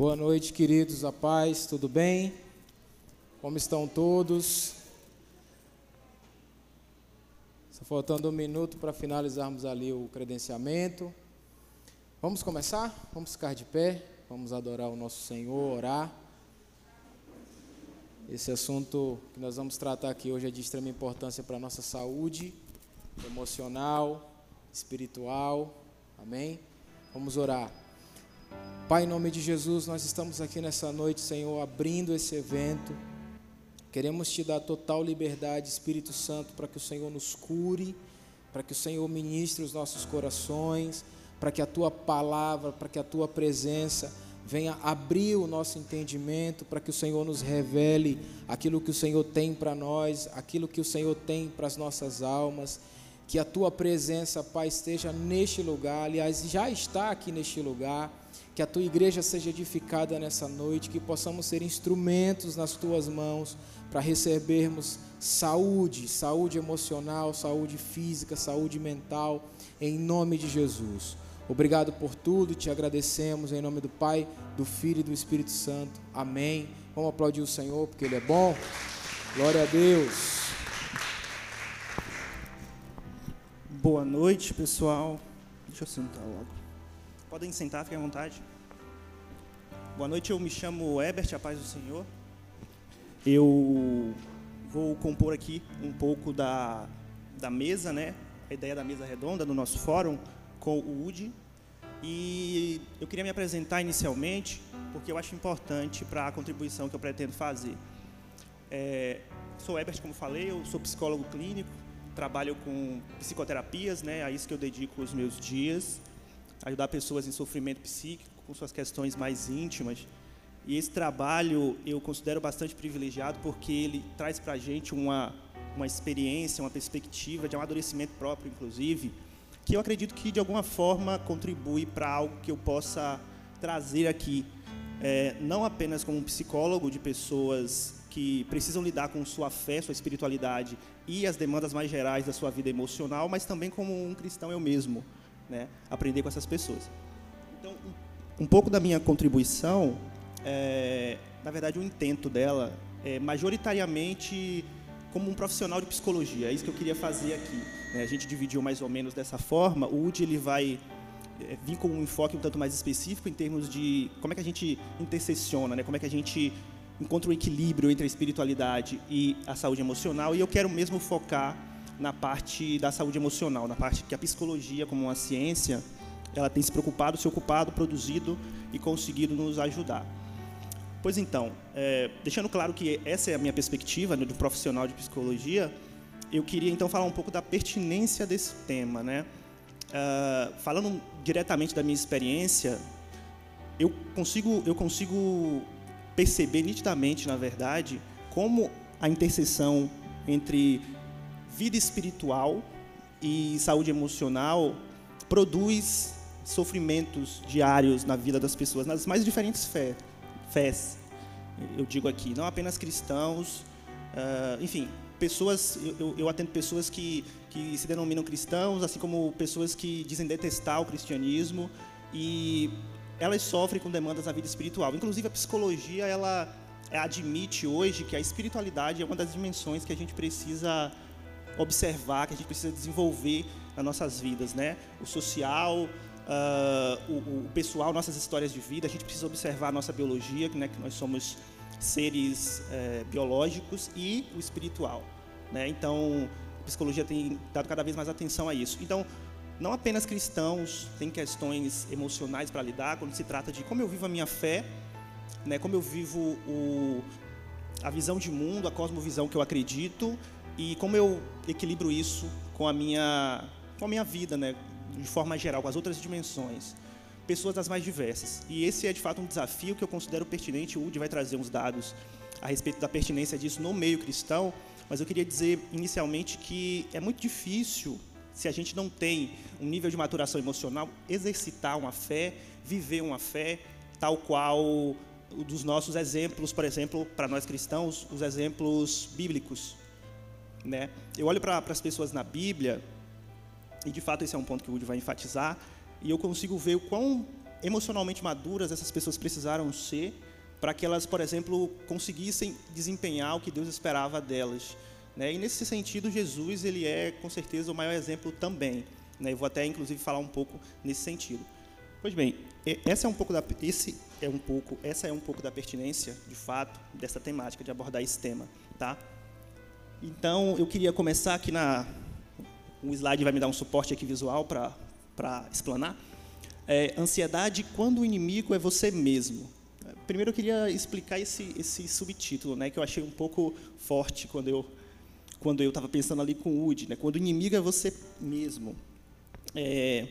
Boa noite, queridos, a paz, tudo bem? Como estão todos? Só faltando um minuto para finalizarmos ali o credenciamento. Vamos começar? Vamos ficar de pé, vamos adorar o nosso Senhor, orar. Esse assunto que nós vamos tratar aqui hoje é de extrema importância para a nossa saúde emocional, espiritual. Amém? Vamos orar. Pai, em nome de Jesus, nós estamos aqui nessa noite, Senhor, abrindo esse evento. Queremos te dar total liberdade, Espírito Santo, para que o Senhor nos cure, para que o Senhor ministre os nossos corações, para que a tua palavra, para que a tua presença venha abrir o nosso entendimento, para que o Senhor nos revele aquilo que o Senhor tem para nós, aquilo que o Senhor tem para as nossas almas. Que a tua presença, Pai, esteja neste lugar, aliás, já está aqui neste lugar. Que a tua igreja seja edificada nessa noite, que possamos ser instrumentos nas tuas mãos para recebermos saúde, saúde emocional, saúde física, saúde mental, em nome de Jesus. Obrigado por tudo, te agradecemos em nome do Pai, do Filho e do Espírito Santo. Amém. Vamos aplaudir o Senhor porque Ele é bom. Glória a Deus. Boa noite, pessoal. Deixa eu sentar logo. Podem sentar, fiquem à vontade. Boa noite, eu me chamo Ebert, a paz do Senhor. Eu vou compor aqui um pouco da, da mesa, né? A ideia da mesa redonda do nosso fórum com o UD. E eu queria me apresentar inicialmente, porque eu acho importante para a contribuição que eu pretendo fazer. É, sou Ebert, como falei, eu sou psicólogo clínico, trabalho com psicoterapias, né, a isso que eu dedico os meus dias, ajudar pessoas em sofrimento psíquico, com suas questões mais íntimas. E esse trabalho eu considero bastante privilegiado porque ele traz para a gente uma, uma experiência, uma perspectiva de amadurecimento próprio, inclusive, que eu acredito que de alguma forma contribui para algo que eu possa trazer aqui, é, não apenas como psicólogo de pessoas que precisam lidar com sua fé, sua espiritualidade e as demandas mais gerais da sua vida emocional, mas também como um cristão eu mesmo, né, aprender com essas pessoas. Então, um pouco da minha contribuição, é, na verdade, o intento dela é majoritariamente como um profissional de psicologia. É isso que eu queria fazer aqui. Né? A gente dividiu mais ou menos dessa forma. O UD ele vai é, vir com um enfoque um tanto mais específico em termos de como é que a gente intercessiona, né? como é que a gente encontra o equilíbrio entre a espiritualidade e a saúde emocional. E eu quero mesmo focar na parte da saúde emocional, na parte que a psicologia, como uma ciência, ela tem se preocupado, se ocupado, produzido e conseguido nos ajudar. Pois então, é, deixando claro que essa é a minha perspectiva né, de profissional de psicologia, eu queria então falar um pouco da pertinência desse tema, né? Uh, falando diretamente da minha experiência, eu consigo, eu consigo perceber nitidamente, na verdade, como a interseção entre vida espiritual e saúde emocional produz sofrimentos diários na vida das pessoas, nas mais diferentes fé, fés. Eu digo aqui, não apenas cristãos, uh, enfim, pessoas, eu, eu, atendo pessoas que, que se denominam cristãos, assim como pessoas que dizem detestar o cristianismo e elas sofrem com demandas na vida espiritual. Inclusive a psicologia ela admite hoje que a espiritualidade é uma das dimensões que a gente precisa observar, que a gente precisa desenvolver nas nossas vidas, né? O social, uh, o, o, pessoal, nossas histórias de vida, a gente precisa observar a nossa biologia, né? Que nós somos seres é, biológicos e o espiritual. Né? Então, a psicologia tem dado cada vez mais atenção a isso. Então, não apenas cristãos têm questões emocionais para lidar quando se trata de como eu vivo a minha fé, né? como eu vivo o, a visão de mundo, a cosmovisão que eu acredito e como eu equilibro isso com a minha, com a minha vida, né? de forma geral, com as outras dimensões pessoas das mais diversas. E esse é de fato um desafio que eu considero pertinente. O Udi vai trazer uns dados a respeito da pertinência disso no meio cristão, mas eu queria dizer inicialmente que é muito difícil, se a gente não tem um nível de maturação emocional, exercitar uma fé, viver uma fé, tal qual dos nossos exemplos, por exemplo, para nós cristãos, os exemplos bíblicos. Né? Eu olho para as pessoas na Bíblia, e de fato esse é um ponto que o Udi vai enfatizar, e eu consigo ver o quão emocionalmente maduras essas pessoas precisaram ser para que elas, por exemplo, conseguissem desempenhar o que Deus esperava delas. Né? E nesse sentido, Jesus ele é com certeza o maior exemplo também. Né? Eu vou até inclusive falar um pouco nesse sentido. Pois bem, essa é um pouco da esse é um pouco essa é um pouco da pertinência, de fato, dessa temática de abordar esse tema, tá? Então eu queria começar aqui na um slide vai me dar um suporte aqui visual para para explanar. É, ansiedade quando o inimigo é você mesmo. Primeiro eu queria explicar esse esse subtítulo, né, que eu achei um pouco forte quando eu quando eu estava pensando ali com o Woody, né, quando o inimigo é você mesmo. É,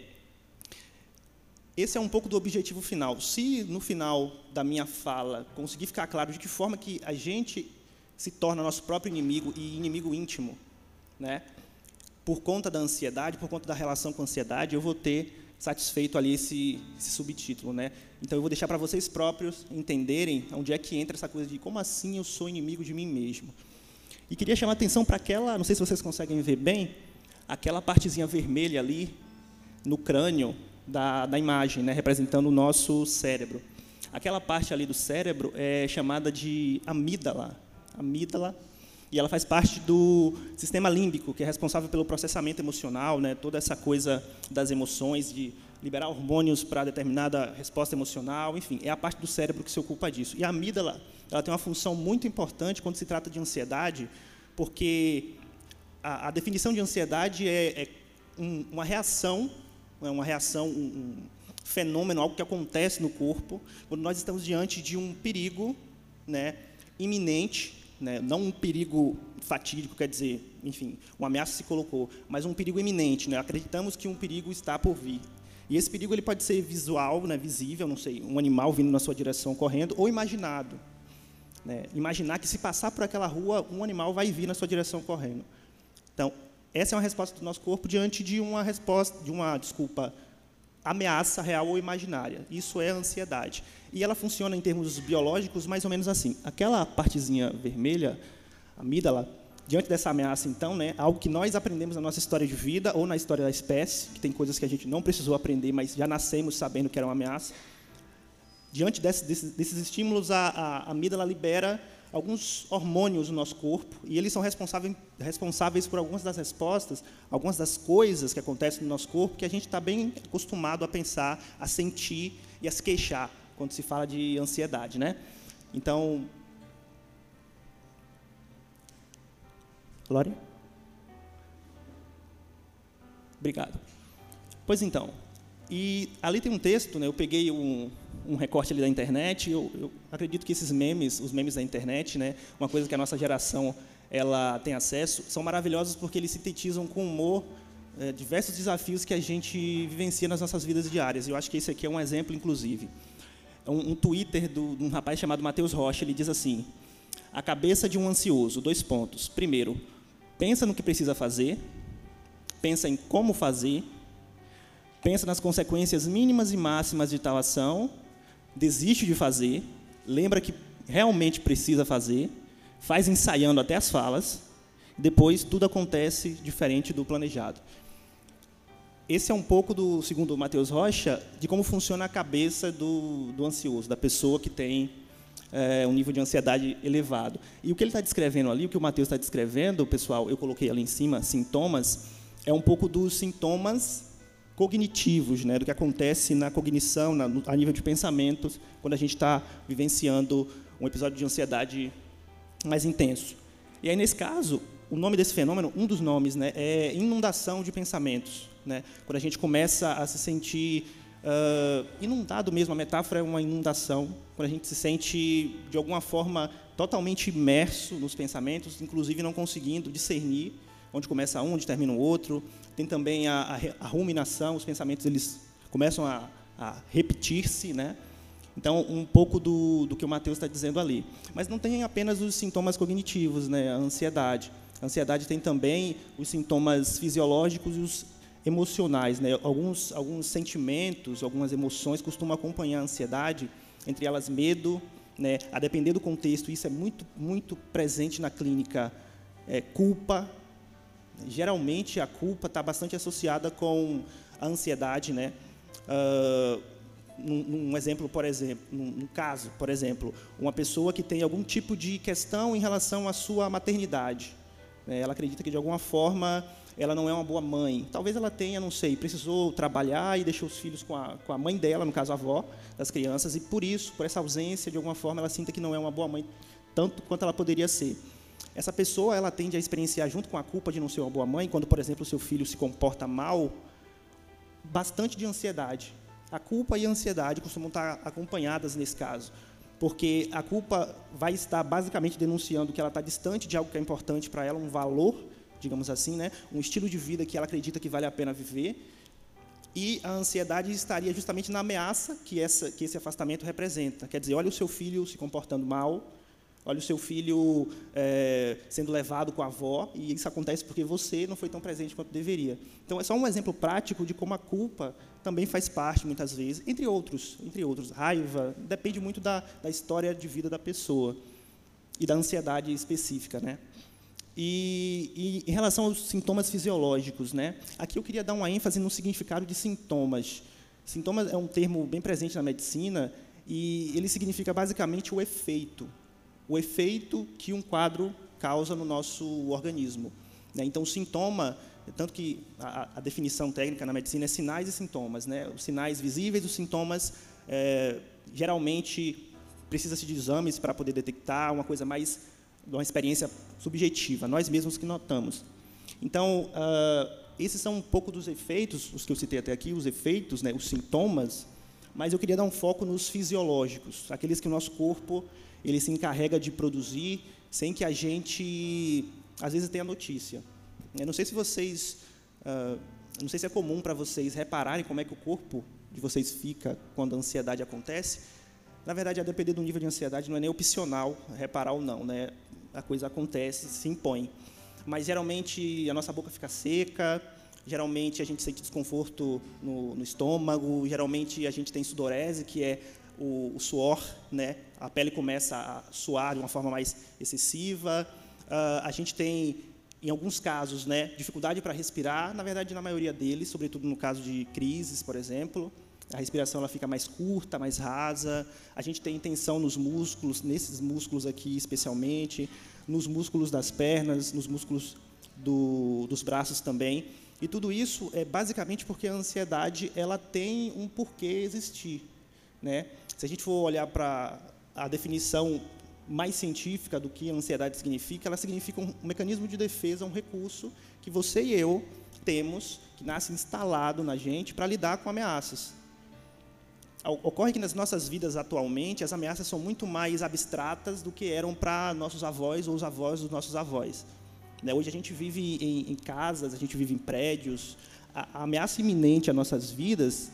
esse é um pouco do objetivo final. Se no final da minha fala conseguir ficar claro de que forma que a gente se torna nosso próprio inimigo e inimigo íntimo, né? Por conta da ansiedade, por conta da relação com a ansiedade, eu vou ter satisfeito ali esse, esse subtítulo, né? Então eu vou deixar para vocês próprios entenderem onde é que entra essa coisa de como assim eu sou inimigo de mim mesmo. E queria chamar a atenção para aquela, não sei se vocês conseguem ver bem, aquela partezinha vermelha ali no crânio da, da imagem, né, representando o nosso cérebro. Aquela parte ali do cérebro é chamada de amígdala. Amígdala. E ela faz parte do sistema límbico, que é responsável pelo processamento emocional, né, toda essa coisa das emoções, de liberar hormônios para determinada resposta emocional, enfim, é a parte do cérebro que se ocupa disso. E a amígdala, ela tem uma função muito importante quando se trata de ansiedade, porque a, a definição de ansiedade é, é um, uma reação é uma reação, um, um fenômeno, algo que acontece no corpo, quando nós estamos diante de um perigo né, iminente, né, não um perigo fatídico, quer dizer, enfim, uma ameaça se colocou, mas um perigo iminente. Né, acreditamos que um perigo está por vir. E esse perigo ele pode ser visual, né, visível, não sei, um animal vindo na sua direção correndo, ou imaginado. Né, imaginar que se passar por aquela rua, um animal vai vir na sua direção correndo. Então, essa é uma resposta do nosso corpo diante de uma resposta, de uma, desculpa, ameaça real ou imaginária. Isso é ansiedade. E ela funciona em termos biológicos mais ou menos assim. Aquela partezinha vermelha, a amígdala, diante dessa ameaça, então, né, algo que nós aprendemos na nossa história de vida ou na história da espécie, que tem coisas que a gente não precisou aprender, mas já nascemos sabendo que era uma ameaça. Diante desse, desses, desses, estímulos, a, a amígdala libera alguns hormônios no nosso corpo e eles são responsáveis, responsáveis por algumas das respostas, algumas das coisas que acontecem no nosso corpo que a gente está bem acostumado a pensar, a sentir e a se queixar quando se fala de ansiedade, né? Então, Glória? Obrigado. Pois então, e ali tem um texto, né, eu peguei um, um recorte ali da internet. Eu, eu, acredito que esses memes, os memes da internet, né, uma coisa que a nossa geração ela tem acesso, são maravilhosos porque eles sintetizam com humor é, diversos desafios que a gente vivencia nas nossas vidas diárias. Eu acho que esse aqui é um exemplo, inclusive. Um, um Twitter de um rapaz chamado Matheus Rocha, ele diz assim: a cabeça de um ansioso, dois pontos. Primeiro, pensa no que precisa fazer, pensa em como fazer, pensa nas consequências mínimas e máximas de tal ação desiste de fazer, lembra que realmente precisa fazer, faz ensaiando até as falas, depois tudo acontece diferente do planejado. Esse é um pouco do, segundo o Matheus Rocha, de como funciona a cabeça do, do ansioso, da pessoa que tem é, um nível de ansiedade elevado. E o que ele está descrevendo ali, o que o Matheus está descrevendo, pessoal, eu coloquei ali em cima, sintomas, é um pouco dos sintomas cognitivos, né, do que acontece na cognição, na, a nível de pensamentos, quando a gente está vivenciando um episódio de ansiedade mais intenso. E aí, nesse caso, o nome desse fenômeno, um dos nomes, né, é inundação de pensamentos. Né? Quando a gente começa a se sentir uh, inundado mesmo, a metáfora é uma inundação, quando a gente se sente, de alguma forma, totalmente imerso nos pensamentos, inclusive não conseguindo discernir onde começa um, onde termina o outro. Tem também a, a, a ruminação, os pensamentos eles começam a, a repetir-se, né? Então, um pouco do, do que o Mateus está dizendo ali. Mas não tem apenas os sintomas cognitivos, né? a ansiedade. A ansiedade tem também os sintomas fisiológicos e os emocionais. Né? Alguns, alguns sentimentos, algumas emoções costumam acompanhar a ansiedade, entre elas medo, né? a depender do contexto, isso é muito, muito presente na clínica, é, culpa, geralmente a culpa está bastante associada com a ansiedade, né? Uh, num, num exemplo, por exemplo, num, num, caso, por exemplo, uma pessoa que tem algum tipo de questão em relação à sua maternidade. Né? Ela acredita que, de alguma forma, ela não é uma boa mãe. Talvez ela tenha, não sei, precisou trabalhar e deixou os filhos com a, com a mãe dela, no caso a avó das crianças, e por isso, por essa ausência, de alguma forma, ela sinta que não é uma boa mãe tanto quanto ela poderia ser. Essa pessoa, ela tende a experienciar, junto com a culpa de não ser uma boa mãe, quando, por exemplo, o seu filho se comporta mal, bastante de ansiedade. A culpa e a ansiedade costumam estar acompanhadas nesse caso, porque a culpa vai estar basicamente denunciando que ela está distante de algo que é importante para ela, um valor digamos assim, né? um estilo de vida que ela acredita que vale a pena viver. E a ansiedade estaria justamente na ameaça que, essa, que esse afastamento representa. Quer dizer, olha o seu filho se comportando mal, olha o seu filho é, sendo levado com a avó, e isso acontece porque você não foi tão presente quanto deveria. Então, é só um exemplo prático de como a culpa também faz parte, muitas vezes, entre outros, entre outros. Raiva, depende muito da, da história de vida da pessoa e da ansiedade específica, né? E, e, em relação aos sintomas fisiológicos, né? Aqui eu queria dar uma ênfase no significado de sintomas. Sintomas é um termo bem presente na medicina e ele significa basicamente o efeito, o efeito que um quadro causa no nosso organismo. Né? Então, sintoma, tanto que a, a, definição técnica na medicina é sinais e sintomas, né? Os sinais visíveis, os sintomas é, geralmente precisa-se de exames para poder detectar uma coisa mais de uma experiência subjetiva, nós mesmos que notamos. Então, uh, esses são um pouco dos efeitos, os que eu citei até aqui, os efeitos, né, os sintomas, mas eu queria dar um foco nos fisiológicos, aqueles que o nosso corpo ele se encarrega de produzir sem que a gente, às vezes, tenha notícia. Eu não sei se vocês, uh, não sei se é comum para vocês repararem como é que o corpo de vocês fica quando a ansiedade acontece. Na verdade, a depender do nível de ansiedade, não é nem opcional reparar ou não, né? A coisa acontece, se impõe. Mas geralmente a nossa boca fica seca, geralmente a gente sente desconforto no, no estômago, geralmente a gente tem sudorese, que é o, o, suor, né? A pele começa a suar de uma forma mais excessiva. Uh, a gente tem, em alguns casos, né, dificuldade para respirar. Na verdade, na maioria deles, sobretudo no caso de crises, por exemplo, a respiração ela fica mais curta, mais rasa. A gente tem tensão nos músculos, nesses músculos aqui especialmente, nos músculos das pernas, nos músculos do, dos braços também. E tudo isso é basicamente porque a ansiedade ela tem um porquê existir, né? Se a gente for olhar para a definição mais científica do que a ansiedade significa, ela significa um mecanismo de defesa, um recurso que você e eu temos, que nasce instalado na gente para lidar com ameaças. Ocorre que nas nossas vidas atualmente as ameaças são muito mais abstratas do que eram para nossos avós ou os avós dos nossos avós. Né, hoje a gente vive em, casas, a gente vive em prédios. A, ameaça iminente às nossas vidas,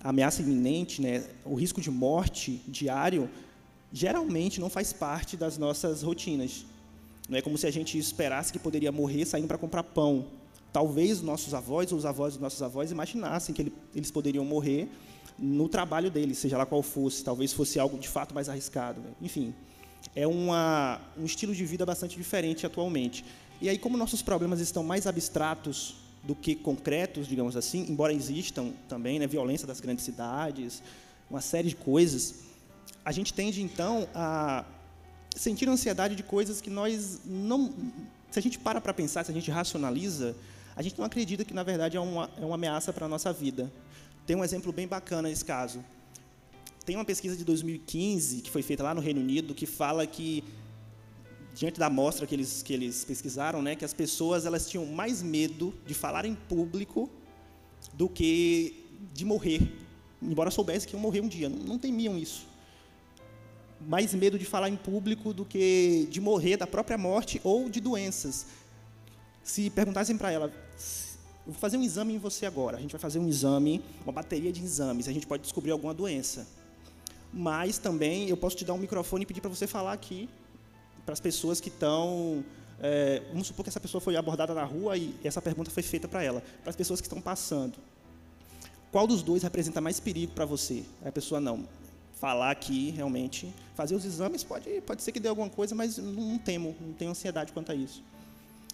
a ameaça iminente, né, o risco de morte diário, geralmente não faz parte das nossas rotinas. Não é como se a gente esperasse que poderia morrer saindo para comprar pão. Talvez nossos avós ou os avós dos nossos avós imaginassem que eles poderiam morrer no trabalho dele, seja lá qual fosse, talvez fosse algo de fato mais arriscado. Né? Enfim, é uma, um estilo de vida bastante diferente atualmente. E aí, como nossos problemas estão mais abstratos do que concretos, digamos assim, embora existam também, né, violência das grandes cidades, uma série de coisas, a gente tende então a sentir ansiedade de coisas que nós não, se a gente para para pensar, se a gente racionaliza, a gente não acredita que na verdade é uma, é uma ameaça para a nossa vida. Tem um exemplo bem bacana nesse caso. Tem uma pesquisa de 2015 que foi feita lá no Reino Unido que fala que diante da amostra que eles que eles pesquisaram, né, que as pessoas elas tinham mais medo de falar em público do que de morrer, embora soubessem que iam morrer um dia, não, não temiam isso. Mais medo de falar em público do que de morrer da própria morte ou de doenças. Se perguntassem para ela, eu vou fazer um exame em você agora. A gente vai fazer um exame, uma bateria de exames. A gente pode descobrir alguma doença. Mas também eu posso te dar um microfone e pedir para você falar aqui para as pessoas que estão. É, vamos supor que essa pessoa foi abordada na rua e essa pergunta foi feita para ela. Para as pessoas que estão passando. Qual dos dois representa mais perigo para você? A pessoa não. Falar aqui, realmente. Fazer os exames pode, pode ser que dê alguma coisa, mas não, não temo, não tenho ansiedade quanto a isso.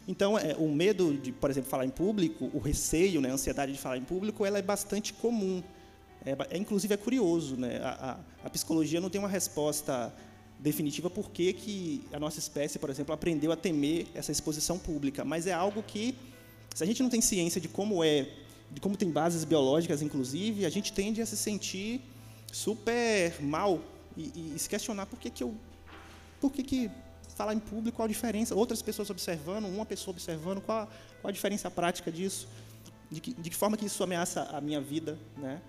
Então, é, o medo de, por exemplo, falar em público, o receio, né, a ansiedade de falar em público, ela é bastante comum É, é, inclusive, é curioso, né? A, a, a, psicologia não tem uma resposta definitiva por que, que a nossa espécie, por exemplo, aprendeu a temer essa exposição pública, mas é algo que, se a gente não tem ciência de como é, de como tem bases biológicas, inclusive, a gente tende a se sentir super mal e, e se questionar por que, que eu, por que, que falar em público, qual a diferença, outras pessoas observando, uma pessoa observando, qual, qual a diferença prática disso, de que, de que forma que isso ameaça a minha vida, né?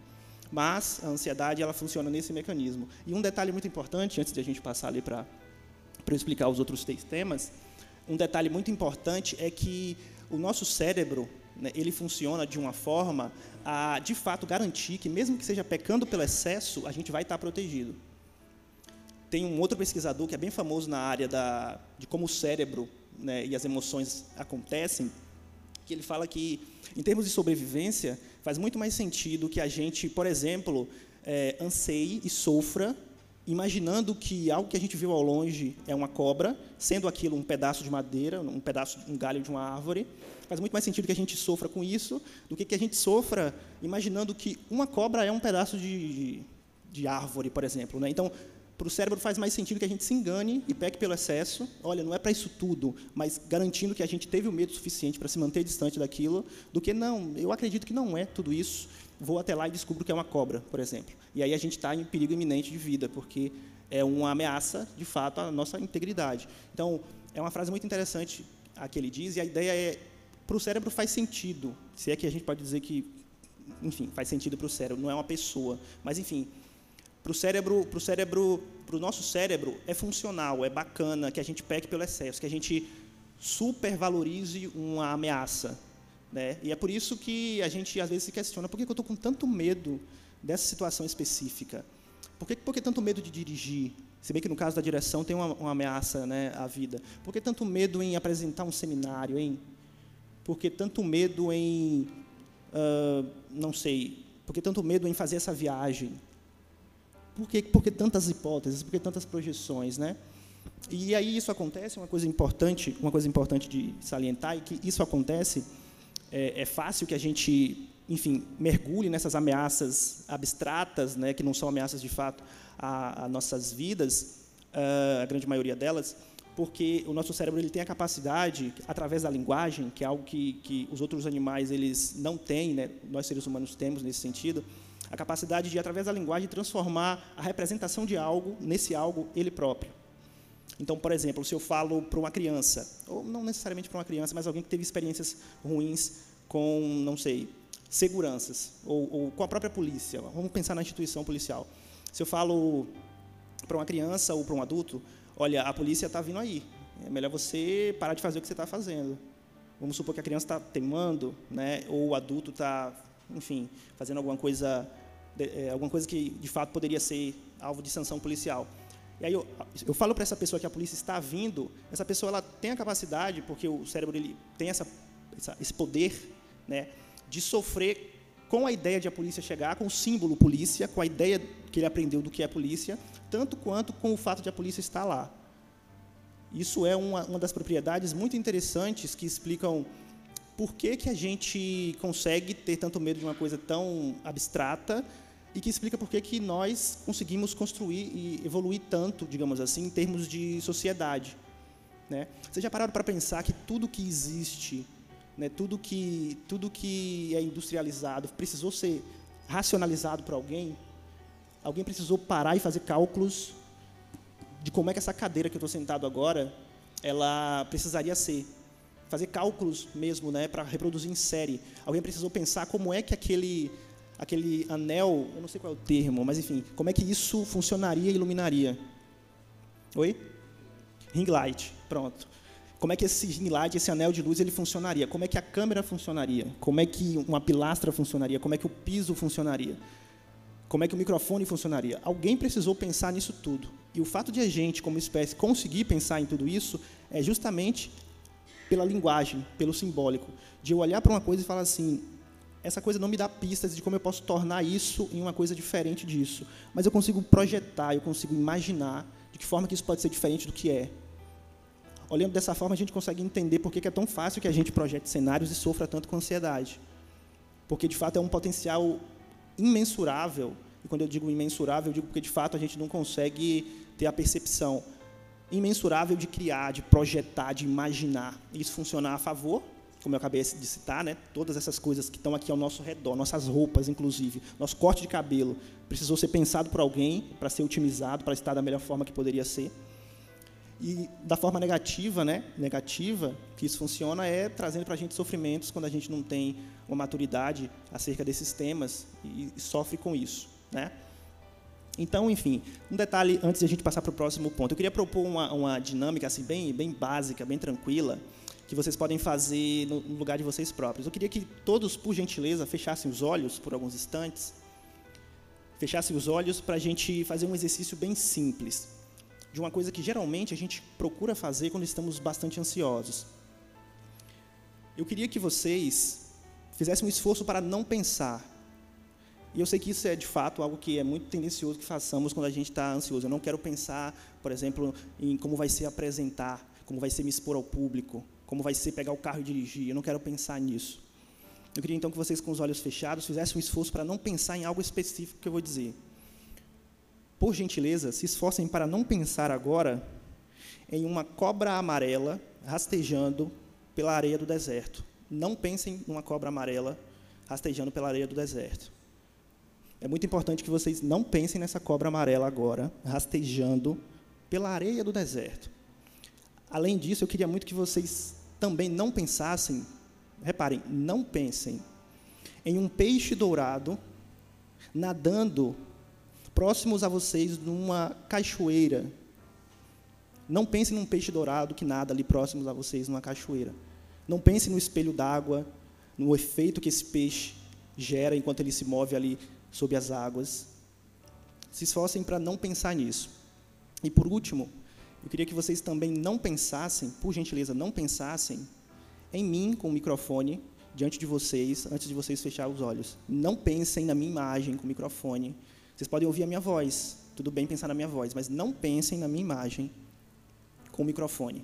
Mas a ansiedade ela funciona nesse mecanismo. E um detalhe muito importante, antes de a gente passar ali para explicar os outros três temas, um detalhe muito importante é que o nosso cérebro né, ele funciona de uma forma a, de fato, garantir que, mesmo que seja pecando pelo excesso, a gente vai estar protegido. Tem um outro pesquisador que é bem famoso na área da, de como o cérebro né, e as emoções acontecem, que ele fala que, em termos de sobrevivência, faz muito mais sentido que a gente, por exemplo, é, anseie e sofra imaginando que algo que a gente viu ao longe é uma cobra, sendo aquilo um pedaço de madeira, um pedaço, um galho de uma árvore, faz muito mais sentido que a gente sofra com isso do que que a gente sofra imaginando que uma cobra é um pedaço de, de, de árvore, por exemplo. Né? Então, para o cérebro faz mais sentido que a gente se engane e peque pelo excesso. Olha, não é para isso tudo, mas garantindo que a gente teve o medo suficiente para se manter distante daquilo, do que não, eu acredito que não é tudo isso. Vou até lá e descubro que é uma cobra, por exemplo. E aí a gente está em perigo iminente de vida, porque é uma ameaça, de fato, à nossa integridade. Então, é uma frase muito interessante a que ele diz, e a ideia é, para o cérebro faz sentido, se é que a gente pode dizer que, enfim, faz sentido para o cérebro, não é uma pessoa, mas, enfim, para o cérebro, para o cérebro, nosso cérebro é funcional, é bacana que a gente peque pelo excesso, que a gente supervalorize uma ameaça, né? E é por isso que a gente às vezes se questiona por que eu estou com tanto medo dessa situação específica? Por que, por que tanto medo de dirigir? Se bem que no caso da direção tem uma, uma ameaça né, à vida. Por que tanto medo em apresentar um seminário? Hein? Por que tanto medo em, uh, não sei, por que tanto medo em fazer essa viagem? Por que, tantas hipóteses? Por que tantas projeções, né? E aí isso acontece, uma coisa importante, uma coisa importante de salientar é que isso acontece, é, é fácil que a gente, enfim, mergulhe nessas ameaças abstratas, né, que não são ameaças de fato a, a nossas vidas, uh, a grande maioria delas, porque o nosso cérebro ele tem a capacidade, através da linguagem, que é algo que, que os outros animais eles não têm, né, nós seres humanos temos nesse sentido, a capacidade de, através da linguagem, transformar a representação de algo nesse algo ele próprio. Então, por exemplo, se eu falo para uma criança, ou não necessariamente para uma criança, mas alguém que teve experiências ruins com, não sei, seguranças, ou, ou com a própria polícia, vamos pensar na instituição policial. Se eu falo para uma criança ou para um adulto, olha, a polícia está vindo aí, é melhor você parar de fazer o que você está fazendo. Vamos supor que a criança está teimando, né, ou o adulto está, enfim, fazendo alguma coisa é, alguma coisa que de fato poderia ser alvo de sanção policial. E aí eu, eu falo para essa pessoa que a polícia está vindo, essa pessoa ela tem a capacidade, porque o cérebro ele tem essa, essa, esse poder, né, de sofrer com a ideia de a polícia chegar, com o símbolo polícia, com a ideia que ele aprendeu do que é polícia, tanto quanto com o fato de a polícia estar lá. Isso é uma, uma das propriedades muito interessantes que explicam por que, que a gente consegue ter tanto medo de uma coisa tão abstrata e que explica por que, que nós conseguimos construir e evoluir tanto, digamos assim, em termos de sociedade. Né? Vocês já pararam para pensar que tudo que existe, né, tudo, que, tudo que é industrializado, precisou ser racionalizado por alguém? Alguém precisou parar e fazer cálculos de como é que essa cadeira que eu estou sentado agora, ela precisaria ser. Fazer cálculos mesmo, né, para reproduzir em série. Alguém precisou pensar como é que aquele aquele anel, eu não sei qual é o termo, mas enfim, como é que isso funcionaria e iluminaria? Oi? Ring light, pronto. Como é que esse ring light, esse anel de luz, ele funcionaria? Como é que a câmera funcionaria? Como é que uma pilastra funcionaria? Como é que o piso funcionaria? Como é que o microfone funcionaria? Alguém precisou pensar nisso tudo. E o fato de a gente, como espécie, conseguir pensar em tudo isso é justamente pela linguagem, pelo simbólico. De eu olhar para uma coisa e falar assim: essa coisa não me dá pistas de como eu posso tornar isso em uma coisa diferente disso. Mas eu consigo projetar, eu consigo imaginar de que forma que isso pode ser diferente do que é. Olhando dessa forma, a gente consegue entender por que é tão fácil que a gente projete cenários e sofra tanto com ansiedade. Porque, de fato, é um potencial imensurável. E quando eu digo imensurável, eu digo porque de fato a gente não consegue ter a percepção imensurável de criar, de projetar, de imaginar. Isso funcionar a favor, como eu acabei de citar, né? todas essas coisas que estão aqui ao nosso redor, nossas roupas, inclusive, nosso corte de cabelo, precisou ser pensado por alguém para ser otimizado, para estar da melhor forma que poderia ser. E da forma negativa, né? Negativa, que isso funciona é trazendo para a gente sofrimentos quando a gente não tem uma maturidade acerca desses temas e, e sofre com isso, né? Então, enfim, um detalhe antes de a gente passar para o próximo ponto. Eu queria propor uma, uma dinâmica assim bem, bem básica, bem tranquila, que vocês podem fazer no, no lugar de vocês próprios. Eu queria que todos, por gentileza, fechassem os olhos por alguns instantes. Fechassem os olhos para a gente fazer um exercício bem simples de uma coisa que geralmente a gente procura fazer quando estamos bastante ansiosos. Eu queria que vocês fizessem um esforço para não pensar. E eu sei que isso é de fato algo que é muito tendencioso que façamos quando a gente está ansioso. Eu não quero pensar, por exemplo, em como vai ser apresentar, como vai ser me expor ao público, como vai ser pegar o carro e dirigir. Eu não quero pensar nisso. Eu queria então que vocês, com os olhos fechados, fizessem um esforço para não pensar em algo específico que eu vou dizer por gentileza, se esforcem para não pensar agora em uma cobra amarela rastejando pela areia do deserto. Não pensem numa cobra amarela rastejando pela areia do deserto. É muito importante que vocês não pensem nessa cobra amarela agora, rastejando pela areia do deserto. Além disso, eu queria muito que vocês também não pensassem, reparem, não pensem em um peixe dourado nadando próximos a vocês numa cachoeira. Não pense num peixe dourado que nada ali próximos a vocês numa cachoeira. Não pense no espelho d'água, no efeito que esse peixe gera enquanto ele se move ali sob as águas. Se esforcem para não pensar nisso. E por último, eu queria que vocês também não pensassem, por gentileza, não pensassem em mim com o microfone diante de vocês, antes de vocês fechar os olhos. Não pensem na minha imagem com o microfone vocês podem ouvir a minha voz, tudo bem pensar na minha voz, mas não pensem na minha imagem com o microfone.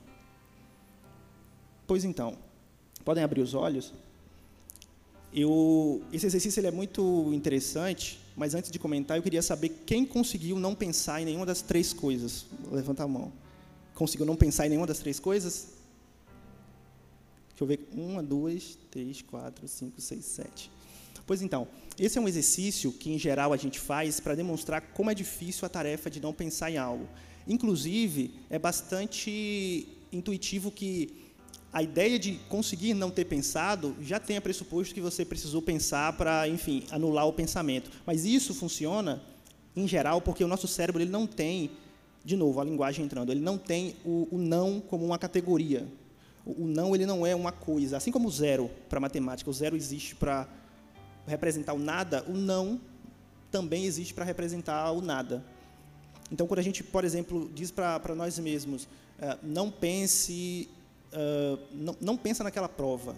Pois então, podem abrir os olhos. Eu, esse exercício ele é muito interessante, mas antes de comentar, eu queria saber quem conseguiu não pensar em nenhuma das três coisas. Levanta a mão. Conseguiu não pensar em nenhuma das três coisas? Deixa eu ver. Uma, duas, três, quatro, cinco, seis, sete. Pois então, esse é um exercício que, em geral, a gente faz para demonstrar como é difícil a tarefa de não pensar em algo. Inclusive, é bastante intuitivo que a ideia de conseguir não ter pensado já tem a pressuposto que você precisou pensar para, enfim, anular o pensamento. Mas isso funciona, em geral, porque o nosso cérebro ele não tem, de novo, a linguagem entrando, ele não tem o, o não como uma categoria. O, o não ele não é uma coisa. Assim como o zero para matemática, o zero existe para representar o nada, o não também existe para representar o nada. Então, quando a gente, por exemplo, diz para nós mesmos, uh, não pense, não, não pensa naquela prova.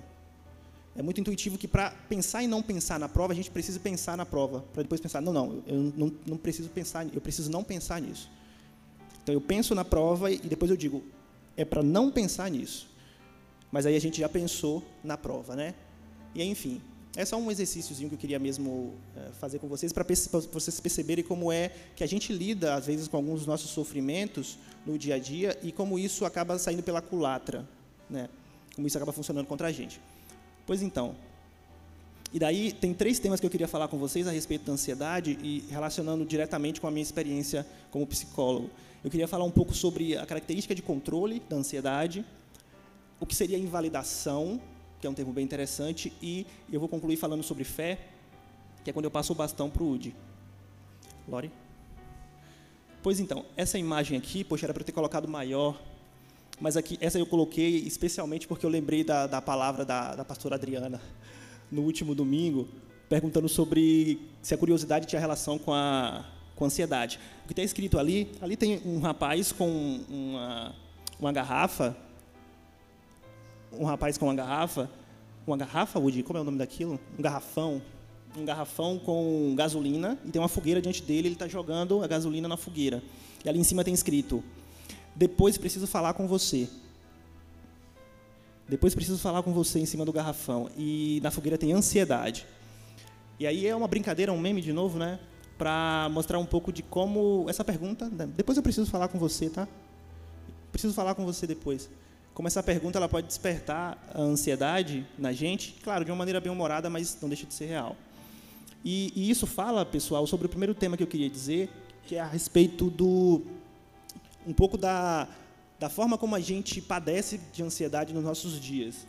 É muito intuitivo que para pensar e não pensar na prova, a gente precisa pensar na prova, para depois pensar, não, não, eu não, não preciso pensar, eu preciso não pensar nisso. Então, eu penso na prova e depois eu digo, é para não pensar nisso. Mas aí a gente já pensou na prova, né? E enfim, é só um exercíciozinho que eu queria mesmo fazer com vocês, para vocês perceberem como é que a gente lida, às vezes, com alguns dos nossos sofrimentos no dia a dia e como isso acaba saindo pela culatra, né? como isso acaba funcionando contra a gente. Pois então, e daí tem três temas que eu queria falar com vocês a respeito da ansiedade e relacionando diretamente com a minha experiência como psicólogo. Eu queria falar um pouco sobre a característica de controle da ansiedade, o que seria invalidação que é um termo bem interessante, e eu vou concluir falando sobre fé, que é quando eu passo o bastão para o Udi. Lore? Pois então, essa imagem aqui, poxa, era para eu ter colocado maior, mas aqui, essa eu coloquei especialmente porque eu lembrei da, da palavra da, da pastora Adriana no último domingo, perguntando sobre se a curiosidade tinha relação com a, com a ansiedade. O que está escrito ali, ali tem um rapaz com uma, uma garrafa um rapaz com uma garrafa, uma garrafa, Woody, como é o nome daquilo? Um garrafão, um garrafão com gasolina e tem uma fogueira diante dele, ele está jogando a gasolina na fogueira. E ali em cima tem escrito: Depois preciso falar com você. Depois preciso falar com você em cima do garrafão. E na fogueira tem ansiedade. E aí é uma brincadeira, um meme de novo, né? Para mostrar um pouco de como essa pergunta. Né? Depois eu preciso falar com você, tá? Preciso falar com você depois. Como essa pergunta ela pode despertar a ansiedade na gente, claro, de uma maneira bem humorada, mas não deixa de ser real. E, e isso fala, pessoal, sobre o primeiro tema que eu queria dizer, que é a respeito do um pouco da, da forma como a gente padece de ansiedade nos nossos dias.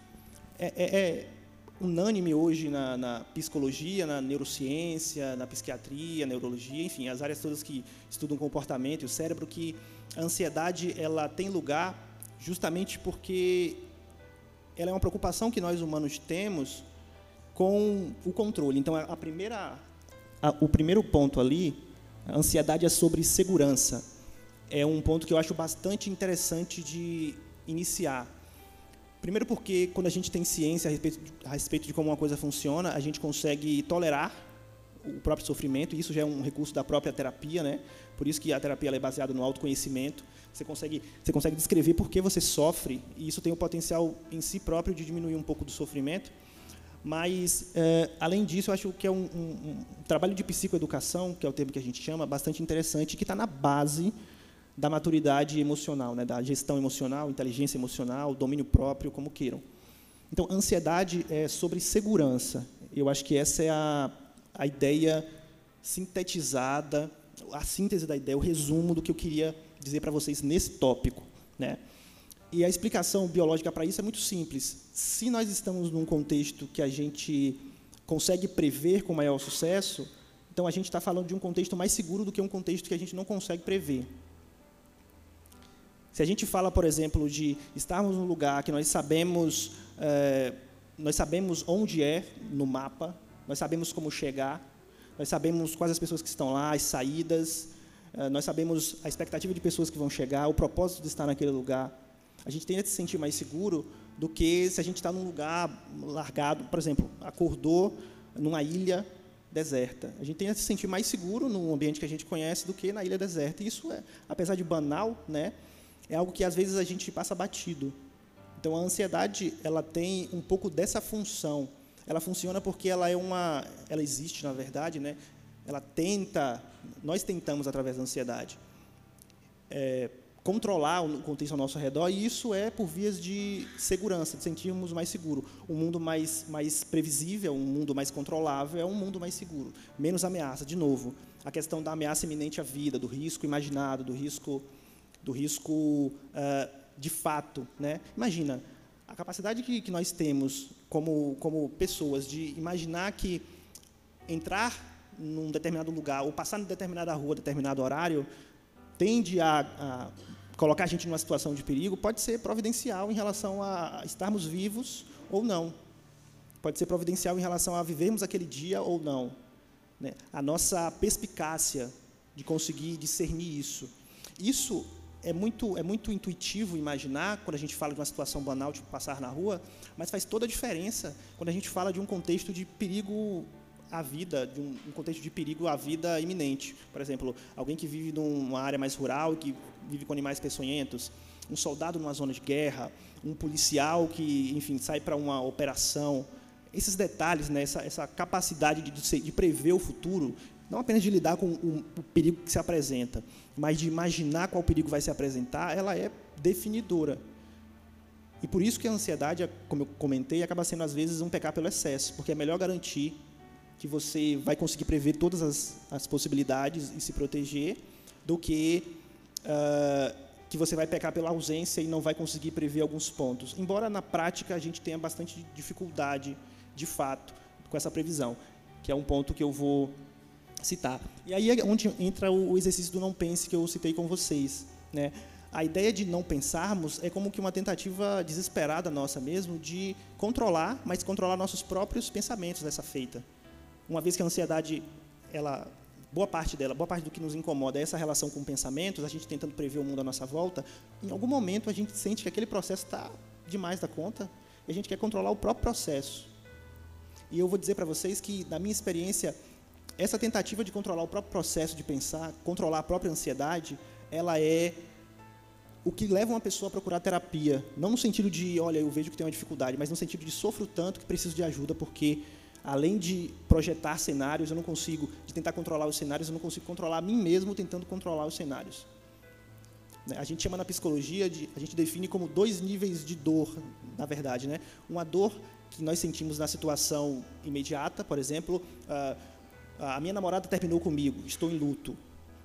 É, é, é unânime hoje na, na, psicologia, na neurociência, na psiquiatria, neurologia, enfim, as áreas todas que estudam comportamento e o cérebro, que a ansiedade ela tem lugar justamente porque ela é uma preocupação que nós humanos temos com o controle. Então, a primeira, a, o primeiro ponto ali, a ansiedade é sobre segurança. É um ponto que eu acho bastante interessante de iniciar Primeiro porque quando a gente tem ciência a respeito, de, a respeito de como uma coisa funciona, a gente consegue tolerar o próprio sofrimento, e isso já é um recurso da própria terapia, né? Por isso que a terapia é baseada no autoconhecimento. Você consegue, você consegue descrever por que você sofre, e isso tem o potencial em si próprio de diminuir um pouco do sofrimento. Mas, é, além disso, eu acho que é um, um, um trabalho de psicoeducação, que é o termo que a gente chama, bastante interessante, que está na base da maturidade emocional, né, da gestão emocional, inteligência emocional, domínio próprio, como queiram. Então, ansiedade é sobre segurança. Eu acho que essa é a, a ideia sintetizada, a síntese da ideia, o resumo do que eu queria dizer para vocês nesse tópico. Né? E a explicação biológica para isso é muito simples. Se nós estamos num contexto que a gente consegue prever com maior sucesso, então a gente está falando de um contexto mais seguro do que um contexto que a gente não consegue prever. Se a gente fala, por exemplo, de estarmos num lugar que nós sabemos, é, nós sabemos onde é no mapa, nós sabemos como chegar, nós sabemos quais as pessoas que estão lá, as saídas, é, nós sabemos a expectativa de pessoas que vão chegar, o propósito de estar naquele lugar. A gente tende a se sentir mais seguro do que se a gente está num lugar largado, por exemplo, acordou numa ilha deserta. A gente tende a se sentir mais seguro num ambiente que a gente conhece do que na ilha deserta. E isso é, apesar de banal, né, é algo que às vezes a gente passa batido. Então a ansiedade, ela tem um pouco dessa função. Ela funciona porque ela é uma, ela existe na verdade, né? Ela tenta, nós tentamos através da ansiedade é, controlar o contexto ao nosso redor e isso é por vias de segurança, de sentirmos mais seguro. Um mundo mais mais previsível, um mundo mais controlável é um mundo mais seguro, menos ameaça. De novo, a questão da ameaça iminente à vida, do risco imaginado, do risco do risco uh, de fato. Né? Imagina, a capacidade que, que nós temos como, como pessoas de imaginar que entrar num determinado lugar ou passar em determinada rua, determinado horário, tende a, a, colocar a gente numa situação de perigo, pode ser providencial em relação a estarmos vivos ou não. Pode ser providencial em relação a vivermos aquele dia ou não. Né? A nossa perspicácia de conseguir discernir isso. Isso é muito, é muito intuitivo imaginar quando a gente fala de uma situação banal, tipo passar na rua, mas faz toda a diferença quando a gente fala de um contexto de perigo à vida, de um, um contexto de perigo à vida iminente. Por exemplo, alguém que vive numa área mais rural, que vive com animais peçonhentos, um soldado numa zona de guerra, um policial que, enfim, sai para uma operação. Esses detalhes, né, essa, essa capacidade de, de, de prever o futuro, não apenas de lidar com o, o, perigo que se apresenta, mas de imaginar qual perigo vai se apresentar, ela é definidora. E por isso que a ansiedade, como eu comentei, acaba sendo às vezes um pecar pelo excesso, porque é melhor garantir que você vai conseguir prever todas as, as possibilidades e se proteger, do que uh, que você vai pecar pela ausência e não vai conseguir prever alguns pontos. Embora na prática a gente tenha bastante dificuldade, de fato, com essa previsão, que é um ponto que eu vou citar. E aí é onde entra o exercício do não pense que eu citei com vocês. Né? A ideia de não pensarmos é como que uma tentativa desesperada nossa mesmo de controlar, mas controlar nossos próprios pensamentos dessa feita. Uma vez que a ansiedade, ela, boa parte dela, boa parte do que nos incomoda é essa relação com pensamentos, a gente tentando prever o mundo à nossa volta, em algum momento a gente sente que aquele processo está demais da conta e a gente quer controlar o próprio processo. E eu vou dizer para vocês que, na minha experiência, essa tentativa de controlar o próprio processo de pensar, controlar a própria ansiedade, ela é o que leva uma pessoa a procurar terapia. Não no sentido de, olha, eu vejo que tem uma dificuldade, mas no sentido de sofro tanto que preciso de ajuda porque além de projetar cenários, eu não consigo, de tentar controlar os cenários, eu não consigo controlar a mim mesmo tentando controlar os cenários. Né? A gente chama na psicologia, de, a gente define como dois níveis de dor, na verdade. Né? Uma dor que nós sentimos na situação imediata, por exemplo, ah, a minha namorada terminou comigo, estou em luto,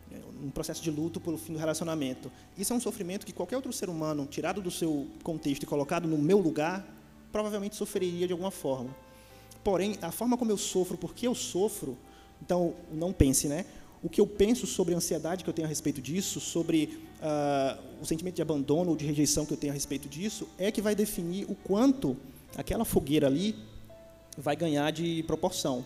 né? um processo de luto pelo fim do relacionamento. Isso é um sofrimento que qualquer outro ser humano, tirado do seu contexto e colocado no meu lugar, provavelmente sofreria de alguma forma. Porém, a forma como eu sofro, porque eu sofro, então não pense, né? O que eu penso sobre a ansiedade que eu tenho a respeito disso, sobre uh, o sentimento de abandono ou de rejeição que eu tenho a respeito disso, é que vai definir o quanto aquela fogueira ali vai ganhar de proporção.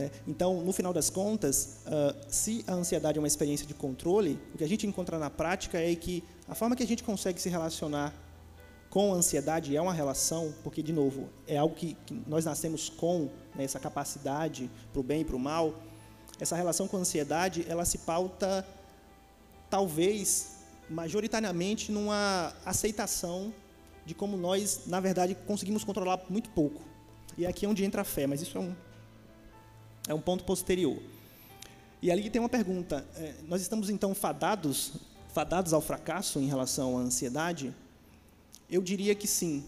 Né? Então, no final das contas, uh, se a ansiedade é uma experiência de controle, o que a gente encontra na prática é que a forma que a gente consegue se relacionar com a ansiedade é uma relação, porque, de novo, é algo que, que nós nascemos com, né, essa capacidade para o bem e para o mal. Essa relação com a ansiedade, ela se pauta, talvez, majoritariamente, numa aceitação de como nós, na verdade, conseguimos controlar muito pouco. E aqui é onde entra a fé, mas isso é um, é um ponto posterior. E ali tem uma pergunta: é, nós estamos então fadados, fadados ao fracasso em relação à ansiedade? Eu diria que sim.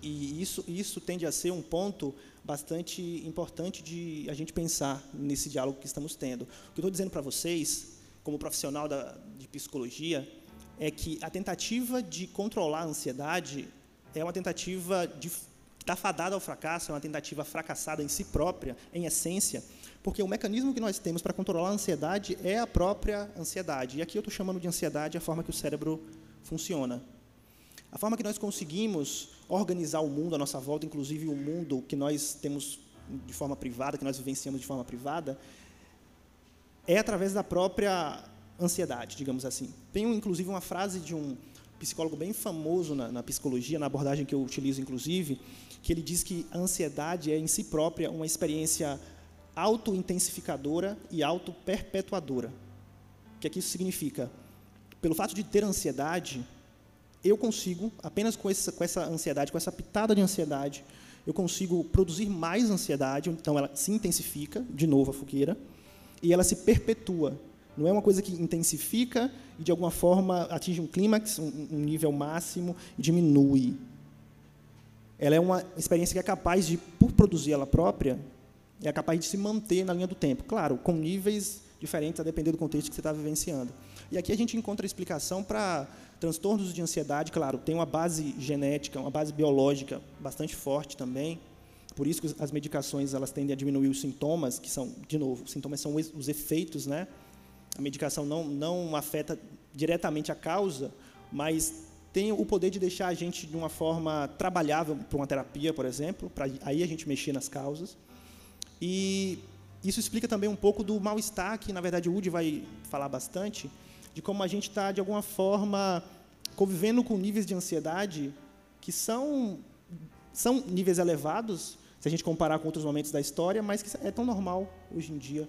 E isso, isso tende a ser um ponto bastante importante de a gente pensar nesse diálogo que estamos tendo. O que eu estou dizendo para vocês, como profissional da, de psicologia, é que a tentativa de controlar a ansiedade é uma tentativa de está fadada ao fracasso, é uma tentativa fracassada em si própria, em essência, porque o mecanismo que nós temos para controlar a ansiedade é a própria ansiedade. E aqui eu estou chamando de ansiedade a forma que o cérebro funciona. A forma que nós conseguimos organizar o mundo à nossa volta, inclusive o mundo que nós temos de forma privada, que nós vivenciamos de forma privada, é através da própria ansiedade, digamos assim. Tenho, inclusive, uma frase de um psicólogo bem famoso na, na, psicologia, na abordagem que eu utilizo, inclusive, que ele diz que a ansiedade é, em si própria, uma experiência auto-intensificadora e auto-perpetuadora. O que é que isso significa? Pelo fato de ter ansiedade, eu consigo, apenas com essa, com essa ansiedade, com essa pitada de ansiedade, eu consigo produzir mais ansiedade, então ela se intensifica, de novo a fogueira, e ela se perpetua. Não é uma coisa que intensifica e, de alguma forma, atinge um clímax, um, um nível máximo, e diminui. Ela é uma experiência que é capaz de, por produzir ela própria, é capaz de se manter na linha do tempo. Claro, com níveis diferentes, a depender do contexto que você está vivenciando. E aqui a gente encontra explicação para transtornos de ansiedade, claro, tem uma base genética, uma base biológica bastante forte também. Por isso que as medicações elas tendem a diminuir os sintomas, que são, de novo, os sintomas são os efeitos, né? A medicação não, não afeta diretamente a causa, mas tem o poder de deixar a gente de uma forma trabalhável para uma terapia, por exemplo, para aí a gente mexer nas causas. E isso explica também um pouco do mal-estar, que na verdade o Woody vai falar bastante, de como a gente está, de alguma forma, convivendo com níveis de ansiedade que são, são níveis elevados, se a gente comparar com outros momentos da história, mas que é tão normal hoje em dia.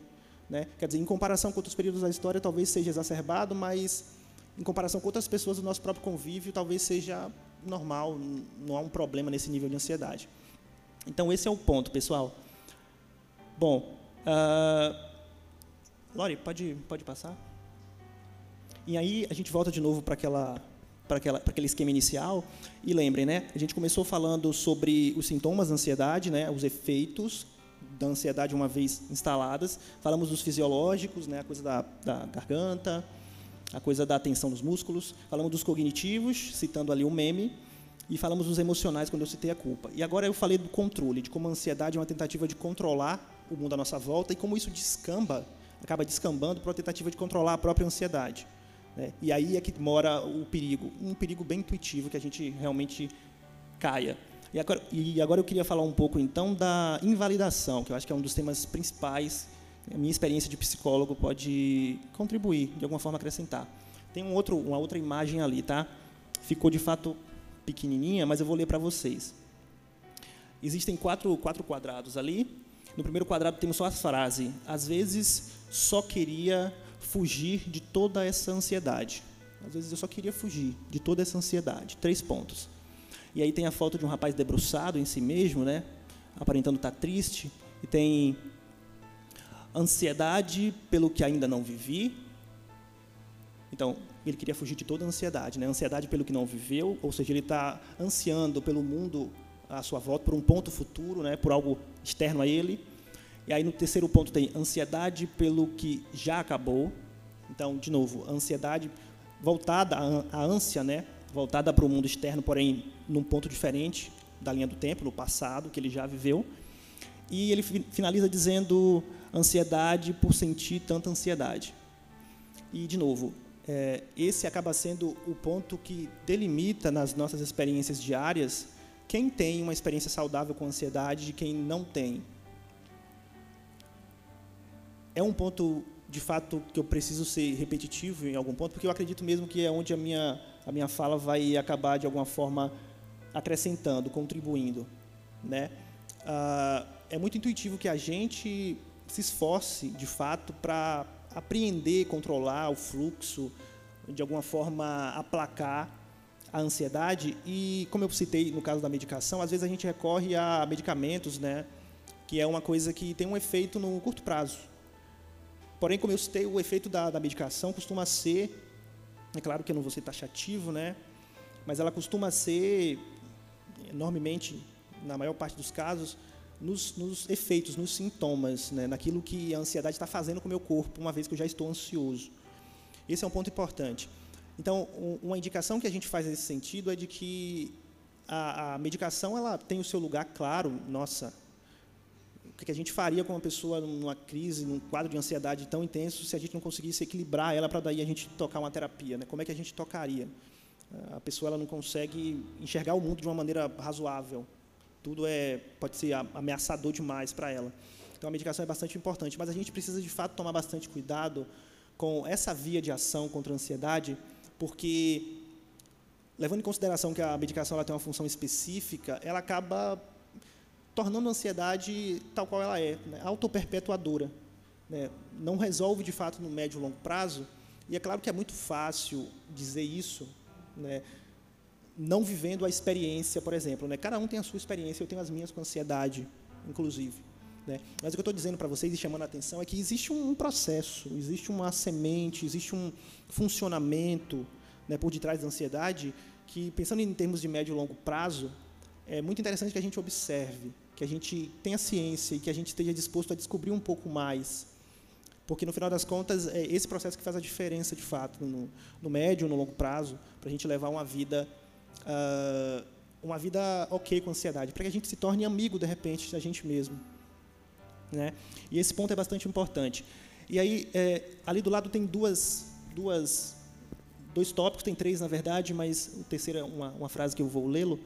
Né? Quer dizer, em comparação com outros períodos da história, talvez seja exacerbado, mas em comparação com outras pessoas do nosso próprio convívio, talvez seja normal, não há um problema nesse nível de ansiedade. Então, esse é o ponto, pessoal. Bom, uh, Lori, pode, pode passar? E aí a gente volta de novo para aquela para aquele esquema inicial. E lembrem, né? A gente começou falando sobre os sintomas da ansiedade, né? Os efeitos da ansiedade uma vez instaladas. Falamos dos fisiológicos, né? A coisa da, da garganta, a coisa da tensão dos músculos. Falamos dos cognitivos, citando ali o meme. E falamos dos emocionais, quando eu citei a culpa. E agora eu falei do controle, de como a ansiedade é uma tentativa de controlar o mundo à nossa volta e como isso descamba, acaba descambando para a tentativa de controlar a própria ansiedade. Né? E aí é que mora o perigo, um perigo bem intuitivo que a gente realmente caia. E agora, e agora eu queria falar um pouco então da invalidação, que eu acho que é um dos temas principais. A minha experiência de psicólogo pode contribuir, de alguma forma acrescentar. Tem um outro, uma outra imagem ali, tá? Ficou de fato pequenininha, mas eu vou ler para vocês. Existem quatro, quatro quadrados ali. No primeiro quadrado temos só a frase: às vezes só queria fugir de toda essa ansiedade. Às vezes eu só queria fugir de toda essa ansiedade. Três pontos. E aí tem a foto de um rapaz debruçado em si mesmo, né? aparentando estar triste, e tem ansiedade pelo que ainda não vivi. Então, ele queria fugir de toda a ansiedade, né? Ansiedade pelo que não viveu, ou seja, ele está ansiando pelo mundo à sua volta, por um ponto futuro, né? Por algo externo a ele. E aí no terceiro ponto tem ansiedade pelo que já acabou. Então, de novo, ansiedade voltada à ânsia, né? Voltada para o mundo externo, porém num ponto diferente da linha do tempo, no passado que ele já viveu. E ele finaliza dizendo ansiedade por sentir tanta ansiedade. E, de novo, é, esse acaba sendo o ponto que delimita nas nossas experiências diárias quem tem uma experiência saudável com ansiedade e quem não tem. É um ponto, de fato, que eu preciso ser repetitivo em algum ponto, porque eu acredito mesmo que é onde a minha, a minha fala vai acabar, de alguma forma, acrescentando, contribuindo. Né? Ah, é muito intuitivo que a gente se esforce, de fato, para apreender, controlar o fluxo, de alguma forma aplacar a ansiedade. E, como eu citei no caso da medicação, às vezes a gente recorre a medicamentos, né, que é uma coisa que tem um efeito no curto prazo. Porém, como eu citei, o efeito da, da medicação costuma ser, é claro que eu não vou ser taxativo, né, mas ela costuma ser, enormemente, na maior parte dos casos, nos, nos efeitos, nos sintomas, né, naquilo que a ansiedade está fazendo com o meu corpo, uma vez que eu já estou ansioso. Esse é um ponto importante. Então, uma indicação que a gente faz nesse sentido é de que a, a medicação ela tem o seu lugar claro. Nossa, o que a gente faria com uma pessoa numa crise, num quadro de ansiedade tão intenso, se a gente não conseguisse equilibrar ela para daí a gente tocar uma terapia? Né? Como é que a gente tocaria? A pessoa ela não consegue enxergar o mundo de uma maneira razoável tudo é pode ser ameaçador demais para ela. Então a medicação é bastante importante, mas a gente precisa de fato tomar bastante cuidado com essa via de ação contra a ansiedade, porque levando em consideração que a medicação ela tem uma função específica, ela acaba tornando a ansiedade tal qual ela é, né, autoperpetuadora. Né, não resolve de fato no médio e longo prazo, e é claro que é muito fácil dizer isso, né, não vivendo a experiência, por exemplo. Né? Cada um tem a sua experiência, eu tenho as minhas com ansiedade, inclusive. Né? Mas o que eu estou dizendo para vocês e chamando a atenção é que existe um processo, existe uma semente, existe um funcionamento né, por detrás da ansiedade que, pensando em termos de médio e longo prazo, é muito interessante que a gente observe, que a gente tenha ciência e que a gente esteja disposto a descobrir um pouco mais. Porque, no final das contas, é esse processo que faz a diferença, de fato, no, no médio no longo prazo, para a gente levar uma vida uh, uma vida ok com ansiedade, para que a gente se torne amigo, de repente, da gente mesmo. Né? E esse ponto é bastante importante. E aí, é, ali do lado tem duas, duas, dois tópicos, tem três na verdade, mas o terceiro é uma, uma frase que eu vou lê-lo,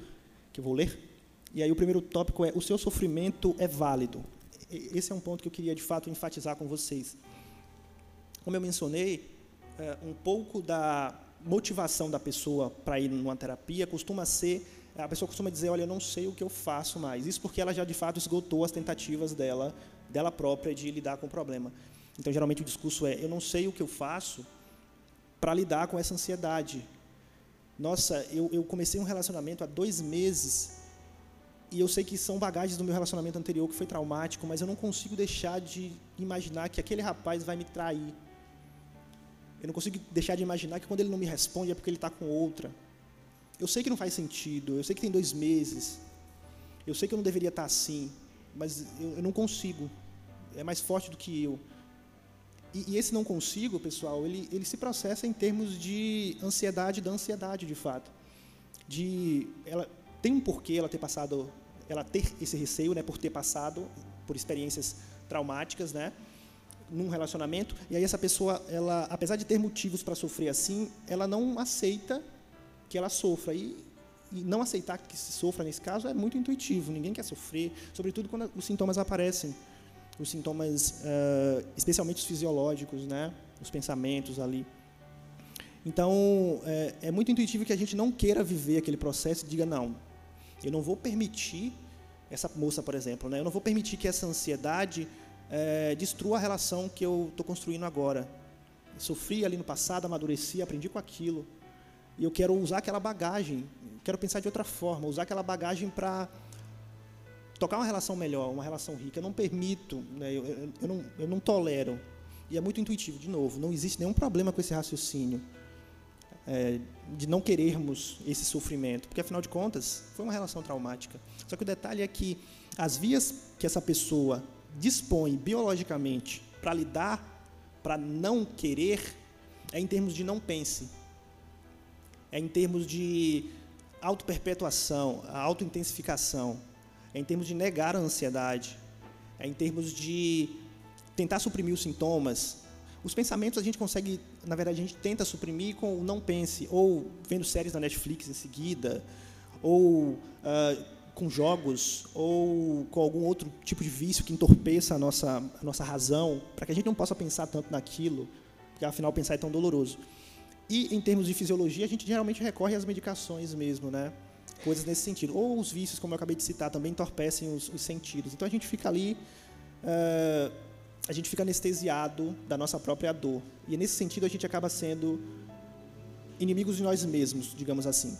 que eu vou ler. E aí o primeiro tópico é: o seu sofrimento é válido. Esse é um ponto que eu queria de fato enfatizar com vocês. Como eu mencionei, é, um pouco da motivação da pessoa para ir numa terapia costuma ser a pessoa costuma dizer, olha, eu não sei o que eu faço mais. Isso porque ela já de fato esgotou as tentativas dela, dela própria de lidar com o problema. Então, geralmente o discurso é, eu não sei o que eu faço para lidar com essa ansiedade. Nossa, eu, eu comecei um relacionamento há dois meses e eu sei que são bagagens do meu relacionamento anterior que foi traumático, mas eu não consigo deixar de imaginar que aquele rapaz vai me trair eu não consigo deixar de imaginar que quando ele não me responde é porque ele está com outra. Eu sei que não faz sentido, eu sei que tem dois meses, eu sei que eu não deveria estar assim, mas eu, eu não consigo. É mais forte do que eu. E, e, esse não consigo, pessoal, ele, ele se processa em termos de ansiedade da ansiedade, de fato. De, ela tem um porquê ela ter passado, ela ter esse receio, né, por ter passado por experiências traumáticas, né? Num relacionamento e aí essa pessoa, ela, apesar de ter motivos para sofrer assim, ela não aceita que ela sofra e, e, não aceitar que se sofra nesse caso é muito intuitivo. Ninguém quer sofrer, sobretudo quando os sintomas aparecem, os sintomas, uh, especialmente os fisiológicos, né, os pensamentos ali. Então é, é muito intuitivo que a gente não queira viver aquele processo e diga não, eu não vou permitir essa moça, por exemplo, né, eu não vou permitir que essa ansiedade é, destrua a relação que eu estou construindo agora. sofri ali no passado, amadureci, aprendi com aquilo. E eu quero usar aquela bagagem, quero pensar de outra forma, usar aquela bagagem para tocar uma relação melhor, uma relação rica. Eu não permito, né, eu, eu, eu, não, eu não tolero. E é muito intuitivo, de novo, não existe nenhum problema com esse raciocínio é, de não querermos esse sofrimento, porque afinal de contas foi uma relação traumática. Só que o detalhe é que as vias que essa pessoa dispõe biologicamente para lidar, para não querer, é em termos de não pense, é em termos de autoperpetuação, autointensificação, é em termos de negar a ansiedade, é em termos de tentar suprimir os sintomas, os pensamentos a gente consegue, na verdade, a gente tenta suprimir com o não pense, ou vendo séries na Netflix em seguida, ou uh, com jogos, ou com algum outro tipo de vício que entorpeça a nossa, a nossa razão, para que a gente não possa pensar tanto naquilo, porque afinal pensar é tão doloroso. E em termos de fisiologia, a gente geralmente recorre às medicações mesmo, né? Coisas nesse sentido. Ou os vícios, como eu acabei de citar, também entorpecem os, os sentidos. Então a gente fica ali. Uh, a gente fica anestesiado da nossa própria dor. E nesse sentido a gente acaba sendo inimigos de nós mesmos, digamos assim.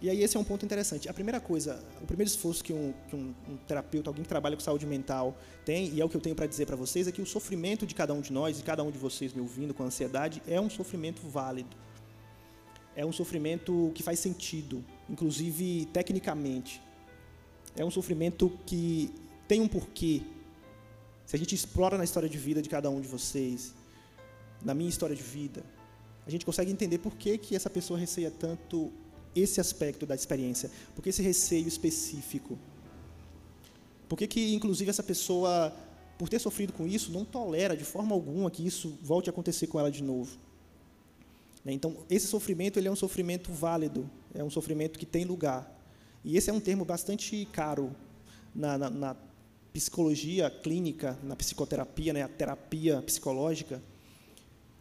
E aí esse é um ponto interessante. A primeira coisa, o primeiro esforço que um, que um, um terapeuta, alguém que trabalha com saúde mental tem, e é o que eu tenho para dizer para vocês, é que o sofrimento de cada um de nós, e cada um de vocês me ouvindo com ansiedade, é um sofrimento válido. É um sofrimento que faz sentido, inclusive tecnicamente. É um sofrimento que tem um porquê, se a gente explora na história de vida de cada um de vocês, na minha história de vida, a gente consegue entender por que, que essa pessoa receia tanto esse aspecto da experiência, por que esse receio específico. Por que, que, inclusive, essa pessoa, por ter sofrido com isso, não tolera de forma alguma que isso volte a acontecer com ela de novo. Né, então, esse sofrimento ele é um sofrimento válido, é um sofrimento que tem lugar. E esse é um termo bastante caro na, na, na psicologia clínica, na psicoterapia, né, a terapia psicológica,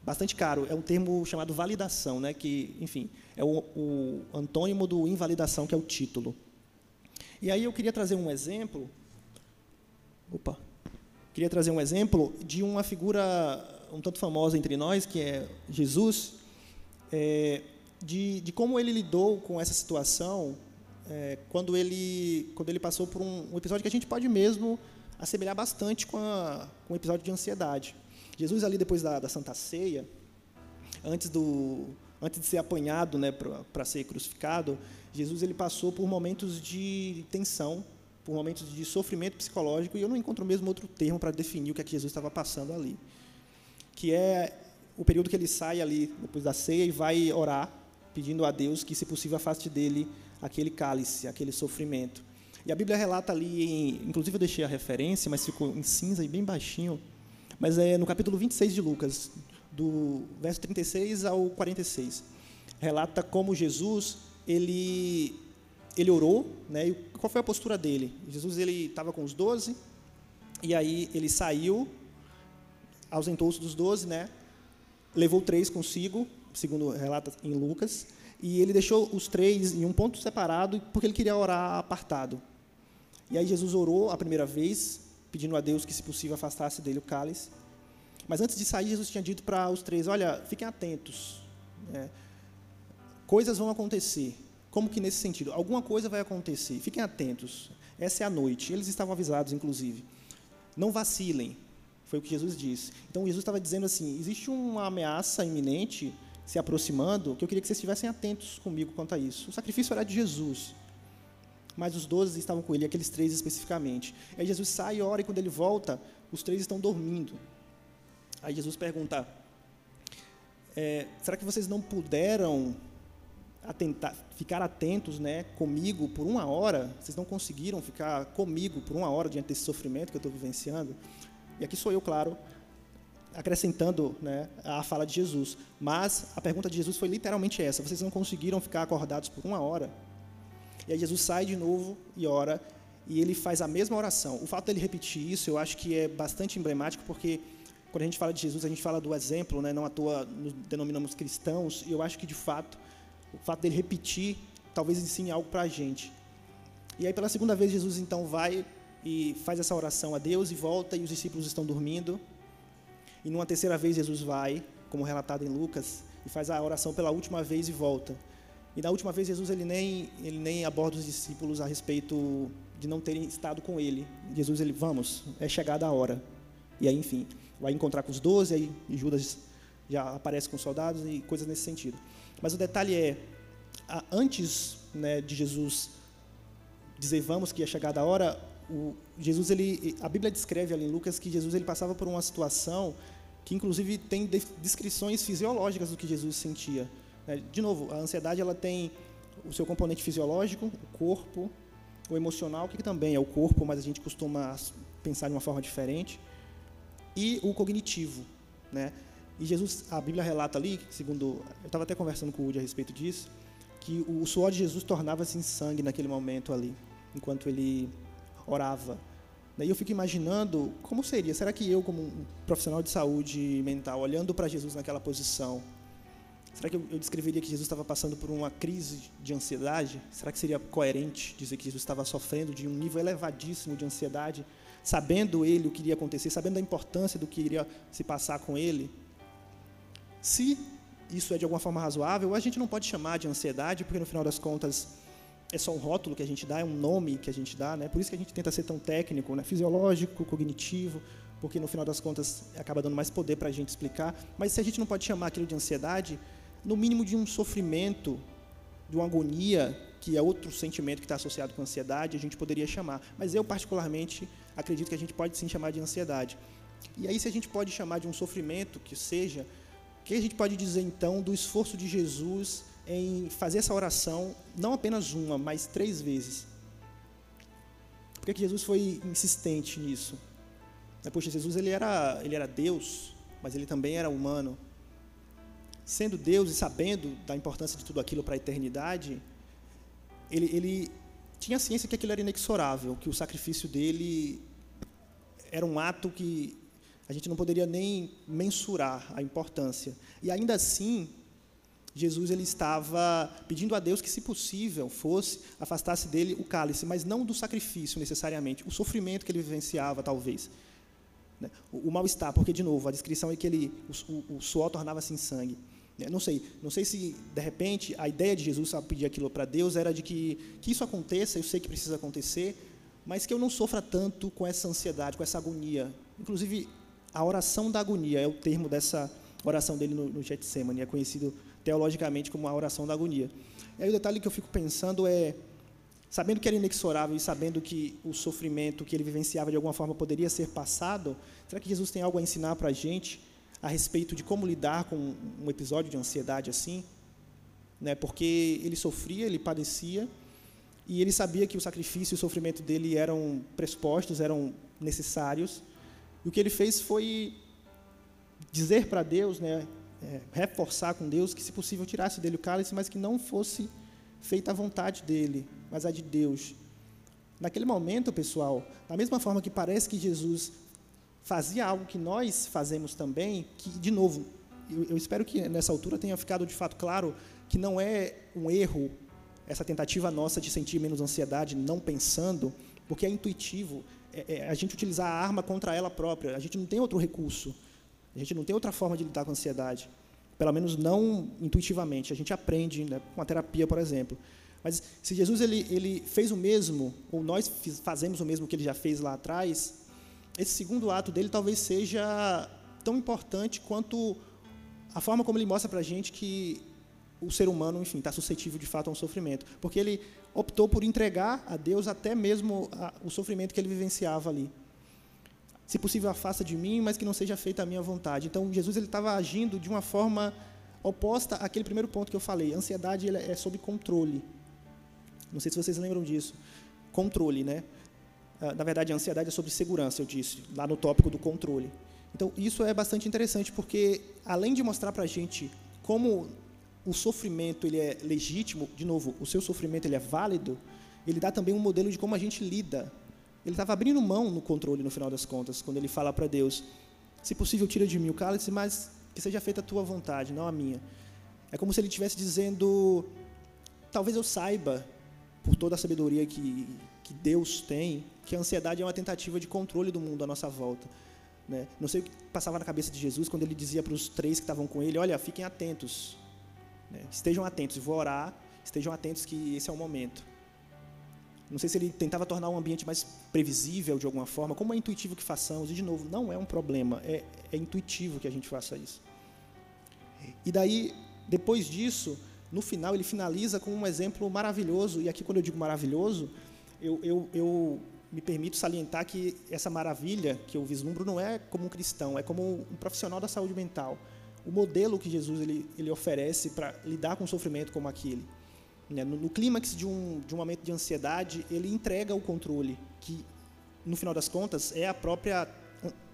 bastante caro. É um termo chamado validação, né, que, enfim, é o, o antônimo do invalidação, que é o título. E aí eu queria trazer um exemplo. Opa. Queria trazer um exemplo de uma figura um tanto famosa entre nós, que é Jesus, é, de, de como ele lidou com essa situação é, quando, ele, quando ele passou por um, um, episódio que a gente pode mesmo assemelhar bastante com, a, com um episódio de ansiedade. Jesus ali depois da, da Santa Ceia, antes, do, antes de ser apanhado né, para ser crucificado, Jesus ele passou por momentos de tensão, por momentos de sofrimento psicológico, e eu não encontro mesmo outro termo para definir o que, é que Jesus estava passando ali. Que é o período que ele sai ali, depois da ceia, e vai orar, pedindo a Deus que, se possível, afaste dele aquele cálice, aquele sofrimento. E a Bíblia relata ali, em, inclusive eu deixei a referência, mas ficou em cinza e bem baixinho, mas é no capítulo 26 de Lucas, do verso 36 ao 46. Relata como Jesus, ele, ele orou, né, e qual foi a postura dele? Jesus ele estava com os doze, e aí ele saiu, ausentou-se dos doze, né, levou três consigo, segundo relata em Lucas, e ele deixou os três em um ponto separado porque ele queria orar apartado. E aí Jesus orou a primeira vez, pedindo a Deus que, se possível, afastasse dele o cálice. Mas antes de sair, Jesus tinha dito para os três: Olha, fiquem atentos. Né? Coisas vão acontecer. Como que nesse sentido? Alguma coisa vai acontecer. Fiquem atentos. Essa é a noite. Eles estavam avisados, inclusive. Não vacilem. Foi o que Jesus disse. Então Jesus estava dizendo assim: existe uma ameaça iminente se aproximando, que eu queria que vocês estivessem atentos comigo quanto a isso. O sacrifício era de Jesus, mas os doze estavam com ele, aqueles três especificamente. Aí Jesus sai, ora, e quando ele volta, os três estão dormindo. Aí Jesus pergunta: é, será que vocês não puderam atentar, ficar atentos né, comigo por uma hora? Vocês não conseguiram ficar comigo por uma hora diante desse sofrimento que eu estou vivenciando? E aqui sou eu, claro, acrescentando né, a fala de Jesus. Mas a pergunta de Jesus foi literalmente essa: vocês não conseguiram ficar acordados por uma hora? E aí Jesus sai de novo e ora, e ele faz a mesma oração. O fato dele repetir isso, eu acho que é bastante emblemático, porque quando a gente fala de Jesus, a gente fala do exemplo, né, não à toa nos denominamos cristãos, e eu acho que de fato, o fato dele repetir talvez ensine algo para a gente. E aí, pela segunda vez, Jesus então vai e faz essa oração a Deus e volta, e os discípulos estão dormindo. E numa terceira vez Jesus vai, como relatado em Lucas, e faz a oração pela última vez e volta. E na última vez Jesus ele nem ele nem aborda os discípulos a respeito de não terem estado com ele. Jesus ele vamos, é chegada a hora. E aí enfim, vai encontrar com os doze, aí Judas já aparece com os soldados e coisas nesse sentido. Mas o detalhe é, antes né, de Jesus dizer vamos que é chegada a hora, o, Jesus ele, a Bíblia descreve ali em Lucas que Jesus ele passava por uma situação que inclusive tem descrições fisiológicas do que Jesus sentia. Né? De novo, a ansiedade ela tem o seu componente fisiológico, o corpo, o emocional, que também é o corpo, mas a gente costuma pensar de uma forma diferente, e o cognitivo, né? E Jesus, a Bíblia relata ali, segundo, eu estava até conversando com o Woody a respeito disso, que o suor de Jesus tornava-se em sangue naquele momento ali, enquanto ele orava. Daí eu fico imaginando como seria, será que eu, como um profissional de saúde mental, olhando para Jesus naquela posição, Será que eu, descreveria que Jesus estava passando por uma crise de ansiedade? Será que seria coerente dizer que Jesus estava sofrendo de um nível elevadíssimo de ansiedade, sabendo ele o que iria acontecer, sabendo da importância do que iria se passar com ele? Se isso é de alguma forma razoável, a gente não pode chamar de ansiedade, porque no final das contas é só um rótulo que a gente dá, é um nome que a gente dá, né? Por isso que a gente tenta ser tão técnico, né? Fisiológico, cognitivo, porque no final das contas acaba dando mais poder para a gente explicar. Mas se a gente não pode chamar aquilo de ansiedade, no mínimo de um sofrimento, de uma agonia, que é outro sentimento que está associado com ansiedade, a gente poderia chamar. Mas eu, particularmente, acredito que a gente pode sim chamar de ansiedade. E aí, se a gente pode chamar de um sofrimento, que seja, o que a gente pode dizer então do esforço de Jesus em fazer essa oração, não apenas uma, mas três vezes? Por que Jesus foi insistente nisso? Poxa, Jesus ele era, ele era Deus, mas ele também era humano sendo Deus e sabendo da importância de tudo aquilo para a eternidade, ele, ele tinha ciência que aquilo era inexorável, que o sacrifício dele era um ato que a gente não poderia nem mensurar a importância. E ainda assim, Jesus ele estava pedindo a Deus que, se possível, fosse afastasse dele o cálice, mas não do sacrifício necessariamente, o sofrimento que ele vivenciava, talvez. Né? O, o mal-estar, porque, de novo, a descrição é que ele, o, o, o suor tornava-se em sangue. É, não sei, não sei se de repente a ideia de Jesus pedir aquilo para Deus era de que, que isso aconteça, eu sei que precisa acontecer, mas que eu não sofra tanto com essa ansiedade, com essa agonia. Inclusive, a oração da agonia é o termo dessa oração dele no, no Getsemane, é conhecido teologicamente como a oração da agonia. E aí o detalhe que eu fico pensando é, sabendo que era inexorável e sabendo que o sofrimento que ele vivenciava de alguma forma poderia ser passado, será que Jesus tem algo a ensinar para a gente? A respeito de como lidar com um episódio de ansiedade assim, né? Porque ele sofria, ele padecia e ele sabia que o sacrifício e o sofrimento dele eram pressupostos, eram necessários. E o que ele fez foi dizer para Deus, né, é, reforçar com Deus que, se possível, tirasse dele o cálice, mas que não fosse feita a vontade dele, mas a de Deus. Naquele momento, pessoal, da mesma forma que parece que Jesus fazia algo que nós fazemos também, que, de novo, eu, eu, espero que nessa altura tenha ficado de fato claro que não é um erro essa tentativa nossa de sentir menos ansiedade não pensando, porque é intuitivo, é, é a gente utilizar a arma contra ela própria, a gente não tem outro recurso, a gente não tem outra forma de lidar com a ansiedade, pelo menos não intuitivamente, a gente aprende né, com a terapia, por exemplo. Mas se Jesus ele, ele fez o mesmo, ou nós fazemos o mesmo que ele já fez lá atrás, esse segundo ato dele talvez seja tão importante quanto a forma como ele mostra para a gente que o ser humano, enfim, está suscetível de fato a um sofrimento. Porque ele optou por entregar a Deus até mesmo a, o sofrimento que ele vivenciava ali. Se possível, afasta de mim, mas que não seja feita a minha vontade. Então, Jesus ele estava agindo de uma forma oposta àquele primeiro ponto que eu falei. A ansiedade é sob controle. Não sei se vocês lembram disso. Controle, né? Ah, na verdade, a ansiedade é sobre segurança, eu disse, lá no tópico do controle. Então, isso é bastante interessante, porque, além de mostrar para a gente como o sofrimento ele é legítimo, de novo, o seu sofrimento ele é válido, ele dá também um modelo de como a gente lida. Ele estava abrindo mão no controle, no final das contas, quando ele fala para Deus, se possível, tira de mim o cálice, mas que seja feita a tua vontade, não a minha. É como se ele estivesse dizendo, talvez eu saiba, por toda a sabedoria que, que Deus tem, que a ansiedade é uma tentativa de controle do mundo à nossa volta. Né? Não sei o que passava na cabeça de Jesus quando ele dizia para os três que estavam com ele: Olha, fiquem atentos, né? estejam atentos, vou orar estejam atentos que esse é o momento. Não sei se ele tentava tornar o ambiente mais previsível de alguma forma, como é intuitivo que façamos, e de novo, não é um problema, é, é intuitivo que a gente faça isso. E daí, depois disso, no final, ele finaliza com um exemplo maravilhoso, e aqui, quando eu digo maravilhoso, eu, eu, eu me permito salientar que essa maravilha que eu vislumbro não é como um cristão, é como um profissional da saúde mental. O modelo que Jesus ele, ele oferece para lidar com um sofrimento como aquele. Né? No, no clímax de um, de um momento de ansiedade, ele entrega o controle, que, no final das contas, é a própria,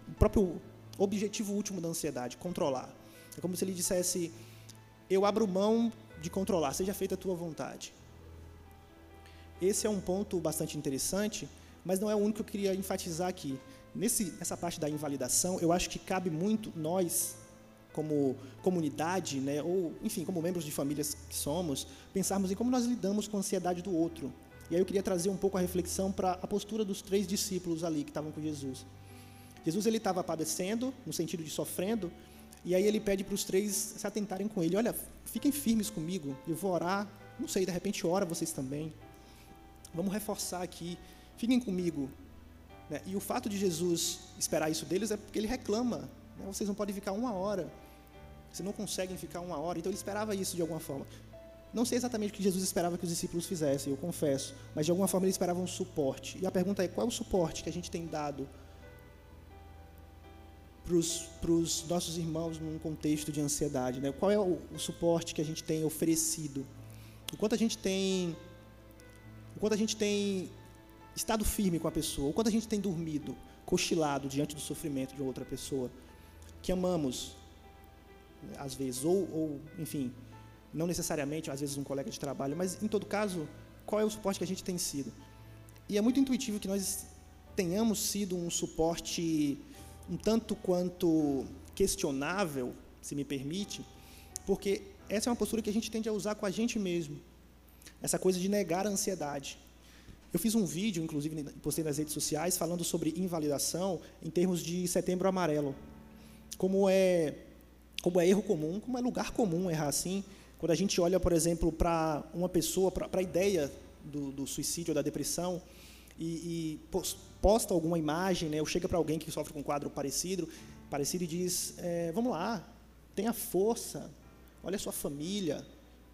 o próprio objetivo último da ansiedade, controlar. É como se ele dissesse, eu abro mão de controlar, seja feita a tua vontade. Esse é um ponto bastante interessante, mas não é o único que eu queria enfatizar aqui. Nesse, nessa parte da invalidação, eu acho que cabe muito nós, como comunidade, né, ou enfim, como membros de famílias que somos, pensarmos em como nós lidamos com a ansiedade do outro. E aí eu queria trazer um pouco a reflexão para a postura dos três discípulos ali que estavam com Jesus. Jesus ele estava padecendo, no sentido de sofrendo, e aí ele pede para os três se atentarem com ele. Olha, fiquem firmes comigo, eu vou orar. Não sei, de repente ora vocês também. Vamos reforçar aqui. Fiquem comigo. Né? E o fato de Jesus esperar isso deles é porque ele reclama né? Vocês não podem ficar uma hora. Vocês não conseguem ficar uma hora. Então ele esperava isso de alguma forma. Não sei exatamente o que Jesus esperava que os discípulos fizessem, eu confesso, mas de alguma forma ele esperava um suporte. E a pergunta é: qual é o suporte que a gente tem dado para os nossos irmãos num contexto de ansiedade? Né? Qual é o, o, suporte que a gente tem oferecido? O quanto a gente tem, quanto a gente tem estado firme com a pessoa? O quanto a gente tem dormido, cochilado diante do sofrimento de outra pessoa? que amamos, às vezes, ou, ou, enfim, não necessariamente, às vezes, um colega de trabalho, mas, em todo caso, qual é o suporte que a gente tem sido? E é muito intuitivo que nós tenhamos sido um suporte um tanto quanto questionável, se me permite, porque essa é uma postura que a gente tende a usar com a gente mesmo. Essa coisa de negar a ansiedade. Eu fiz um vídeo, inclusive postei nas redes sociais, falando sobre invalidação em termos de setembro amarelo como é, como é erro comum, como é lugar comum errar assim. Quando a gente olha, por exemplo, para uma pessoa, para a ideia do, do, suicídio ou da depressão, e, e posta alguma imagem, né, ou chega para alguém que sofre com um quadro parecido, parecido e diz: é, Vamos lá, tenha força, olha a sua família,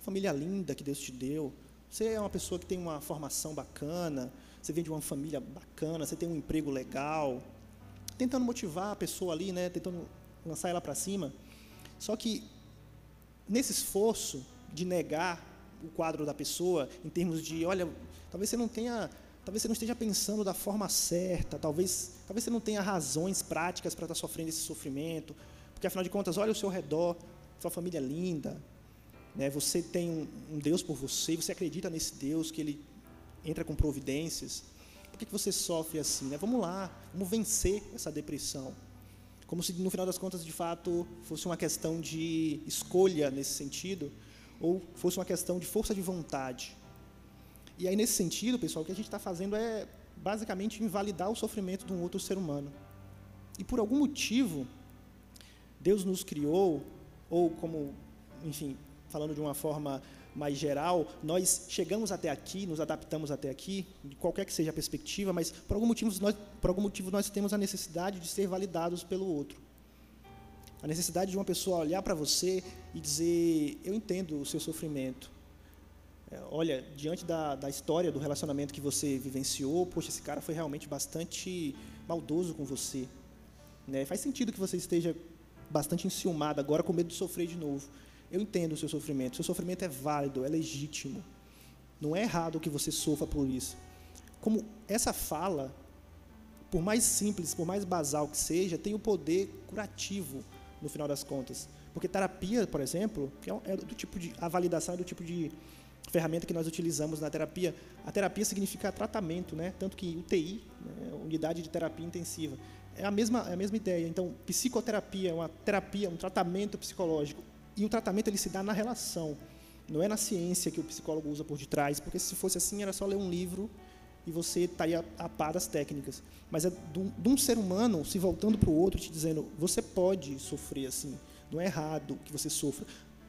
família linda que Deus te deu. Você é uma pessoa que tem uma formação bacana, você vem de uma família bacana, você tem um emprego legal, tentando motivar a pessoa ali, né, tentando lançar ela para cima. Só que nesse esforço de negar o quadro da pessoa, em termos de, olha, talvez você não tenha, talvez você não esteja pensando da forma certa, talvez, talvez você não tenha razões práticas para estar tá sofrendo esse sofrimento, porque afinal de contas, olha o seu redor, sua família é linda, né? Você tem um, um Deus por você, você acredita nesse Deus que ele entra com providências. Por que, que você sofre assim? Né? Vamos lá, vamos vencer essa depressão como se no final das contas de fato fosse uma questão de escolha nesse sentido ou fosse uma questão de força de vontade. E aí nesse sentido, pessoal, o que a gente está fazendo é basicamente invalidar o sofrimento de um outro ser humano. E por algum motivo Deus nos criou ou como, enfim, falando de uma forma mais geral, nós chegamos até aqui, nos adaptamos até aqui, de qualquer que seja a perspectiva, mas por algum motivo nós, por algum motivo nós temos a necessidade de ser validados pelo outro. A necessidade de uma pessoa olhar para você e dizer: Eu entendo o seu sofrimento. É, olha, diante da, da história do relacionamento que você vivenciou, poxa, esse cara foi realmente bastante maldoso com você. Né? Faz sentido que você esteja bastante enciumado agora, com medo de sofrer de novo. Eu entendo o seu sofrimento. O seu sofrimento é válido, é legítimo. Não é errado que você sofra por isso. Como essa fala, por mais simples, por mais basal que seja, tem o poder curativo no final das contas. Porque terapia, por exemplo, é, é do tipo de a validação é do tipo de ferramenta que nós utilizamos na terapia. A terapia significa tratamento, né? Tanto que UTI, né? unidade de terapia intensiva, é a mesma é a mesma ideia. Então, psicoterapia é uma terapia, um tratamento psicológico. E o tratamento ele se dá na relação, não é na ciência que o psicólogo usa por detrás, porque se fosse assim era só ler um livro e você estaria a par das técnicas. Mas é de um ser humano se voltando para o outro te dizendo: você pode sofrer assim, não é errado que você sofra,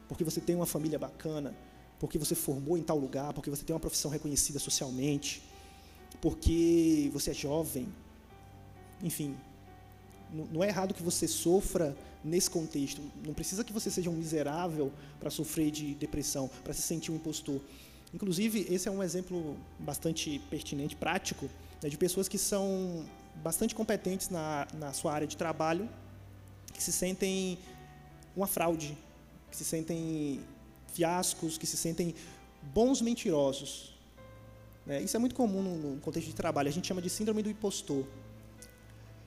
porque você tem uma família bacana, porque você formou em tal lugar, porque você tem uma profissão reconhecida socialmente, porque você é jovem. Enfim, não é errado que você sofra nesse contexto. Não precisa que você seja um miserável para sofrer de depressão, para se sentir um impostor. Inclusive, esse é um exemplo bastante pertinente, prático, né, de pessoas que são bastante competentes na, na sua área de trabalho, que se sentem uma fraude, que se sentem fiascos, que se sentem bons mentirosos. Né? Isso é muito comum no contexto de trabalho, a gente chama de síndrome do impostor.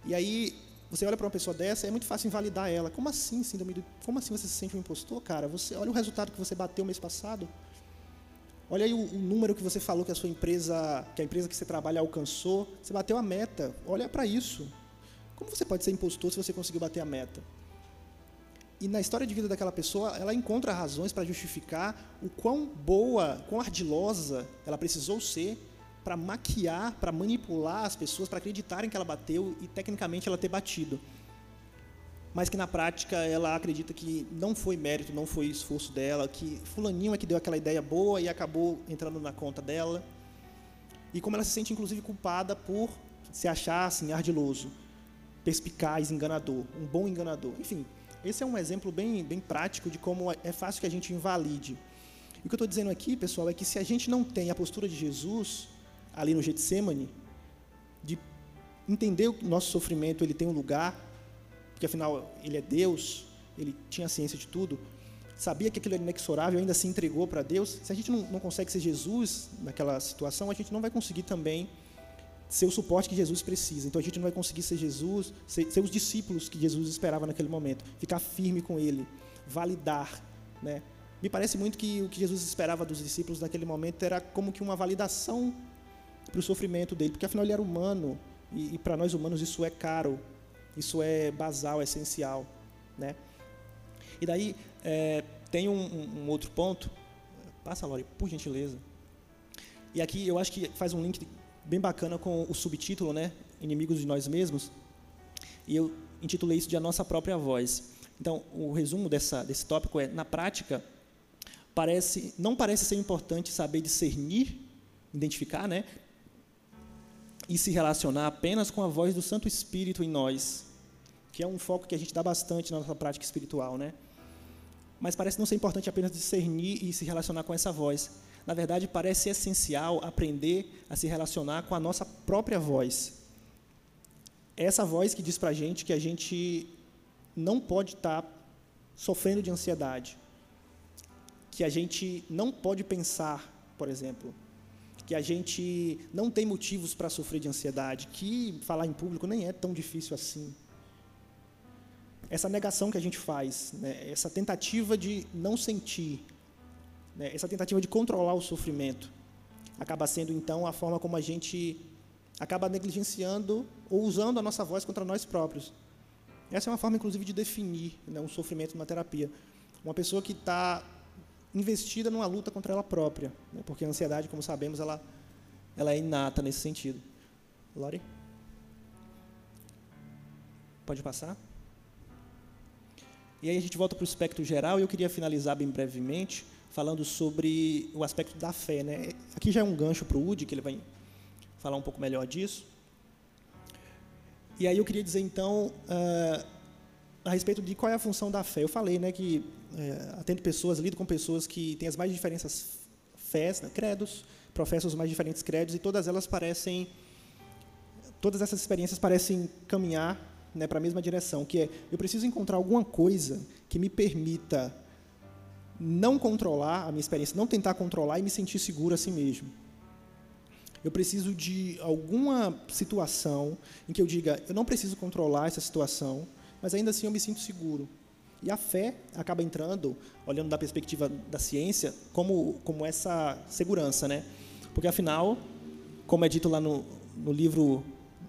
E aí, você olha para uma pessoa dessa, é muito fácil invalidar ela. Como assim, síndrome do... Como assim você se sente um impostor, cara? Você olha o resultado que você bateu mês passado. Olha aí o, o, número que você falou que a sua empresa, que a empresa que você trabalha alcançou. Você bateu a meta. Olha para isso. Como você pode ser impostor se você conseguiu bater a meta? E na história de vida daquela pessoa, ela encontra razões para justificar o quão boa, quão ardilosa ela precisou ser para maquiar, para manipular as pessoas, para acreditarem que ela bateu e tecnicamente ela ter batido. Mas que na prática ela acredita que não foi mérito, não foi esforço dela, que fulaninho é que deu aquela ideia boa e acabou entrando na conta dela. E como ela se sente inclusive culpada por se achar assim ardiloso, perspicaz, enganador, um bom enganador. Enfim, esse é um exemplo bem, bem prático de como é fácil que a gente invalide. E o que eu estou dizendo aqui, pessoal, é que se a gente não tem a postura de Jesus, ali no Getsemane, de entender que o nosso sofrimento ele tem um lugar, porque afinal ele é Deus, ele tinha ciência de tudo, sabia que aquilo era inexorável, ainda se entregou para Deus. Se a gente não, não consegue ser Jesus naquela situação, a gente não vai conseguir também ser o suporte que Jesus precisa. Então a gente não vai conseguir ser Jesus, ser, ser os discípulos que Jesus esperava naquele momento, ficar firme com Ele, validar, né? Me parece muito que o que Jesus esperava dos discípulos naquele momento era como que uma validação para o sofrimento dele, porque afinal ele era humano e, e para nós humanos isso é caro, isso é basal, é essencial, né? E daí é, tem um, um, outro ponto, passa, Lori, por gentileza. E aqui eu acho que faz um link bem bacana com o subtítulo, né? Inimigos de nós mesmos. E eu intitulei isso de a nossa própria voz. Então, o resumo dessa, desse tópico é, na prática, parece, não parece ser importante saber discernir, identificar, né? E se relacionar apenas com a voz do Santo Espírito em nós, que é um foco que a gente dá bastante na nossa prática espiritual, né? Mas parece não ser importante apenas discernir e se relacionar com essa voz. Na verdade, parece essencial aprender a se relacionar com a nossa própria voz. Essa voz que diz para a gente que a gente não pode estar tá sofrendo de ansiedade, que a gente não pode pensar, por exemplo, que a gente não tem motivos para sofrer de ansiedade, que falar em público nem é tão difícil assim. Essa negação que a gente faz, né, essa tentativa de não sentir, né, essa tentativa de controlar o sofrimento, acaba sendo então a forma como a gente acaba negligenciando ou usando a nossa voz contra nós próprios. Essa é uma forma, inclusive, de definir né, um sofrimento numa terapia. Uma pessoa que está investida numa luta contra ela própria, né? porque a ansiedade, como sabemos, ela, ela é inata nesse sentido. Lori? Pode passar? E aí a gente volta para o aspecto geral e eu queria finalizar bem brevemente falando sobre o aspecto da fé. Né? Aqui já é um gancho para o Udi, que ele vai falar um pouco melhor disso. E aí eu queria dizer então uh, a respeito de qual é a função da fé. Eu falei né, que é, atendo pessoas, lido com pessoas que têm as mais diferentes fés, né, credos, professam os mais diferentes credos, e todas elas parecem, todas essas experiências parecem caminhar né, para a mesma direção, que é, eu preciso encontrar alguma coisa que me permita não controlar a minha experiência, não tentar controlar e me sentir seguro a si mesmo. Eu preciso de alguma situação em que eu diga, eu não preciso controlar essa situação, mas ainda assim eu me sinto seguro. E a fé acaba entrando, olhando da perspectiva da ciência, como, como essa segurança, né? Porque afinal, como é dito lá no, no livro,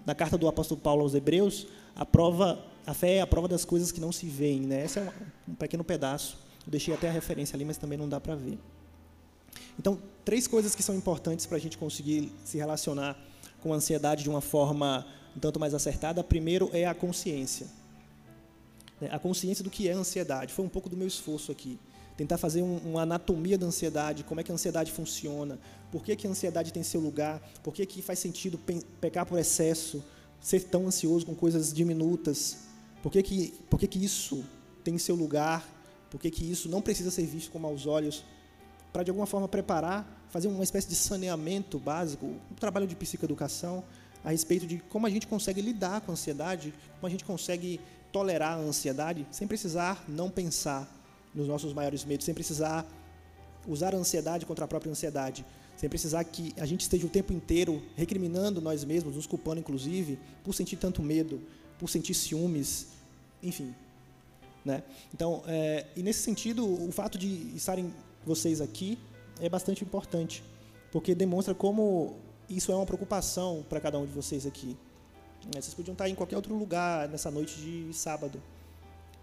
na carta do apóstolo Paulo aos Hebreus, a prova, a fé é a prova das coisas que não se veem, né? Esse é um, um pequeno pedaço. Eu deixei até a referência ali, mas também não dá para ver. Então, três coisas que são importantes para a gente conseguir se relacionar com a ansiedade de uma forma um tanto mais acertada. Primeiro é a consciência. Né, a consciência do que é ansiedade. Foi um pouco do meu esforço aqui. tentar fazer um, uma anatomia da ansiedade, como é que a ansiedade funciona, por que, que a ansiedade tem seu lugar, por que, que faz sentido pecar por excesso, ser tão ansioso com coisas diminutas, por que, que, por que, que isso tem seu lugar, por que, que isso não precisa ser visto com maus olhos, para de alguma forma preparar, fazer uma espécie de saneamento básico, um trabalho de psicoeducação a respeito de como a gente consegue lidar com a ansiedade, como a gente consegue tolerar a ansiedade sem precisar não pensar nos nossos maiores medos, sem precisar usar a ansiedade contra a própria ansiedade, sem precisar que a gente esteja o tempo inteiro recriminando nós mesmos, nos culpando inclusive, por sentir tanto medo, por sentir ciúmes, enfim. Né? Então, é, e nesse sentido, o fato de estarem vocês aqui é bastante importante, porque demonstra como isso é uma preocupação para cada um de vocês aqui. É, vocês podiam estar em qualquer outro lugar nessa noite de sábado,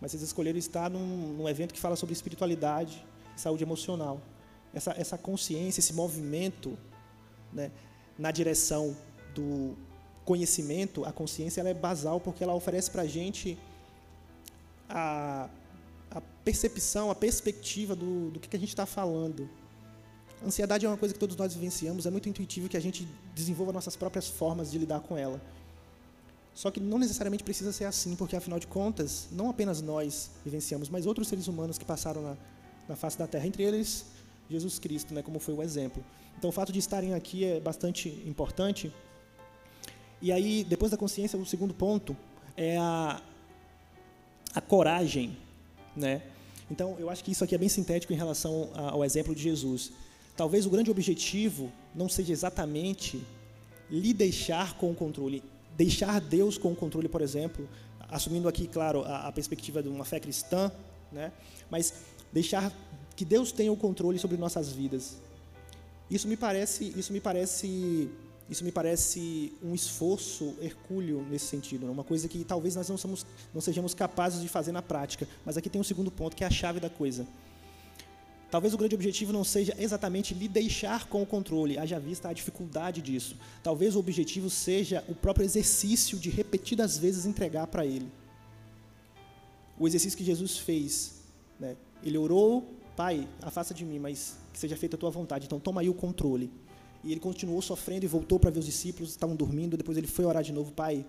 mas vocês escolheram estar num, num evento que fala sobre espiritualidade e saúde emocional. Essa, essa consciência, esse movimento né, na direção do conhecimento, a consciência ela é basal porque ela oferece para a gente a, percepção, a perspectiva do, do que, que a gente está falando. Ansiedade é uma coisa que todos nós vivenciamos, é muito intuitivo que a gente desenvolva nossas próprias formas de lidar com ela. Só que não necessariamente precisa ser assim, porque afinal de contas, não apenas nós vivenciamos, mas outros seres humanos que passaram na, na face da Terra, entre eles Jesus Cristo, né, como foi o exemplo. Então o fato de estarem aqui é bastante importante. E aí, depois da consciência, o segundo ponto é a, a coragem. Né? Então eu acho que isso aqui é bem sintético em relação ao exemplo de Jesus. Talvez o grande objetivo não seja exatamente lhe deixar com o controle, deixar Deus com o controle, por exemplo, assumindo aqui, claro, a, a perspectiva de uma fé cristã, né? mas deixar que Deus tenha o controle sobre nossas vidas. Isso me parece, isso me parece, isso me parece um esforço hercúleo nesse sentido, né? uma coisa que talvez nós não, somos, não sejamos capazes de fazer na prática. Mas aqui tem um segundo ponto que é a chave da coisa. Talvez o grande objetivo não seja exatamente lhe deixar com o controle, haja vista a dificuldade disso. Talvez o objetivo seja o próprio exercício de repetidas vezes entregar para Ele. O exercício que Jesus fez. Né? Ele orou, Pai, afasta de mim, mas que seja feita a tua vontade. Então toma aí o controle. E ele continuou sofrendo e voltou para ver os discípulos, estavam dormindo. Depois ele foi orar de novo, Pai,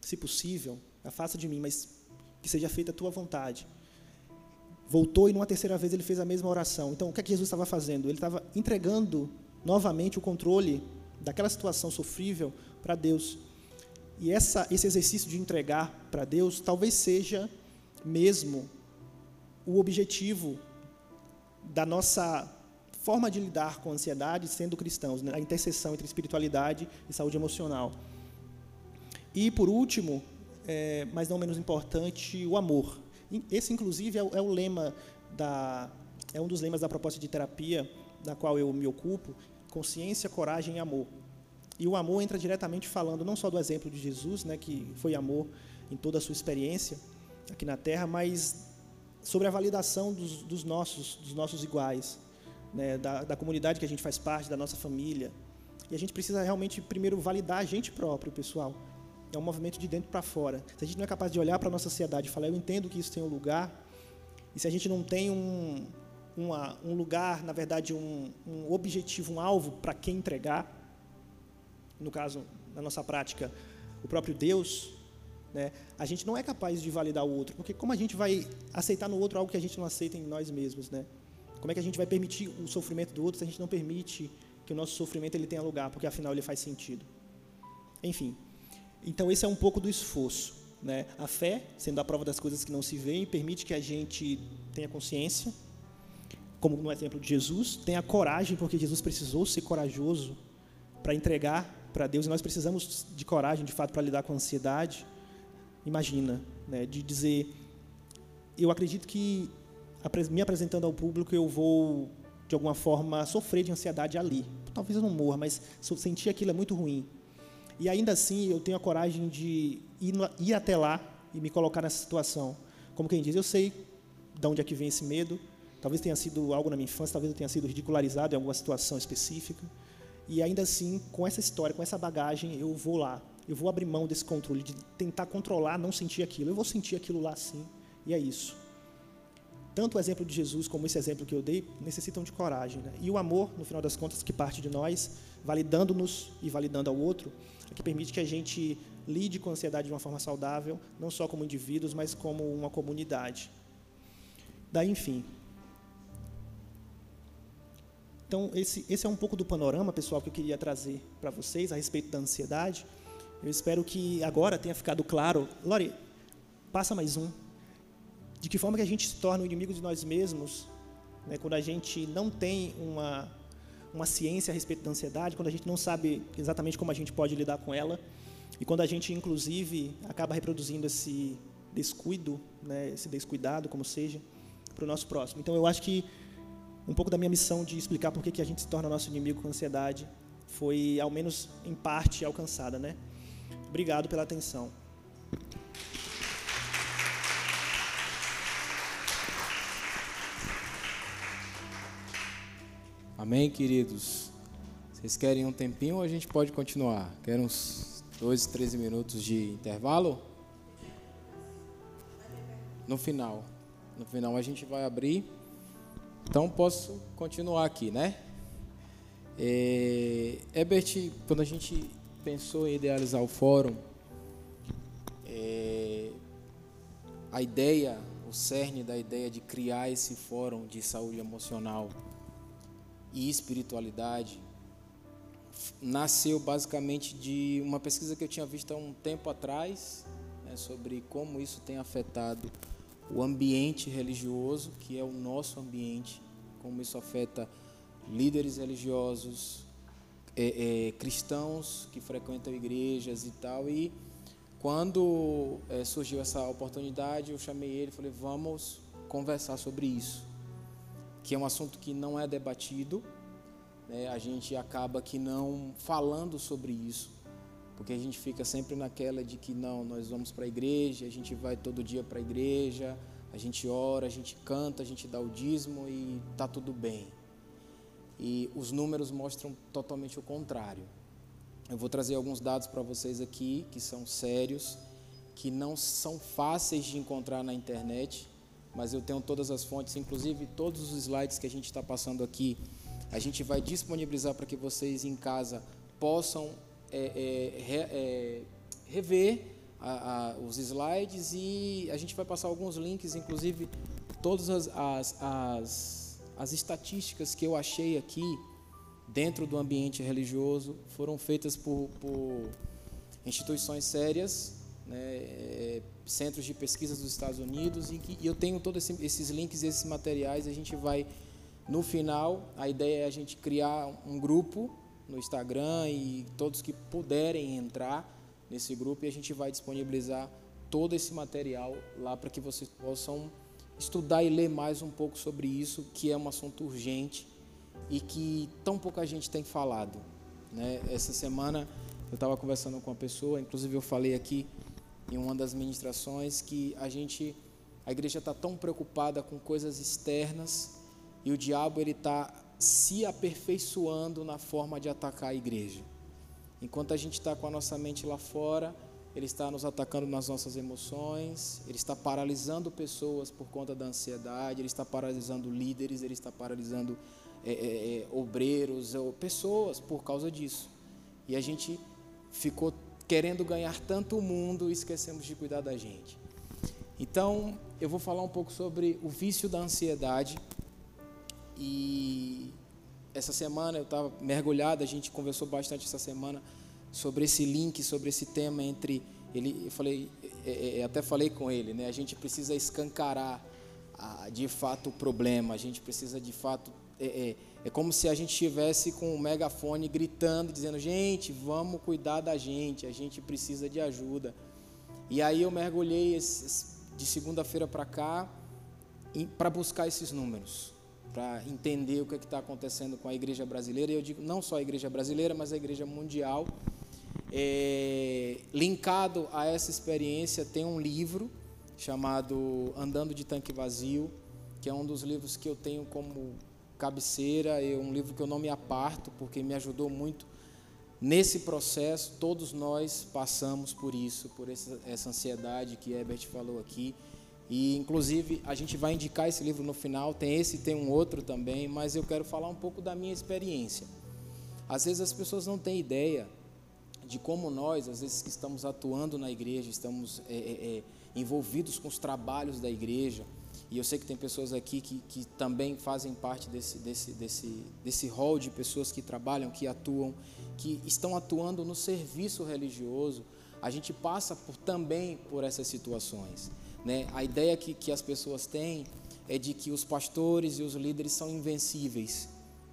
se possível, afasta de mim, mas que seja feita a tua vontade voltou e numa terceira vez ele fez a mesma oração. Então, o que é que Jesus estava fazendo? Ele estava entregando novamente o controle daquela situação sofrível para Deus. E essa, esse exercício de entregar para Deus talvez seja mesmo o objetivo da nossa forma de lidar com a ansiedade sendo cristãos, né? a interseção entre espiritualidade e saúde emocional. E, por último, é, mas não menos importante, o amor. Esse, inclusive, é o, é o lema da, é um dos lemas da proposta de terapia da qual eu me ocupo, consciência, coragem e amor. E o amor entra diretamente falando não só do exemplo de Jesus, né, que foi amor em toda a sua experiência aqui na Terra, mas sobre a validação dos, dos nossos, dos nossos iguais, né, da, da comunidade que a gente faz parte, da nossa família. E a gente precisa realmente primeiro validar a gente próprio, pessoal. É um movimento de dentro para fora. Se a gente não é capaz de olhar para a nossa sociedade e falar, eu entendo que isso tem um lugar, e se a gente não tem um, uma, um lugar, na verdade, um, um objetivo, um alvo para quem entregar, no caso, na nossa prática, o próprio Deus, né, a gente não é capaz de validar o outro, porque como a gente vai aceitar no outro algo que a gente não aceita em nós mesmos, né? Como é que a gente vai permitir o sofrimento do outro se a gente não permite que o nosso sofrimento ele tenha lugar, porque afinal ele faz sentido? Enfim, então, esse é um pouco do esforço. Né? A fé, sendo a prova das coisas que não se veem, permite que a gente tenha consciência, como no exemplo de Jesus, tenha coragem, porque Jesus precisou ser corajoso para entregar para Deus, e nós precisamos de coragem, de fato, para lidar com a ansiedade. Imagina, né? de dizer, eu acredito que me apresentando ao público eu vou de alguma forma sofrer de ansiedade ali. Talvez eu não morra, mas sentir aquilo é muito ruim. E ainda assim eu tenho a coragem de ir, ir até lá e me colocar nessa situação. Como quem diz, eu sei de onde é que vem esse medo. Talvez tenha sido algo na minha infância, talvez eu tenha sido ridicularizado em alguma situação específica. E ainda assim, com essa história, com essa bagagem, eu vou lá. Eu vou abrir mão desse controle, de tentar controlar, não sentir aquilo. Eu vou sentir aquilo lá sim, e é isso. Tanto o exemplo de Jesus como esse exemplo que eu dei necessitam de coragem. Né? E o amor, no final das contas, que parte de nós, validando-nos e validando ao outro, é que permite que a gente lide com a ansiedade de uma forma saudável, não só como indivíduos, mas como uma comunidade. Daí, enfim. Então, esse, esse é um pouco do panorama, pessoal, que eu queria trazer para vocês a respeito da ansiedade. Eu espero que agora tenha ficado claro. Lori, passa mais um de que forma que a gente se torna o inimigo de nós mesmos, né, quando a gente não tem uma, uma ciência a respeito da ansiedade, quando a gente não sabe exatamente como a gente pode lidar com ela, e quando a gente, inclusive, acaba reproduzindo esse descuido, né, esse descuidado, como seja, para o nosso próximo. Então, eu acho que um pouco da minha missão de explicar por que a gente se torna nosso inimigo com ansiedade foi, ao menos em parte, alcançada. Né? Obrigado pela atenção. Amém, queridos? Vocês querem um tempinho ou a gente pode continuar? Querem uns 12, 13 minutos de intervalo? No final. No final a gente vai abrir. Então posso continuar aqui, né? É, Ebert, quando a gente pensou em idealizar o fórum, é, a ideia, o cerne da ideia de criar esse fórum de saúde emocional e espiritualidade nasceu basicamente de uma pesquisa que eu tinha visto há um tempo atrás né, sobre como isso tem afetado o ambiente religioso, que é o nosso ambiente, como isso afeta líderes religiosos, é, é, cristãos que frequentam igrejas e tal. E quando é, surgiu essa oportunidade, eu chamei ele e falei: vamos conversar sobre isso que é um assunto que não é debatido, né? a gente acaba que não falando sobre isso, porque a gente fica sempre naquela de que não, nós vamos para a igreja, a gente vai todo dia para a igreja, a gente ora, a gente canta, a gente dá o dízimo e tá tudo bem. E os números mostram totalmente o contrário. Eu vou trazer alguns dados para vocês aqui que são sérios, que não são fáceis de encontrar na internet mas eu tenho todas as fontes, inclusive todos os slides que a gente está passando aqui, a gente vai disponibilizar para que vocês em casa possam é, é, é, rever a, a, os slides e a gente vai passar alguns links, inclusive todas as, as, as, as estatísticas que eu achei aqui dentro do ambiente religioso foram feitas por, por instituições sérias, né, é, centros de pesquisa dos Estados Unidos e, que, e eu tenho todos esse, esses links, esses materiais. A gente vai, no final, a ideia é a gente criar um grupo no Instagram e todos que puderem entrar nesse grupo e a gente vai disponibilizar todo esse material lá para que vocês possam estudar e ler mais um pouco sobre isso, que é um assunto urgente e que tão pouca gente tem falado. Né? Essa semana eu estava conversando com uma pessoa, inclusive eu falei aqui em uma das ministrações que a gente, a igreja está tão preocupada com coisas externas e o diabo ele está se aperfeiçoando na forma de atacar a igreja. Enquanto a gente está com a nossa mente lá fora, ele está nos atacando nas nossas emoções, ele está paralisando pessoas por conta da ansiedade, ele está paralisando líderes, ele está paralisando é, é, é obreiros, pessoas por causa disso. E a gente ficou querendo ganhar tanto o mundo esquecemos de cuidar da gente. Então, eu vou falar um pouco sobre o vício da ansiedade. E essa semana eu estava mergulhado, a gente conversou bastante essa semana sobre esse link, sobre esse tema entre ele, eu falei, é, é, é até falei com ele, né? A gente precisa escancarar de fato o problema, a gente precisa de fato é, é, é como se a gente estivesse com um megafone gritando, dizendo: gente, vamos cuidar da gente, a gente precisa de ajuda. E aí eu mergulhei de segunda-feira para cá para buscar esses números, para entender o que é está acontecendo com a igreja brasileira. E eu digo não só a igreja brasileira, mas a igreja mundial. É, linkado a essa experiência, tem um livro chamado Andando de Tanque Vazio, que é um dos livros que eu tenho como cabeceira, é um livro que eu não me aparto, porque me ajudou muito nesse processo. Todos nós passamos por isso, por essa, essa ansiedade que Herbert falou aqui. E inclusive a gente vai indicar esse livro no final, tem esse, tem um outro também, mas eu quero falar um pouco da minha experiência. Às vezes as pessoas não têm ideia de como nós, às vezes que estamos atuando na igreja, estamos é, é, é envolvidos com os trabalhos da igreja, e eu sei que tem pessoas aqui que, que também fazem parte desse, desse, desse, desse hall de pessoas que trabalham, que atuam, que estão atuando no serviço religioso. A gente passa por, também por essas situações. Né? A ideia que, que as pessoas têm é de que os pastores e os líderes são invencíveis,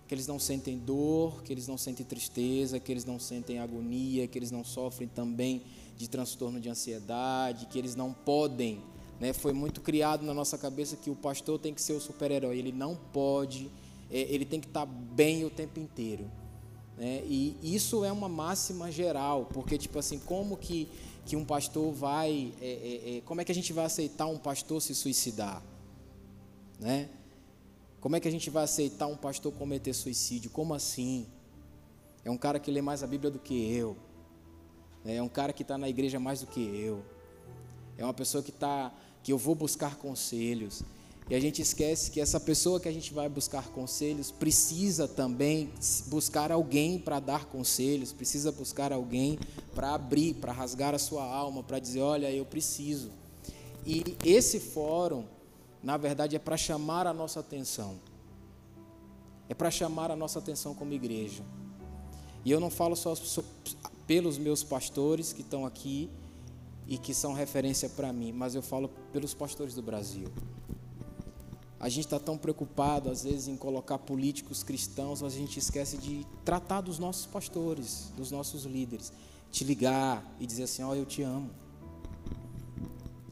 que eles não sentem dor, que eles não sentem tristeza, que eles não sentem agonia, que eles não sofrem também de transtorno de ansiedade, que eles não podem. Né? Foi muito criado na nossa cabeça que o pastor tem que ser o super-herói, ele não pode, é, ele tem que estar bem o tempo inteiro. Né? E isso é uma máxima geral, porque tipo assim, como que que um pastor vai. É, é, é, como é que a gente vai aceitar um pastor se suicidar? Né? Como é que a gente vai aceitar um pastor cometer suicídio? Como assim? É um cara que lê mais a Bíblia do que eu. Né? É um cara que está na igreja mais do que eu. É uma pessoa que está que eu vou buscar conselhos. E a gente esquece que essa pessoa que a gente vai buscar conselhos precisa também buscar alguém para dar conselhos, precisa buscar alguém para abrir, para rasgar a sua alma, para dizer: olha, eu preciso. E esse fórum, na verdade, é para chamar a nossa atenção. É para chamar a nossa atenção como igreja. E eu não falo só pelos meus pastores que estão aqui e que são referência para mim, mas eu falo pelos pastores do Brasil. A gente está tão preocupado, às vezes, em colocar políticos cristãos, mas a gente esquece de tratar dos nossos pastores, dos nossos líderes. Te ligar e dizer assim: Ó, oh, eu te amo.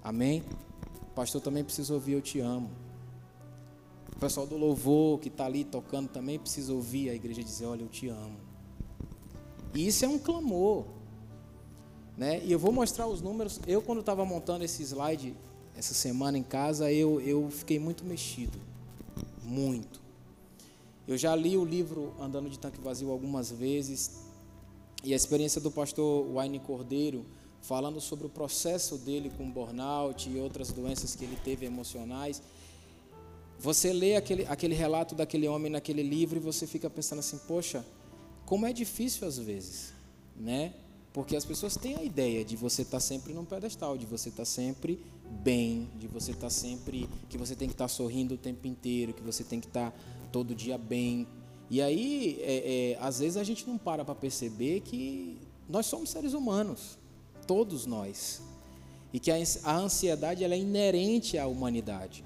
Amém? Pastor também precisa ouvir: Eu te amo. O pessoal do louvor que está ali tocando também precisa ouvir a igreja dizer: Olha, eu te amo. E isso é um clamor. Né? E eu vou mostrar os números. Eu, quando estava montando esse slide, essa semana em casa, eu, eu fiquei muito mexido. Muito. Eu já li o livro Andando de Tanque Vazio algumas vezes. E a experiência do pastor Wayne Cordeiro, falando sobre o processo dele com burnout e outras doenças que ele teve emocionais. Você lê aquele, aquele relato daquele homem naquele livro e você fica pensando assim: poxa, como é difícil às vezes, né? Porque as pessoas têm a ideia de você estar tá sempre num pedestal, de você estar tá sempre bem, de você estar tá sempre. que você tem que estar sorrindo o tempo inteiro, que você tem que estar todo dia bem. E aí, é, é, às vezes a gente não para para perceber que nós somos seres humanos, todos nós. E que a, ansiedade ela é inerente à humanidade.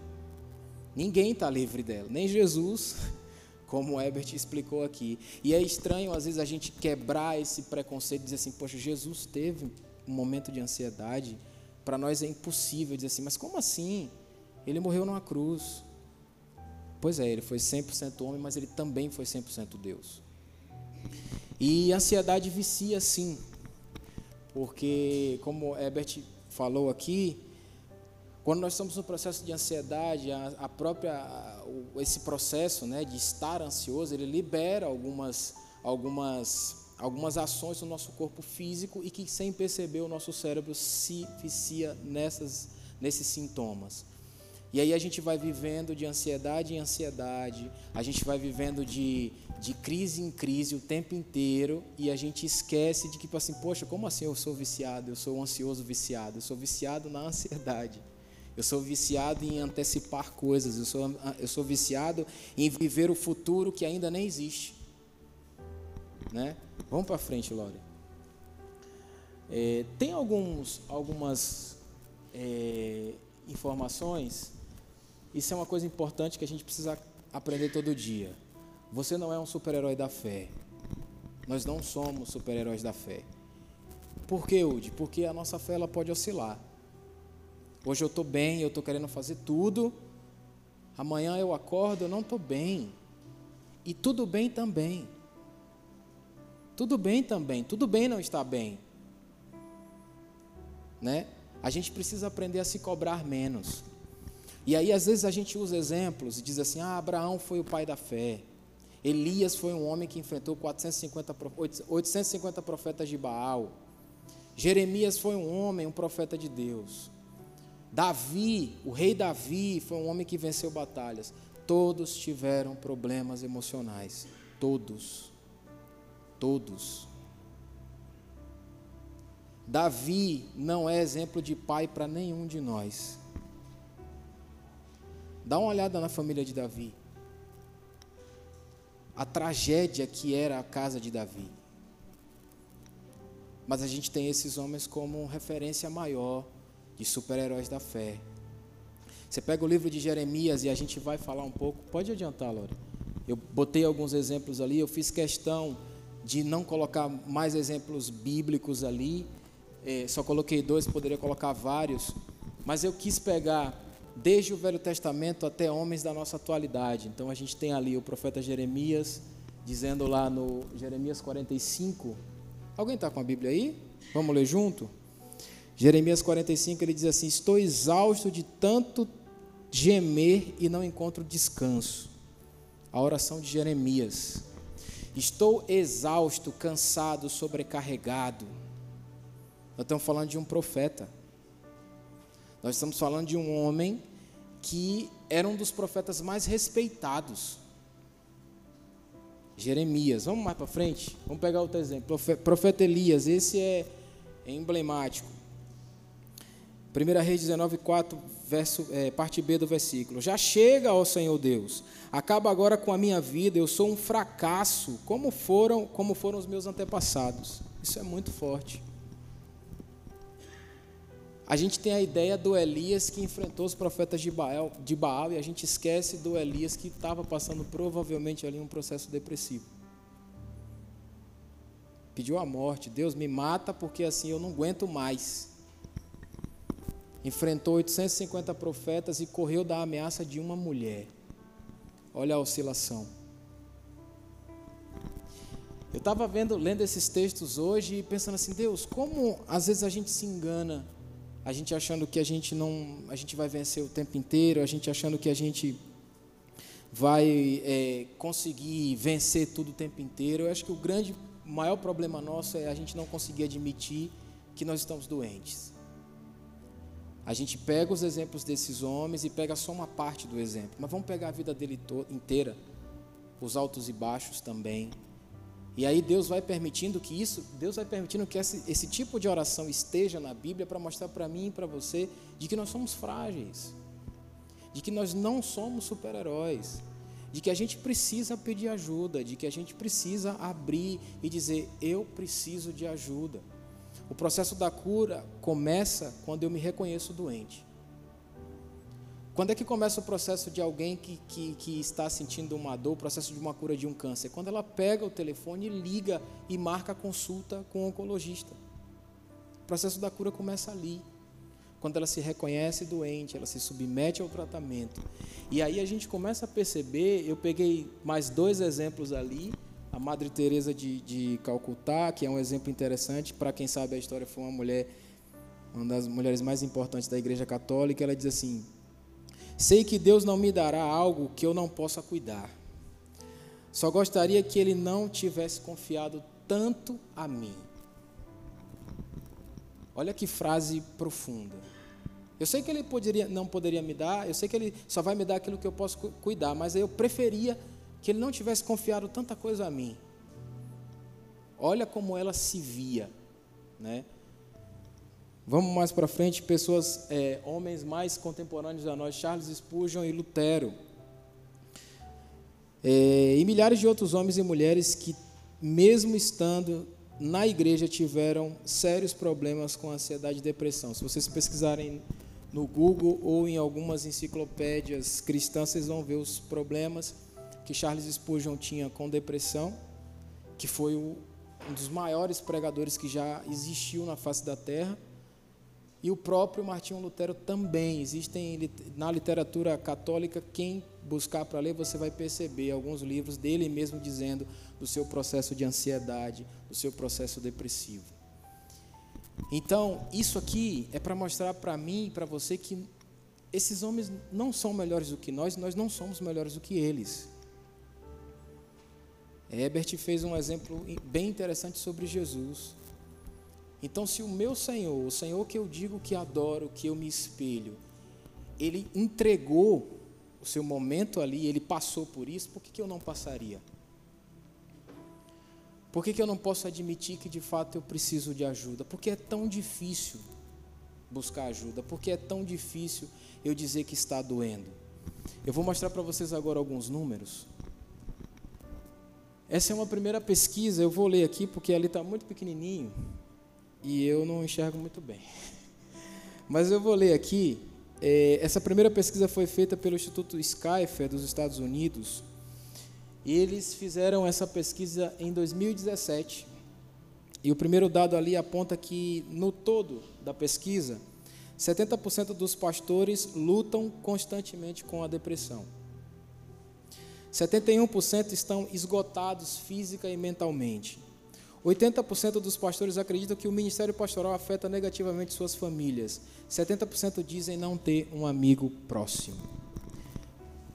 Ninguém está livre dela, nem Jesus como o Ebert explicou aqui. E é estranho, às vezes, a gente quebrar esse preconceito e dizer assim: Poxa, Jesus teve um momento de ansiedade. Para nós é impossível dizer assim: Mas como assim? Ele morreu numa cruz. Pois é, ele foi 100% homem, mas ele também foi 100% Deus. E ansiedade vicia sim. Porque, como Ebert falou aqui, quando nós estamos no processo de ansiedade, a, a própria a, o, esse processo, né, de estar ansioso, ele libera algumas algumas algumas ações no nosso corpo físico e que sem perceber o nosso cérebro se vicia nessas nesses sintomas. E aí a gente vai vivendo de ansiedade em ansiedade, a gente vai vivendo de, de crise em crise o tempo inteiro e a gente esquece de que, tipo assim, poxa, como assim eu sou viciado? Eu sou ansioso viciado, eu sou viciado na ansiedade. Eu sou viciado em antecipar coisas, eu sou, eu sou viciado em viver o futuro que ainda nem existe. Né? Vamos para frente, Lore. É, tem alguns, algumas é, informações, isso é uma coisa importante que a gente precisa aprender todo dia. Você não é um super-herói da fé. Nós não somos super-heróis da fé. Por que, Udi? Porque a nossa fé ela pode oscilar. Hoje eu estou bem, eu estou querendo fazer tudo. Amanhã eu acordo, eu não estou bem. E tudo bem também. Tudo bem também. Tudo bem não estar bem. Né? A gente precisa aprender a se cobrar menos. E aí, às vezes, a gente usa exemplos e diz assim: ah, Abraão foi o pai da fé. Elias foi um homem que enfrentou 450, 850 profetas de Baal. Jeremias foi um homem, um profeta de Deus. Davi, o rei Davi, foi um homem que venceu batalhas. Todos tiveram problemas emocionais. Todos. Todos. Davi não é exemplo de pai para nenhum de nós. Dá uma olhada na família de Davi. A tragédia que era a casa de Davi. Mas a gente tem esses homens como referência maior de super-heróis da fé. Você pega o livro de Jeremias e a gente vai falar um pouco. Pode adiantar, Laura. Eu botei alguns exemplos ali, eu fiz questão de não colocar mais exemplos bíblicos ali. É, só coloquei dois, poderia colocar vários. Mas eu quis pegar desde o Velho Testamento até homens da nossa atualidade. Então a gente tem ali o profeta Jeremias, dizendo lá no Jeremias 45. Alguém está com a Bíblia aí? Vamos ler junto? Jeremias 45 ele diz assim: Estou exausto de tanto gemer e não encontro descanso. A oração de Jeremias. Estou exausto, cansado, sobrecarregado. Nós estamos falando de um profeta. Nós estamos falando de um homem que era um dos profetas mais respeitados. Jeremias, vamos mais para frente? Vamos pegar outro exemplo. Profeta Elias, esse é emblemático. 1 Reis 19, 4, verso, é, parte B do versículo. Já chega, ó Senhor Deus, acaba agora com a minha vida, eu sou um fracasso, como foram, como foram os meus antepassados. Isso é muito forte. A gente tem a ideia do Elias que enfrentou os profetas de Baal, de Baal e a gente esquece do Elias que estava passando provavelmente ali um processo depressivo. Pediu a morte, Deus me mata porque assim eu não aguento mais enfrentou 850 profetas e correu da ameaça de uma mulher. Olha a oscilação. Eu estava lendo esses textos hoje e pensando assim, Deus, como às vezes a gente se engana, a gente achando que a gente não, a gente vai vencer o tempo inteiro, a gente achando que a gente vai é, conseguir vencer tudo o tempo inteiro. Eu acho que o grande, maior problema nosso é a gente não conseguir admitir que nós estamos doentes. A gente pega os exemplos desses homens e pega só uma parte do exemplo, mas vamos pegar a vida dele inteira, os altos e baixos também. E aí Deus vai permitindo que isso, Deus vai permitindo que esse, esse tipo de oração esteja na Bíblia para mostrar para mim e para você de que nós somos frágeis, de que nós não somos super-heróis, de que a gente precisa pedir ajuda, de que a gente precisa abrir e dizer: Eu preciso de ajuda. O processo da cura começa quando eu me reconheço doente. Quando é que começa o processo de alguém que, que, que, está sentindo uma dor, o processo de uma cura de um câncer? Quando ela pega o telefone, liga e marca a consulta com o oncologista. O processo da cura começa ali. Quando ela se reconhece doente, ela se submete ao tratamento. E aí a gente começa a perceber, eu peguei mais dois exemplos ali, a Madre Teresa de, de Calcutá, que é um exemplo interessante, para quem sabe a história foi uma mulher, uma das mulheres mais importantes da Igreja Católica, ela diz assim: Sei que Deus não me dará algo que eu não possa cuidar. Só gostaria que ele não tivesse confiado tanto a mim. Olha que frase profunda. Eu sei que ele poderia, não poderia me dar, eu sei que ele só vai me dar aquilo que eu posso cuidar, mas eu preferia que ele não tivesse confiado tanta coisa a mim. Olha como ela se via, né? Vamos mais para frente, pessoas, é, homens mais contemporâneos a nós, Charles Spurgeon e Lutero. É, e milhares de outros homens e mulheres que, mesmo estando na igreja, tiveram sérios problemas com ansiedade e depressão. Se vocês pesquisarem no Google ou em algumas enciclopédias cristãs, vocês vão ver os problemas que Charles Spurgeon tinha com depressão, que foi o, um dos maiores pregadores que já existiu na face da terra. E o próprio Martinho Lutero também. Existem na literatura católica, quem buscar para ler, você vai perceber alguns livros dele mesmo dizendo do seu processo de ansiedade, do seu processo depressivo. Então, isso aqui é para mostrar para mim e para você que esses homens não são melhores do que nós, nós não somos melhores do que eles. Herbert fez um exemplo bem interessante sobre Jesus. Então, se o meu Senhor, o Senhor que eu digo que adoro, que eu me espelho, ele entregou o seu momento ali, ele passou por isso, por que, que eu não passaria? Por que, que eu não posso admitir que de fato eu preciso de ajuda? Porque é tão difícil buscar ajuda, porque é tão difícil eu dizer que está doendo. Eu vou mostrar para vocês agora alguns números. Essa é uma primeira pesquisa, eu vou ler aqui porque ali está muito pequenininho e eu não enxergo muito bem. Mas eu vou ler aqui. É, essa primeira pesquisa foi feita pelo Instituto Skyfer dos Estados Unidos. E eles fizeram essa pesquisa em 2017. E o primeiro dado ali aponta que, no todo da pesquisa, 70% dos pastores lutam constantemente com a depressão. 71% estão esgotados física e mentalmente. 80% dos pastores acreditam que o ministério pastoral afeta negativamente suas famílias. 70% dizem não ter um amigo próximo.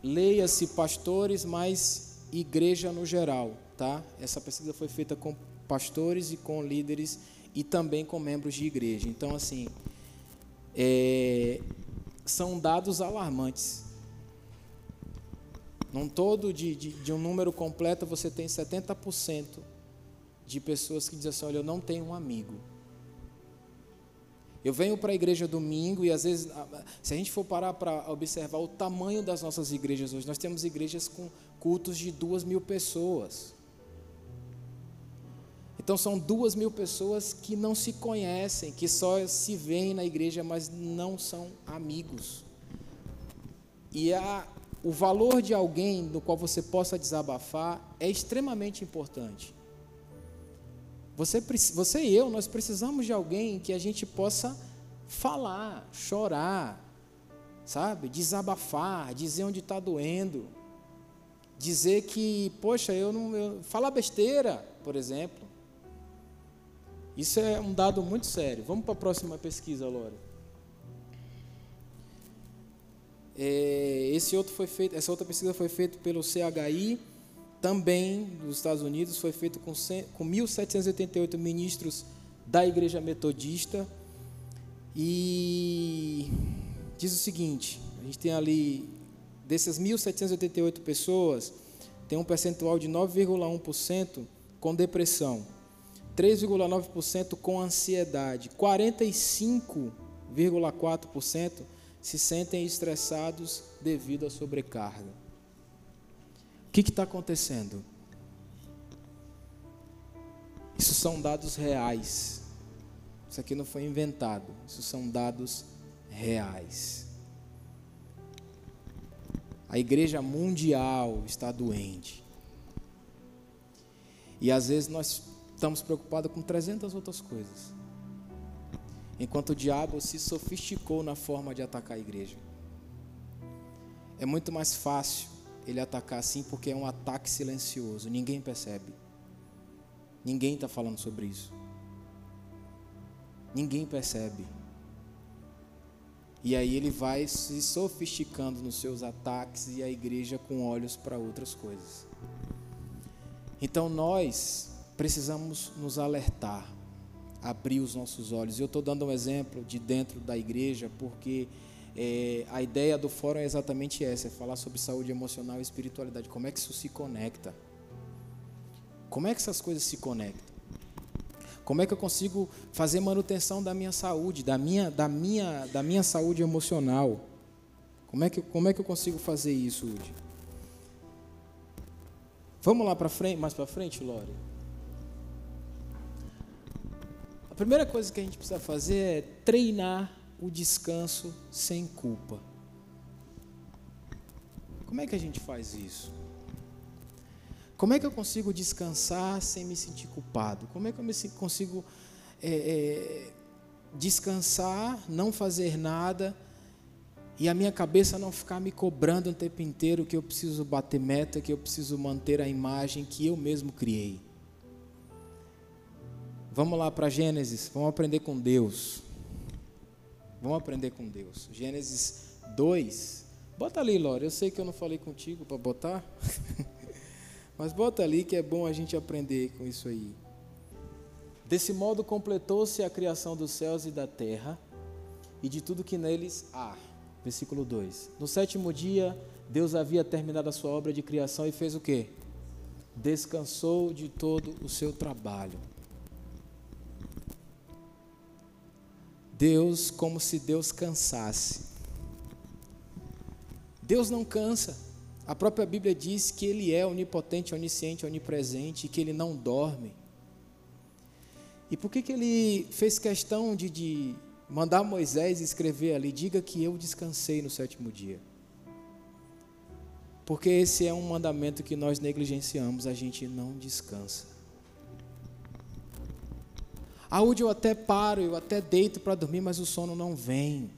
Leia-se pastores, mas igreja no geral, tá? Essa pesquisa foi feita com pastores e com líderes e também com membros de igreja. Então, assim, é, são dados alarmantes. Num todo de, de, de, um número completo, você tem 70% de pessoas que dizem assim: Olha, eu não tenho um amigo. Eu venho para a igreja domingo e às vezes, se a gente for parar para observar o tamanho das nossas igrejas hoje, nós temos igrejas com cultos de duas mil pessoas. Então são duas mil pessoas que não se conhecem, que só se veem na igreja, mas não são amigos. E a, o valor de alguém no qual você possa desabafar é extremamente importante. Você, você e eu, nós precisamos de alguém que a gente possa falar, chorar, sabe? Desabafar, dizer onde está doendo. Dizer que, poxa, eu não. Eu, falar besteira, por exemplo. Isso é um dado muito sério. Vamos para a próxima pesquisa, Lore. É, esse outro foi feito, essa outra pesquisa foi feita pelo CHI, também dos Estados Unidos, foi feito com, com 1.788 ministros da Igreja Metodista. E diz o seguinte: a gente tem ali, dessas 1.788 pessoas, tem um percentual de 9,1% com depressão. 3,9% com ansiedade, 45,4% se sentem estressados devido à sobrecarga. O que está acontecendo? Isso são dados reais. Isso aqui não foi inventado. Isso são dados reais. A igreja mundial está doente. E às vezes nós estamos preocupados com 300 outras coisas. Enquanto o diabo se sofisticou na forma de atacar a igreja. É muito mais fácil ele atacar assim porque é um ataque silencioso, ninguém percebe. Ninguém está falando sobre isso. Ninguém percebe. E aí ele vai se sofisticando nos seus ataques e a igreja com olhos para outras coisas. Então nós precisamos nos alertar, abrir os nossos olhos. Eu estou dando um exemplo de dentro da igreja, porque é, a ideia do fórum é exatamente essa: é falar sobre saúde emocional e espiritualidade. Como é que isso se conecta? Como é que essas coisas se conectam? Como é que eu consigo fazer manutenção da minha saúde, da minha, da minha, da minha saúde emocional? Como é que, como é que eu consigo fazer isso, Udi? Vamos lá para frente, mais para frente, Lore? A primeira coisa que a gente precisa fazer é treinar o descanso sem culpa. Como é que a gente faz isso? Como é que eu consigo descansar sem me sentir culpado? Como é que eu me consigo é, é, descansar, não fazer nada e a minha cabeça não ficar me cobrando o tempo inteiro que eu preciso bater meta, que eu preciso manter a imagem que eu mesmo criei? Vamos lá para Gênesis, vamos aprender com Deus. Vamos aprender com Deus. Gênesis 2. Bota ali, Lore. Eu sei que eu não falei contigo para botar. Mas bota ali que é bom a gente aprender com isso aí. Desse modo completou-se a criação dos céus e da terra e de tudo que neles há. Versículo 2. No sétimo dia, Deus havia terminado a sua obra de criação e fez o quê? Descansou de todo o seu trabalho. Deus, como se Deus cansasse. Deus não cansa. A própria Bíblia diz que Ele é onipotente, onisciente, onipresente, e que Ele não dorme. E por que, que Ele fez questão de, de mandar Moisés escrever ali: diga que eu descansei no sétimo dia? Porque esse é um mandamento que nós negligenciamos, a gente não descansa. Aonde eu até paro, eu até deito para dormir, mas o sono não vem.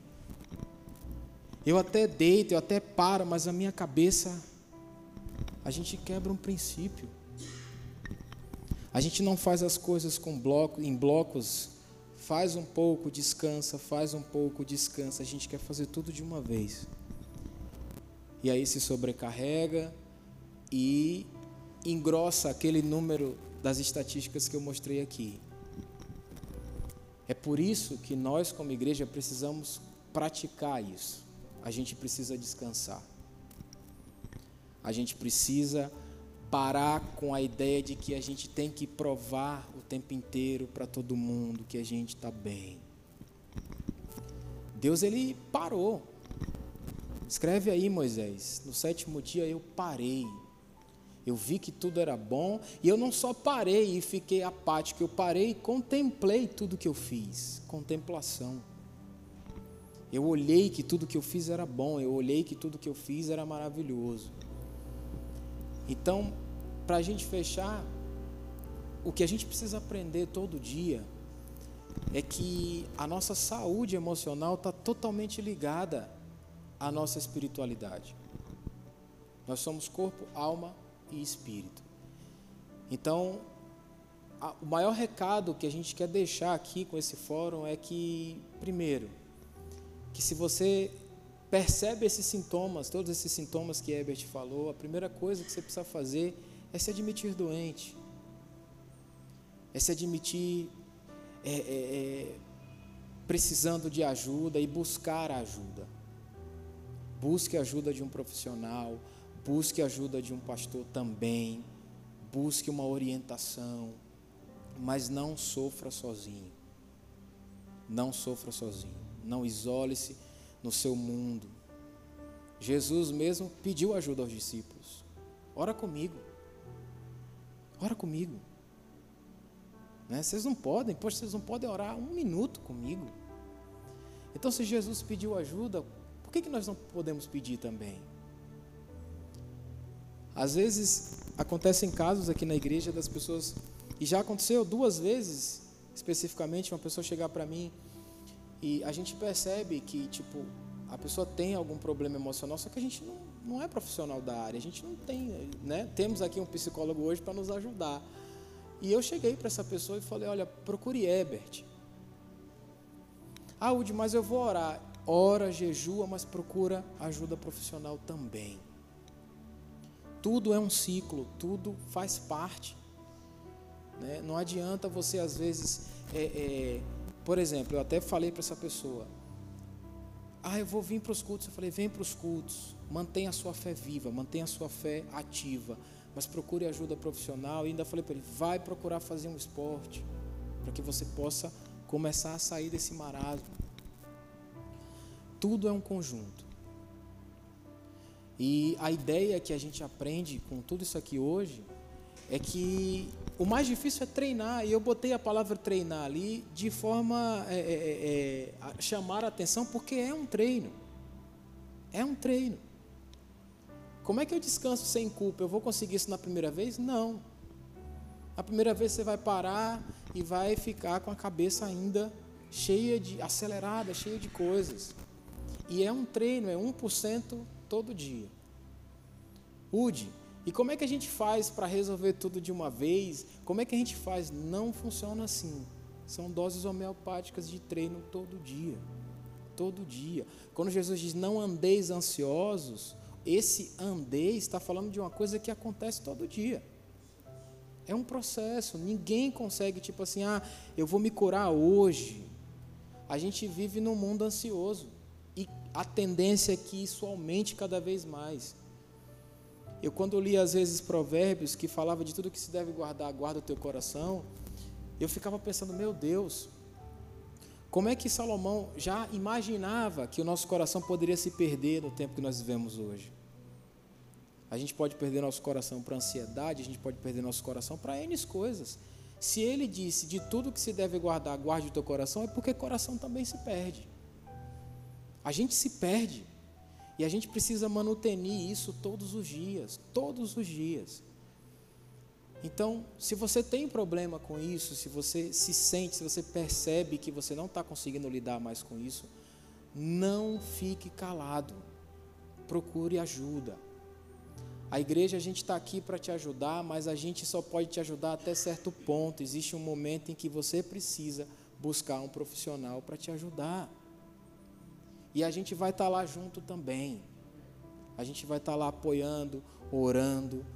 Eu até deito, eu até paro, mas a minha cabeça, a gente quebra um princípio. A gente não faz as coisas com bloco, em blocos, faz um pouco, descansa, faz um pouco, descansa. A gente quer fazer tudo de uma vez. E aí se sobrecarrega e engrossa aquele número das estatísticas que eu mostrei aqui. É por isso que nós, como igreja, precisamos praticar isso. A gente precisa descansar. A gente precisa parar com a ideia de que a gente tem que provar o tempo inteiro para todo mundo que a gente está bem. Deus ele parou. Escreve aí, Moisés. No sétimo dia eu parei. Eu vi que tudo era bom e eu não só parei e fiquei apático, eu parei e contemplei tudo que eu fiz. Contemplação. Eu olhei que tudo que eu fiz era bom, eu olhei que tudo que eu fiz era maravilhoso. Então, para a gente fechar, o que a gente precisa aprender todo dia é que a nossa saúde emocional está totalmente ligada à nossa espiritualidade. Nós somos corpo, alma e espírito. Então, a, o maior recado que a gente quer deixar aqui com esse fórum é que, primeiro, que se você percebe esses sintomas, todos esses sintomas que Herbert falou, a primeira coisa que você precisa fazer é se admitir doente, é se admitir é, é, é, precisando de ajuda e buscar ajuda. Busque a ajuda de um profissional, busque a ajuda de um pastor também, busque uma orientação, mas não sofra sozinho. Não sofra sozinho. Não isole-se no seu mundo. Jesus mesmo pediu ajuda aos discípulos. Ora comigo. Ora comigo. Né? Vocês não podem, poxa, vocês não podem orar um minuto comigo. Então, se Jesus pediu ajuda, por que, que nós não podemos pedir também? Às vezes acontecem casos aqui na igreja das pessoas, e já aconteceu duas vezes, especificamente, uma pessoa chegar para mim e a gente percebe que, tipo, a pessoa tem algum problema emocional, só que a gente não, não é profissional da área, a gente não tem, né? Temos aqui um psicólogo hoje para nos ajudar. E eu cheguei para essa pessoa e falei: olha, procure Ebert. Ah, mas eu vou orar. Ora, jejua, mas procura ajuda profissional também. Tudo é um ciclo, tudo faz parte. Né? Não adianta você, às vezes, é, é, por exemplo, eu até falei para essa pessoa: ah, eu vou vir para os cultos. Eu falei, vem para os cultos. Mantenha a sua fé viva, mantenha a sua fé ativa. Mas procure ajuda profissional. E ainda falei para ele, vai procurar fazer um esporte. Para que você possa começar a sair desse marasmo. Tudo é um conjunto. E a ideia que a gente aprende com tudo isso aqui hoje é que o mais difícil é treinar, e eu botei a palavra treinar ali de forma é, é, é, a chamar a atenção, porque é um treino. É um treino. Como é que eu descanso sem culpa? Eu vou conseguir isso na primeira vez? Não. A primeira vez você vai parar e vai ficar com a cabeça ainda cheia de, acelerada, cheia de coisas. E é um treino, é 1% todo dia. Ude, e como é que a gente faz para resolver tudo de uma vez? Como é que a gente faz? Não funciona assim. São doses homeopáticas de treino todo dia. Todo dia. Quando Jesus diz não andeis ansiosos, esse andeis está falando de uma coisa que acontece todo dia. É um processo. Ninguém consegue, tipo assim, ah, eu vou me curar hoje. A gente vive num mundo ansioso. A tendência é que isso aumente cada vez mais. Eu, quando li às vezes provérbios que falava de tudo que se deve guardar, guarda o teu coração, eu ficava pensando, meu Deus, como é que Salomão já imaginava que o nosso coração poderia se perder no tempo que nós vivemos hoje? A gente pode perder nosso coração para ansiedade, a gente pode perder nosso coração para N coisas. Se ele disse de tudo que se deve guardar, guarde o teu coração, é porque coração também se perde. A gente se perde. E a gente precisa manutenir isso todos os dias, todos os dias. Então, se você tem problema com isso, se você se sente, se você percebe que você não está conseguindo lidar mais com isso, não fique calado. Procure ajuda. A igreja, a gente está aqui para te ajudar, mas a gente só pode te ajudar até certo ponto. Existe um momento em que você precisa buscar um profissional para te ajudar. E a gente vai estar tá lá junto também. A gente vai estar tá lá apoiando, orando,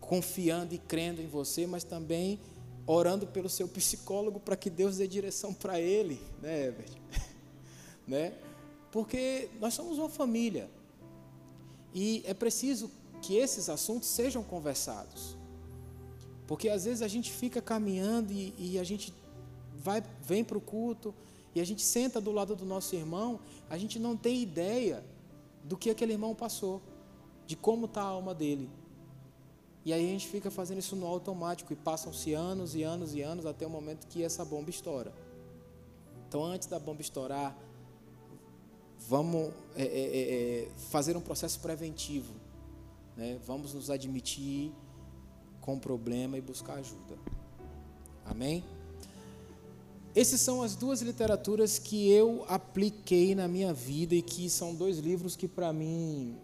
confiando e crendo em você, mas também orando pelo seu psicólogo para que Deus dê direção para ele, né, Herbert? né? Porque nós somos uma família. E é preciso que esses assuntos sejam conversados. Porque às vezes a gente fica caminhando e, e a gente vai, vem para o culto e a gente senta do lado do nosso irmão, a gente não tem ideia do que aquele irmão passou, de como está a alma dele. E aí a gente fica fazendo isso no automático e passam-se anos e anos e anos até o momento que essa bomba estoura. Então, antes da bomba estourar, vamos é, é, é, é, fazer um processo preventivo. Né? Vamos nos admitir com o problema e buscar ajuda. Amém? Essas são as duas literaturas que eu apliquei na minha vida e que são dois livros que para mim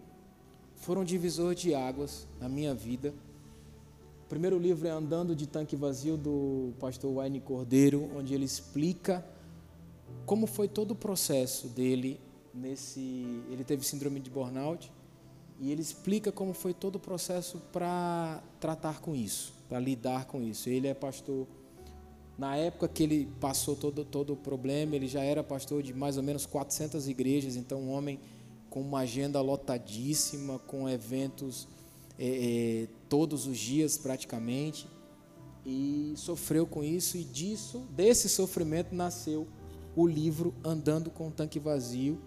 foram divisor de águas na minha vida. O primeiro livro é Andando de Tanque Vazio, do pastor Wayne Cordeiro, onde ele explica como foi todo o processo dele nesse. Ele teve síndrome de burnout e ele explica como foi todo o processo para tratar com isso, para lidar com isso. Ele é pastor. Na época que ele passou todo, todo o problema, ele já era pastor de mais ou menos 400 igrejas, então um homem com uma agenda lotadíssima, com eventos é, é, todos os dias praticamente, e sofreu com isso, e disso, desse sofrimento, nasceu o livro Andando com o Tanque Vazio,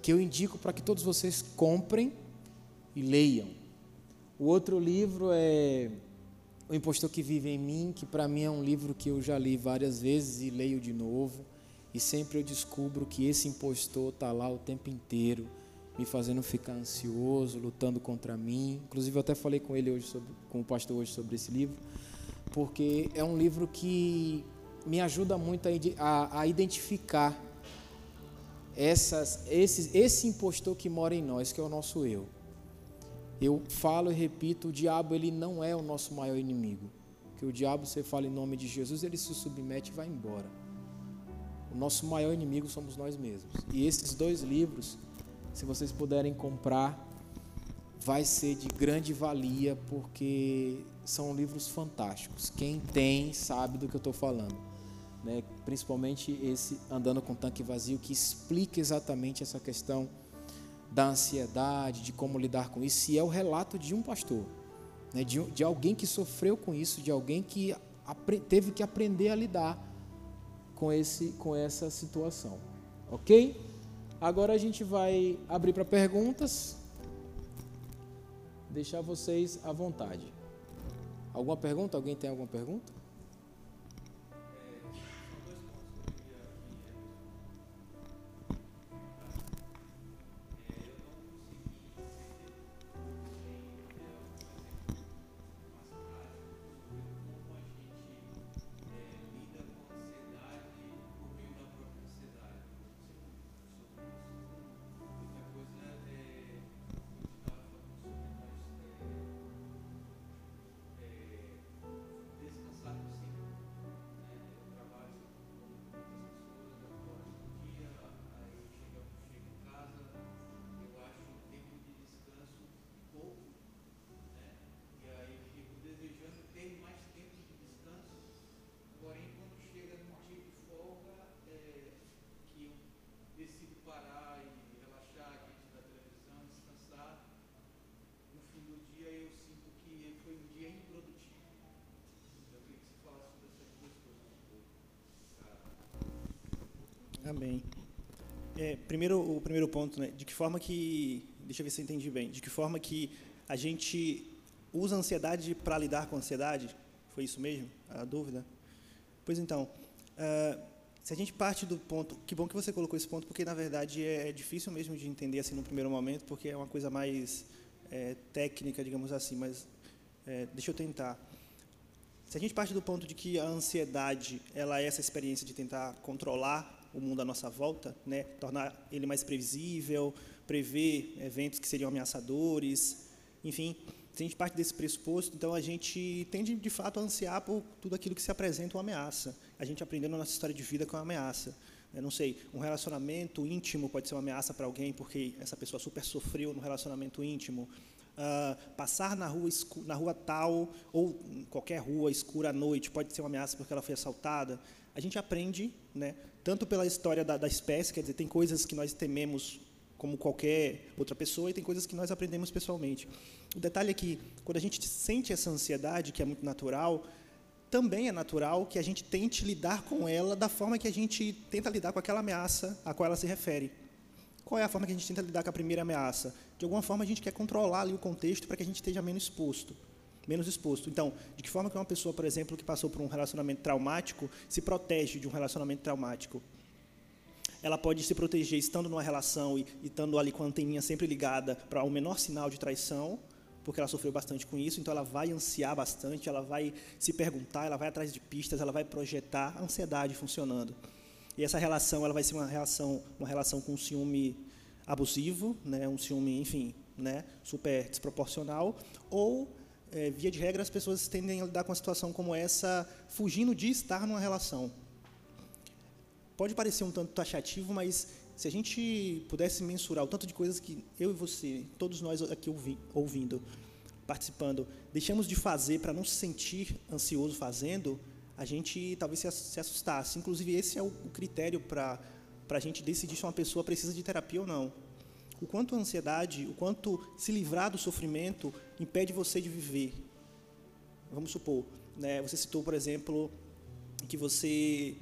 que eu indico para que todos vocês comprem e leiam. O outro livro é O Impostor que Vive em Mim, que para mim é um livro que eu já li várias vezes e leio de novo, e sempre eu descubro que esse impostor está lá o tempo inteiro me fazendo ficar ansioso, lutando contra mim. Inclusive eu até falei com ele hoje sobre, com o pastor hoje sobre esse livro, porque é um livro que me ajuda muito a, a, a identificar essas, esse, esse impostor que mora em nós, que é o nosso eu. Eu falo e repito, o diabo ele não é o nosso maior inimigo. Que o diabo, você fala em nome de Jesus, ele se submete e vai embora. O nosso maior inimigo somos nós mesmos. E esses dois livros se vocês puderem comprar, vai ser de grande valia, porque são livros fantásticos. Quem tem sabe do que eu estou falando. Né? Principalmente esse Andando com Tanque Vazio, que explica exatamente essa questão da ansiedade, de como lidar com isso, e é o relato de um pastor, né? de, de alguém que sofreu com isso, de alguém que teve que aprender a lidar com, esse, com essa situação. Ok? Agora a gente vai abrir para perguntas. Deixar vocês à vontade. Alguma pergunta? Alguém tem alguma pergunta? Amém. É, primeiro, o primeiro ponto, né? De que forma que, deixa eu ver se eu entendi bem, de que forma que a gente usa a ansiedade para lidar com a ansiedade? Foi isso mesmo? A dúvida? Pois então, uh, se a gente parte do ponto, que bom que você colocou esse ponto, porque na verdade é, é difícil mesmo de entender assim no primeiro momento, porque é uma coisa mais é, técnica, digamos assim, mas é, deixa eu tentar. Se a gente parte do ponto de que a ansiedade ela é essa experiência de tentar controlar o mundo à nossa volta, né, tornar ele mais previsível, prever eventos que seriam ameaçadores, enfim, se a gente parte desse pressuposto, então a gente tende de fato a ansiar por tudo aquilo que se apresenta uma ameaça. A gente aprendendo na nossa história de vida com uma ameaça. Eu não sei, um relacionamento íntimo pode ser uma ameaça para alguém porque essa pessoa super sofreu no relacionamento íntimo. Uh, passar na rua, na rua tal ou qualquer rua escura à noite pode ser uma ameaça porque ela foi assaltada. A gente aprende, né, tanto pela história da, da espécie, quer dizer, tem coisas que nós tememos como qualquer outra pessoa e tem coisas que nós aprendemos pessoalmente. O detalhe é que, quando a gente sente essa ansiedade, que é muito natural, também é natural que a gente tente lidar com ela da forma que a gente tenta lidar com aquela ameaça a qual ela se refere. Qual é a forma que a gente tenta lidar com a primeira ameaça? De alguma forma a gente quer controlar ali o contexto para que a gente esteja menos exposto. Menos exposto. Então, de que forma que uma pessoa, por exemplo, que passou por um relacionamento traumático, se protege de um relacionamento traumático? ela pode se proteger estando numa relação e, e estando ali com a anteninha sempre ligada para o um menor sinal de traição, porque ela sofreu bastante com isso, então ela vai ansiar bastante, ela vai se perguntar, ela vai atrás de pistas, ela vai projetar a ansiedade funcionando. E essa relação, ela vai ser uma relação, uma relação com um ciúme abusivo, né, um ciúme, enfim, né, super desproporcional, ou é, via de regra as pessoas tendem a lidar com uma situação como essa, fugindo de estar numa relação pode parecer um tanto taxativo, mas se a gente pudesse mensurar o tanto de coisas que eu e você, todos nós aqui ouvi, ouvindo, participando, deixamos de fazer para não se sentir ansioso fazendo, a gente talvez se assustasse. Inclusive, esse é o critério para a gente decidir se uma pessoa precisa de terapia ou não. O quanto a ansiedade, o quanto se livrar do sofrimento impede você de viver. Vamos supor, né, você citou, por exemplo, que você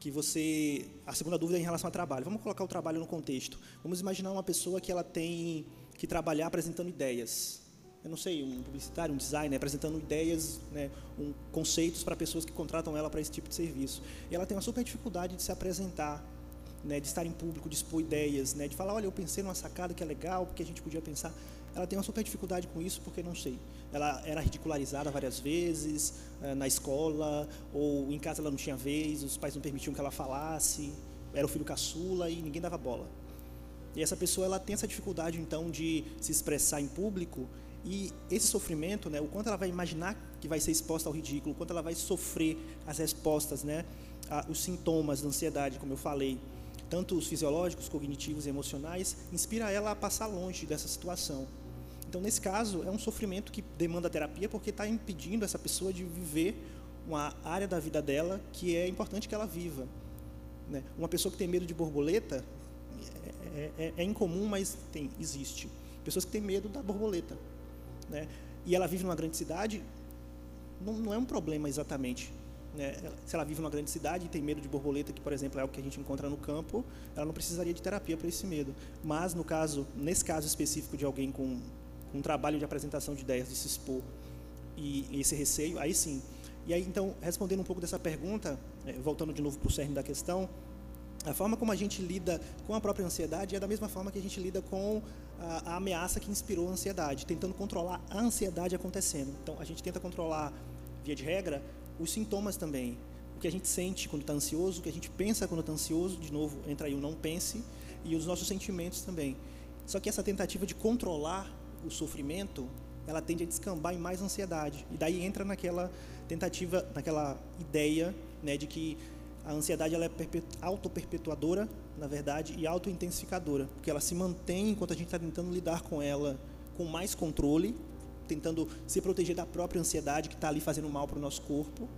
que você a segunda dúvida é em relação ao trabalho. Vamos colocar o trabalho no contexto. Vamos imaginar uma pessoa que ela tem que trabalhar apresentando ideias. Eu não sei, um publicitário, um designer apresentando ideias, né, um, conceitos para pessoas que contratam ela para esse tipo de serviço. E ela tem uma super dificuldade de se apresentar, né, de estar em público, de expor ideias, né, de falar, olha, eu pensei numa sacada que é legal, porque a gente podia pensar. Ela tem uma super dificuldade com isso, porque não sei ela era ridicularizada várias vezes eh, na escola, ou em casa ela não tinha vez, os pais não permitiam que ela falasse, era o filho caçula e ninguém dava bola. E essa pessoa ela tem essa dificuldade então de se expressar em público e esse sofrimento, né, o quanto ela vai imaginar que vai ser exposta ao ridículo, o quanto ela vai sofrer as respostas, né, a, os sintomas da ansiedade, como eu falei, tanto os fisiológicos, cognitivos e emocionais, inspira ela a passar longe dessa situação. Então, nesse caso, é um sofrimento que demanda terapia porque está impedindo essa pessoa de viver uma área da vida dela que é importante que ela viva. Né? Uma pessoa que tem medo de borboleta é, é, é incomum, mas tem, existe. Pessoas que têm medo da borboleta. Né? E ela vive numa grande cidade, não, não é um problema exatamente. Né? Se ela vive numa grande cidade e tem medo de borboleta, que por exemplo é o que a gente encontra no campo, ela não precisaria de terapia para esse medo. Mas no caso, nesse caso específico de alguém com um trabalho de apresentação de ideias, de se expor e, esse receio, aí sim. E aí, então, respondendo um pouco dessa pergunta, é, voltando de novo para o cerne da questão, a forma como a gente lida com a própria ansiedade é da mesma forma que a gente lida com a, ameaça que inspirou a ansiedade, tentando controlar a ansiedade acontecendo. Então, a gente tenta controlar, via de regra, os sintomas também. O que a gente sente quando está ansioso, o que a gente pensa quando está ansioso, de novo, entra aí o não pense, e os nossos sentimentos também. Só que essa tentativa de controlar o sofrimento, ela tende a descambar em mais ansiedade. E daí entra naquela tentativa, naquela ideia né, de que a ansiedade ela é auto-perpetuadora, na verdade, e auto-intensificadora, porque ela se mantém enquanto a gente está tentando lidar com ela com mais controle, tentando se proteger da própria ansiedade que está ali fazendo mal para o nosso corpo,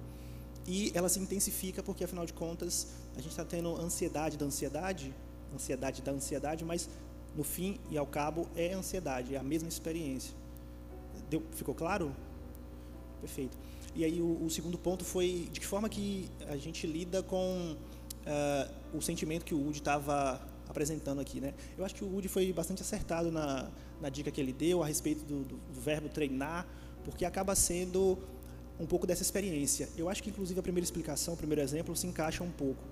e ela se intensifica porque, afinal de contas, a gente está tendo ansiedade da ansiedade, ansiedade da ansiedade, mas no fim e ao cabo, é ansiedade, é a mesma experiência. Deu, ficou claro? Perfeito. E aí o, o, segundo ponto foi de que forma que a gente lida com uh, o sentimento que o Woody estava apresentando aqui, né? Eu acho que o Woody foi bastante acertado na, na dica que ele deu a respeito do, do, do verbo treinar, porque acaba sendo um pouco dessa experiência. Eu acho que, inclusive, a primeira explicação, o primeiro exemplo, se encaixa um pouco.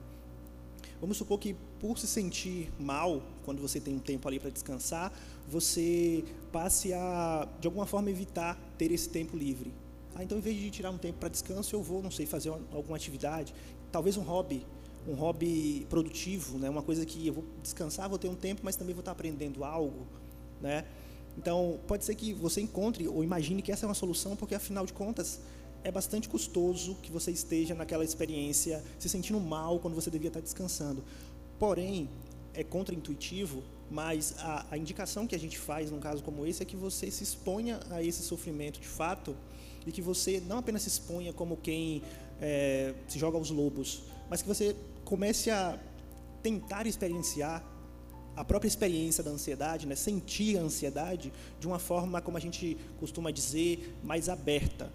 Vamos supor que, por se sentir mal, quando você tem um tempo ali para descansar, você passe a, de alguma forma, evitar ter esse tempo livre. Ah, então, em vez de tirar um tempo para descanso, eu vou, não sei, fazer alguma atividade, talvez um hobby, um hobby produtivo, né? uma coisa que eu vou descansar, vou ter um tempo, mas também vou estar aprendendo algo. Né? Então, pode ser que você encontre ou imagine que essa é uma solução, porque, afinal de contas, é bastante custoso que você esteja naquela experiência se sentindo mal quando você devia estar descansando. Porém, é contraintuitivo, mas a, a indicação que a gente faz num caso como esse é que você se exponha a esse sofrimento de fato e que você não apenas se exponha como quem é, se joga aos lobos, mas que você comece a tentar experienciar a própria experiência da ansiedade, né? sentir a ansiedade de uma forma, como a gente costuma dizer, mais aberta.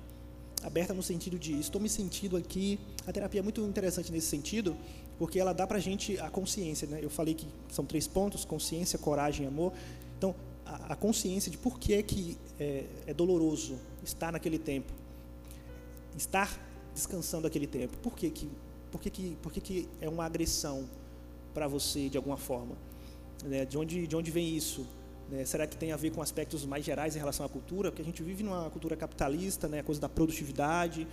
Aberta no sentido de estou me sentindo aqui. A terapia é muito interessante nesse sentido, porque ela dá para a gente a consciência. Né? Eu falei que são três pontos: consciência, coragem e amor. Então, a, a consciência de por que é que é, é doloroso estar naquele tempo, estar descansando aquele tempo. Por que, que por que, que, por que, que é uma agressão para você de alguma forma? Né? De, onde, de onde vem isso? Né? Será que tem a ver com aspectos mais gerais em relação à cultura? Porque a gente vive numa cultura capitalista, né? a coisa da produtividade,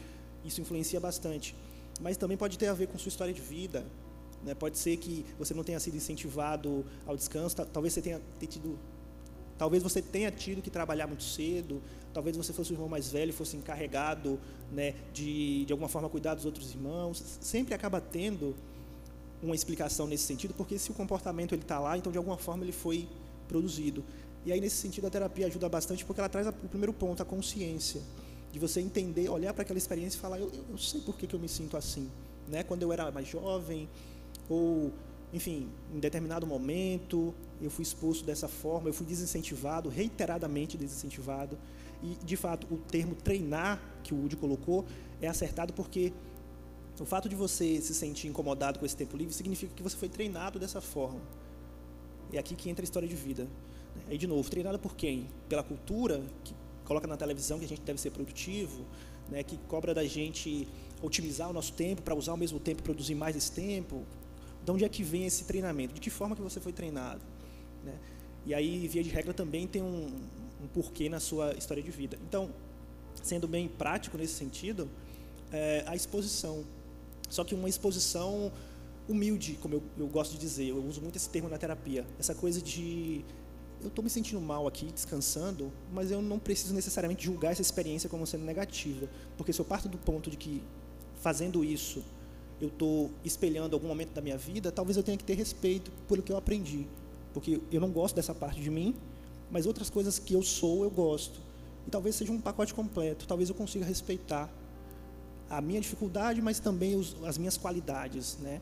isso influencia bastante. Mas também pode ter a ver com sua história de vida. Né? Pode ser que você não tenha sido incentivado ao descanso, talvez você tenha tido Talvez você tenha tido que trabalhar muito cedo, talvez você fosse o irmão mais velho e fosse encarregado né, de, de alguma forma, cuidar dos outros irmãos. Sempre acaba tendo uma explicação nesse sentido, porque se o comportamento está lá, então de alguma forma ele foi produzido. E aí nesse sentido a terapia ajuda bastante, porque ela traz o primeiro ponto, a consciência, de você entender, olhar para aquela experiência e falar, eu, eu sei por que, que eu me sinto assim, né? Quando eu era mais jovem, ou enfim, em determinado momento eu fui exposto dessa forma, eu fui desincentivado, reiteradamente desincentivado. E, de fato, o termo treinar que o Woody colocou é acertado porque o fato de você se sentir incomodado com esse tempo livre significa que você foi treinado dessa forma. É aqui que entra a história de vida. Aí, de novo, treinado por quem? Pela cultura, que coloca na televisão que a gente deve ser produtivo, né, que cobra da gente otimizar o nosso tempo para usar ao mesmo tempo produzir mais esse tempo. De onde é que vem esse treinamento? De que forma que você foi treinado? Né? E aí, via de regra, também tem um, um porquê na sua história de vida. Então, sendo bem prático nesse sentido, é, a exposição. Só que uma exposição humilde, como eu, eu gosto de dizer, eu uso muito esse termo na terapia. Essa coisa de eu estou me sentindo mal aqui, descansando, mas eu não preciso necessariamente julgar essa experiência como sendo negativa, porque se eu parto do ponto de que fazendo isso eu estou espelhando algum momento da minha vida, talvez eu tenha que ter respeito pelo que eu aprendi, porque eu não gosto dessa parte de mim, mas outras coisas que eu sou, eu gosto. E talvez seja um pacote completo, talvez eu consiga respeitar a minha dificuldade, mas também os, as minhas qualidades, né?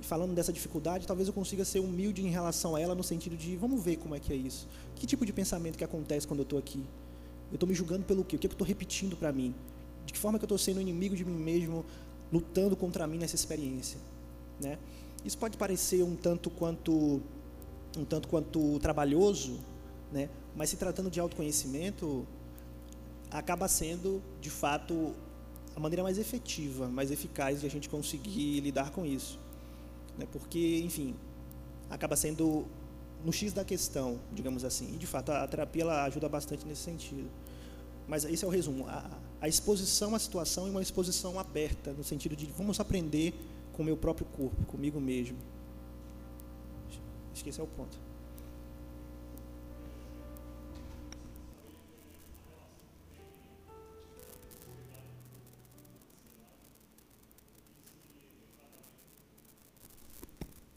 E falando dessa dificuldade, talvez eu consiga ser humilde em relação a ela no sentido de, vamos ver como é que é isso. Que tipo de pensamento que acontece quando eu estou aqui? Eu estou me julgando pelo quê? O que, é que eu estou repetindo para mim? De que forma que eu estou sendo inimigo de mim mesmo, lutando contra mim nessa experiência, né? Isso pode parecer um tanto quanto um tanto quanto trabalhoso, né? Mas se tratando de autoconhecimento, acaba sendo, de fato, a maneira mais efetiva, mais eficaz de a gente conseguir lidar com isso, né? Porque, enfim, acaba sendo no X da questão, digamos assim. E de fato a, terapia ela ajuda bastante nesse sentido. Mas esse é o resumo. A, a exposição à situação é uma exposição aberta, no sentido de vamos aprender com o meu próprio corpo, comigo mesmo. Acho que esse é o ponto.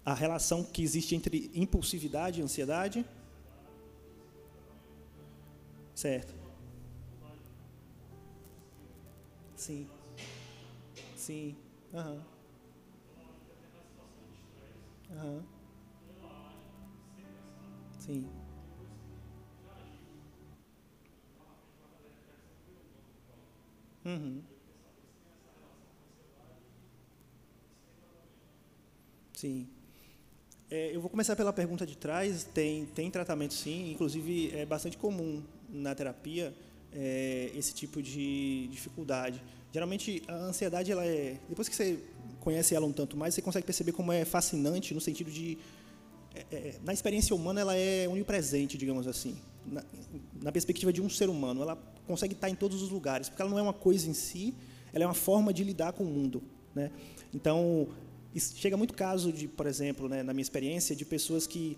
A relação que existe entre impulsividade e ansiedade. Certo. Sim. Sim. Aham. Aham. Sim. Uhum. Sim. É, eu vou começar pela pergunta de trás. Tem, tem tratamento, sim. Inclusive, é bastante comum na terapia é, esse tipo de dificuldade. Geralmente, a ansiedade, ela é... Depois que você conhece ela um tanto mais, você consegue perceber como é fascinante no sentido de... É, é na experiência humana, ela é onipresente, digamos assim. Na, na perspectiva de um ser humano. Ela consegue estar em todos os lugares, porque ela não é uma coisa em si, ela é uma forma de lidar com o mundo. Né? Então, chega muito caso de, por exemplo, né, na minha experiência, de pessoas que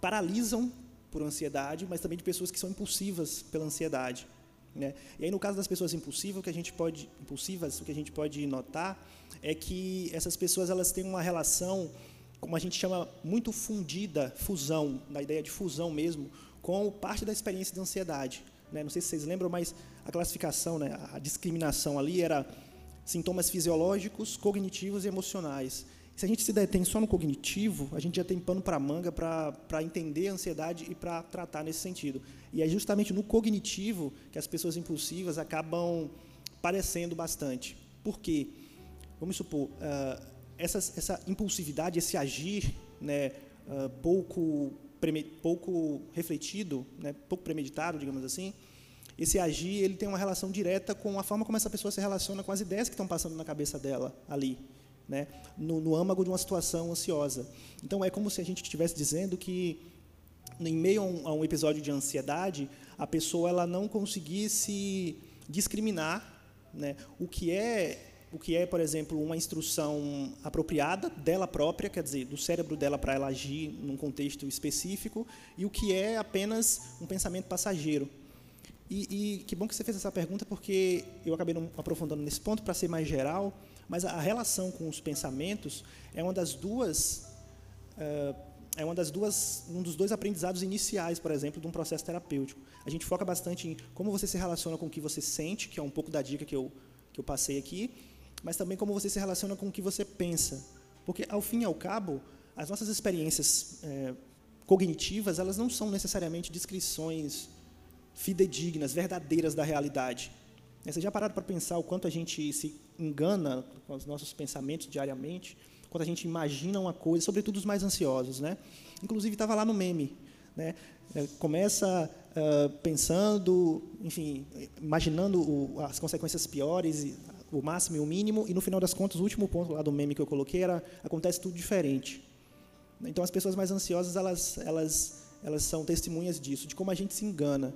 paralisam por ansiedade, mas também de pessoas que são impulsivas pela ansiedade. Né? E aí, no caso das pessoas impulsivas, o que a gente pode, impulsivas, o que a gente pode notar é que essas pessoas elas têm uma relação, como a gente chama, muito fundida, fusão, da ideia de fusão mesmo, com parte da experiência da ansiedade. Né? Não sei se vocês lembram, mas a classificação, né, a discriminação ali era sintomas fisiológicos, cognitivos e emocionais. Se a gente se detém só no cognitivo, a gente já tem pano para manga para entender a ansiedade e para tratar nesse sentido. E é justamente no cognitivo que as pessoas impulsivas acabam parecendo bastante. Por quê? Vamos supor, uh, essa, essa impulsividade, esse agir né, uh, pouco, pouco refletido, né, pouco premeditado, digamos assim, esse agir ele tem uma relação direta com a forma como essa pessoa se relaciona com as ideias que estão passando na cabeça dela ali, né? no, no âmago de uma situação ansiosa. Então é como se a gente estivesse dizendo que em meio a um, a um, episódio de ansiedade, a pessoa ela não conseguisse discriminar né, o que é o que é, por exemplo, uma instrução apropriada dela própria, quer dizer, do cérebro dela para ela agir num contexto específico, e o que é apenas um pensamento passageiro. E, e, que bom que você fez essa pergunta, porque eu acabei não aprofundando nesse ponto para ser mais geral, mas a, relação com os pensamentos é uma das duas uh, é uma das duas um dos dois aprendizados iniciais, por exemplo, de um processo terapêutico. A gente foca bastante em como você se relaciona com o que você sente, que é um pouco da dica que eu que eu passei aqui, mas também como você se relaciona com o que você pensa, porque ao fim e ao cabo as nossas experiências é, cognitivas elas não são necessariamente descrições fidedignas, verdadeiras da realidade. Você já parado para pensar o quanto a gente se engana com os nossos pensamentos diariamente, quando a gente imagina uma coisa, sobretudo os mais ansiosos, né? Inclusive estava lá no meme, né? É, começa uh, pensando, enfim, imaginando o, as consequências piores, o máximo e o mínimo, e no final das contas, o último ponto lá do meme que eu coloquei era acontece tudo diferente. Então as pessoas mais ansiosas elas elas elas são testemunhas disso, de como a gente se engana.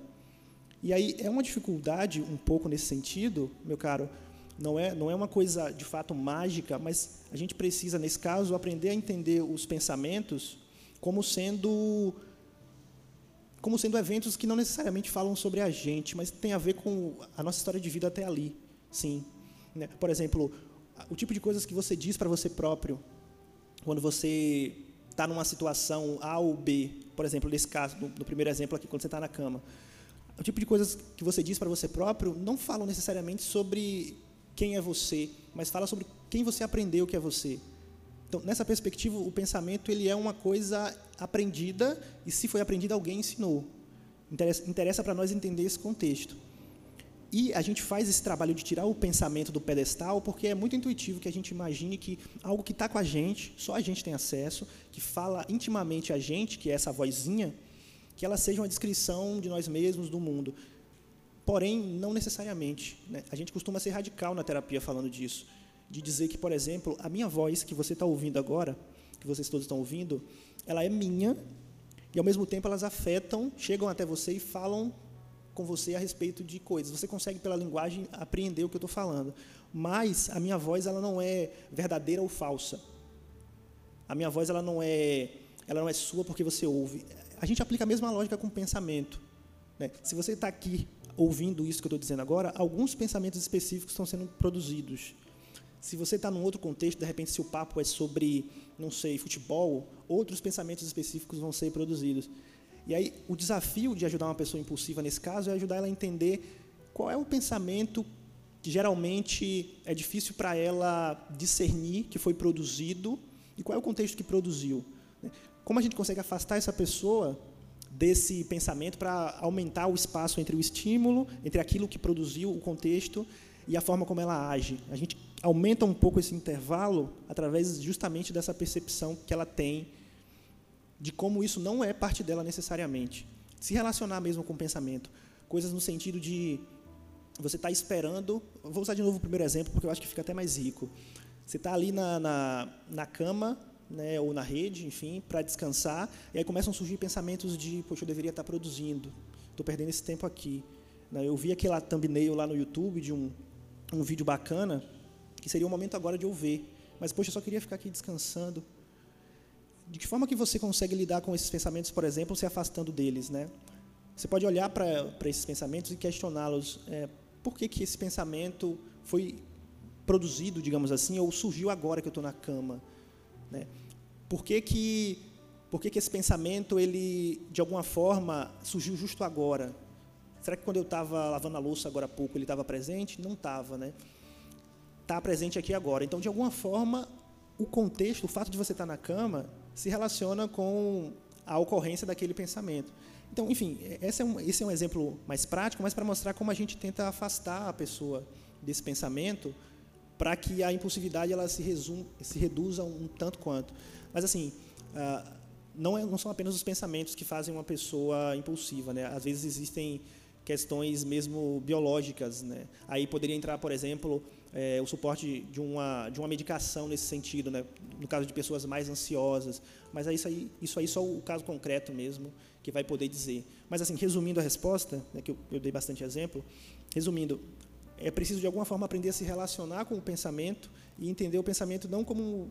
E aí é uma dificuldade um pouco nesse sentido, meu caro. Não é, não é uma coisa de fato mágica, mas a gente precisa, nesse caso, aprender a entender os pensamentos como sendo como sendo eventos que não necessariamente falam sobre a gente, mas tem a ver com a nossa história de vida até ali, sim. Né? Por exemplo, o tipo de coisas que você diz para você próprio quando você está numa situação A ou B, por exemplo, nesse caso, no, primeiro exemplo aqui, quando você está na cama, o tipo de coisas que você diz para você próprio não falam necessariamente sobre quem é você, mas fala sobre quem você aprendeu que é você. Então, nessa perspectiva, o pensamento ele é uma coisa aprendida e se foi aprendida alguém ensinou. Interessa, interessa para nós entender esse contexto. E a gente faz esse trabalho de tirar o pensamento do pedestal porque é muito intuitivo que a gente imagine que algo que está com a gente, só a gente tem acesso, que fala intimamente a gente, que é essa vozinha, que ela seja uma descrição de nós mesmos, do mundo. Porém, não necessariamente. Né? A gente costuma ser radical na terapia falando disso. De dizer que, por exemplo, a minha voz que você está ouvindo agora, que vocês todos estão ouvindo, ela é minha e, ao mesmo tempo, elas afetam, chegam até você e falam com você a respeito de coisas. Você consegue, pela linguagem, apreender o que eu estou falando. Mas a minha voz ela não é verdadeira ou falsa. A minha voz ela não é, ela não é sua porque você ouve a gente aplica a mesma lógica com o pensamento. Né? Se você está aqui ouvindo isso que eu estou dizendo agora, alguns pensamentos específicos estão sendo produzidos. Se você está num outro contexto, de repente, se o papo é sobre, não sei, futebol, outros pensamentos específicos vão ser produzidos. E aí, o desafio de ajudar uma pessoa impulsiva nesse caso é ajudar ela a entender qual é o pensamento que geralmente é difícil para ela discernir que foi produzido e qual é o contexto que produziu. Como a gente consegue afastar essa pessoa desse pensamento para aumentar o espaço entre o estímulo, entre aquilo que produziu o contexto e a forma como ela age. A gente, aumenta um pouco esse intervalo através justamente dessa percepção que ela tem de como isso não é parte dela necessariamente. Se relacionar mesmo com o pensamento. Coisas no sentido de você está esperando. Vou usar de novo o primeiro exemplo, porque eu acho que fica até mais rico. Você está ali na, na, na cama, né, ou na rede, enfim, para descansar, e aí começam a surgir pensamentos de, poxa, eu deveria estar tá produzindo, estou perdendo esse tempo aqui. Né, eu vi aquela thumbnail lá no YouTube de um, um vídeo bacana, que seria o momento agora de eu ver, mas, poxa, eu só queria ficar aqui descansando. De que forma que você consegue lidar com esses pensamentos, por exemplo, se afastando deles, né? Você pode olhar para esses pensamentos e questioná-los. É, por que, que esse pensamento foi produzido, digamos assim, ou surgiu agora que eu estou na cama? Né? Por que, que, por que, que esse pensamento, ele, de alguma forma, surgiu justo agora? Será que quando eu estava lavando a louça agora há pouco, ele estava presente? Não estava, né? Está presente aqui agora. Então, de alguma forma, o contexto, o fato de você estar tá na cama, se relaciona com a ocorrência daquele pensamento. Então, enfim, esse é um, esse é um exemplo mais prático, mas para mostrar como a gente tenta afastar a pessoa desse pensamento para que a impulsividade ela se, resume, se reduza um tanto quanto. Mas, assim, ah, não, é, não são apenas os pensamentos que fazem uma pessoa impulsiva. Né? Às vezes existem questões mesmo biológicas. Né? Aí poderia entrar, por exemplo, é, o suporte de uma, de uma medicação nesse sentido, né? no caso de pessoas mais ansiosas. Mas é isso aí, isso aí só o caso concreto mesmo que vai poder dizer. Mas, assim, resumindo a resposta, né, que eu, eu dei bastante exemplo, resumindo, é preciso de alguma forma aprender a se relacionar com o pensamento e entender o pensamento não como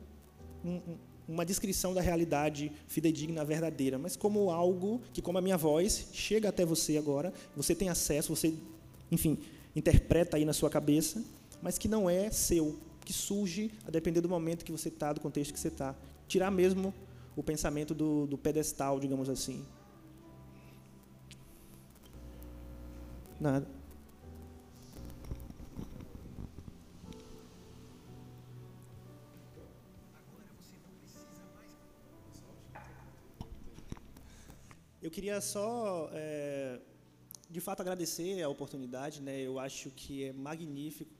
um, uma descrição da realidade fidedigna, verdadeira, mas como algo que, como a minha voz, chega até você agora, você tem acesso, você, enfim, interpreta aí na sua cabeça, mas que não é seu, que surge a depender do momento que você está, do contexto que você está. Tirar mesmo o pensamento do, do pedestal, digamos assim. Nada. Eu queria só, é, de fato, agradecer a oportunidade. Né? Eu acho que é magnífico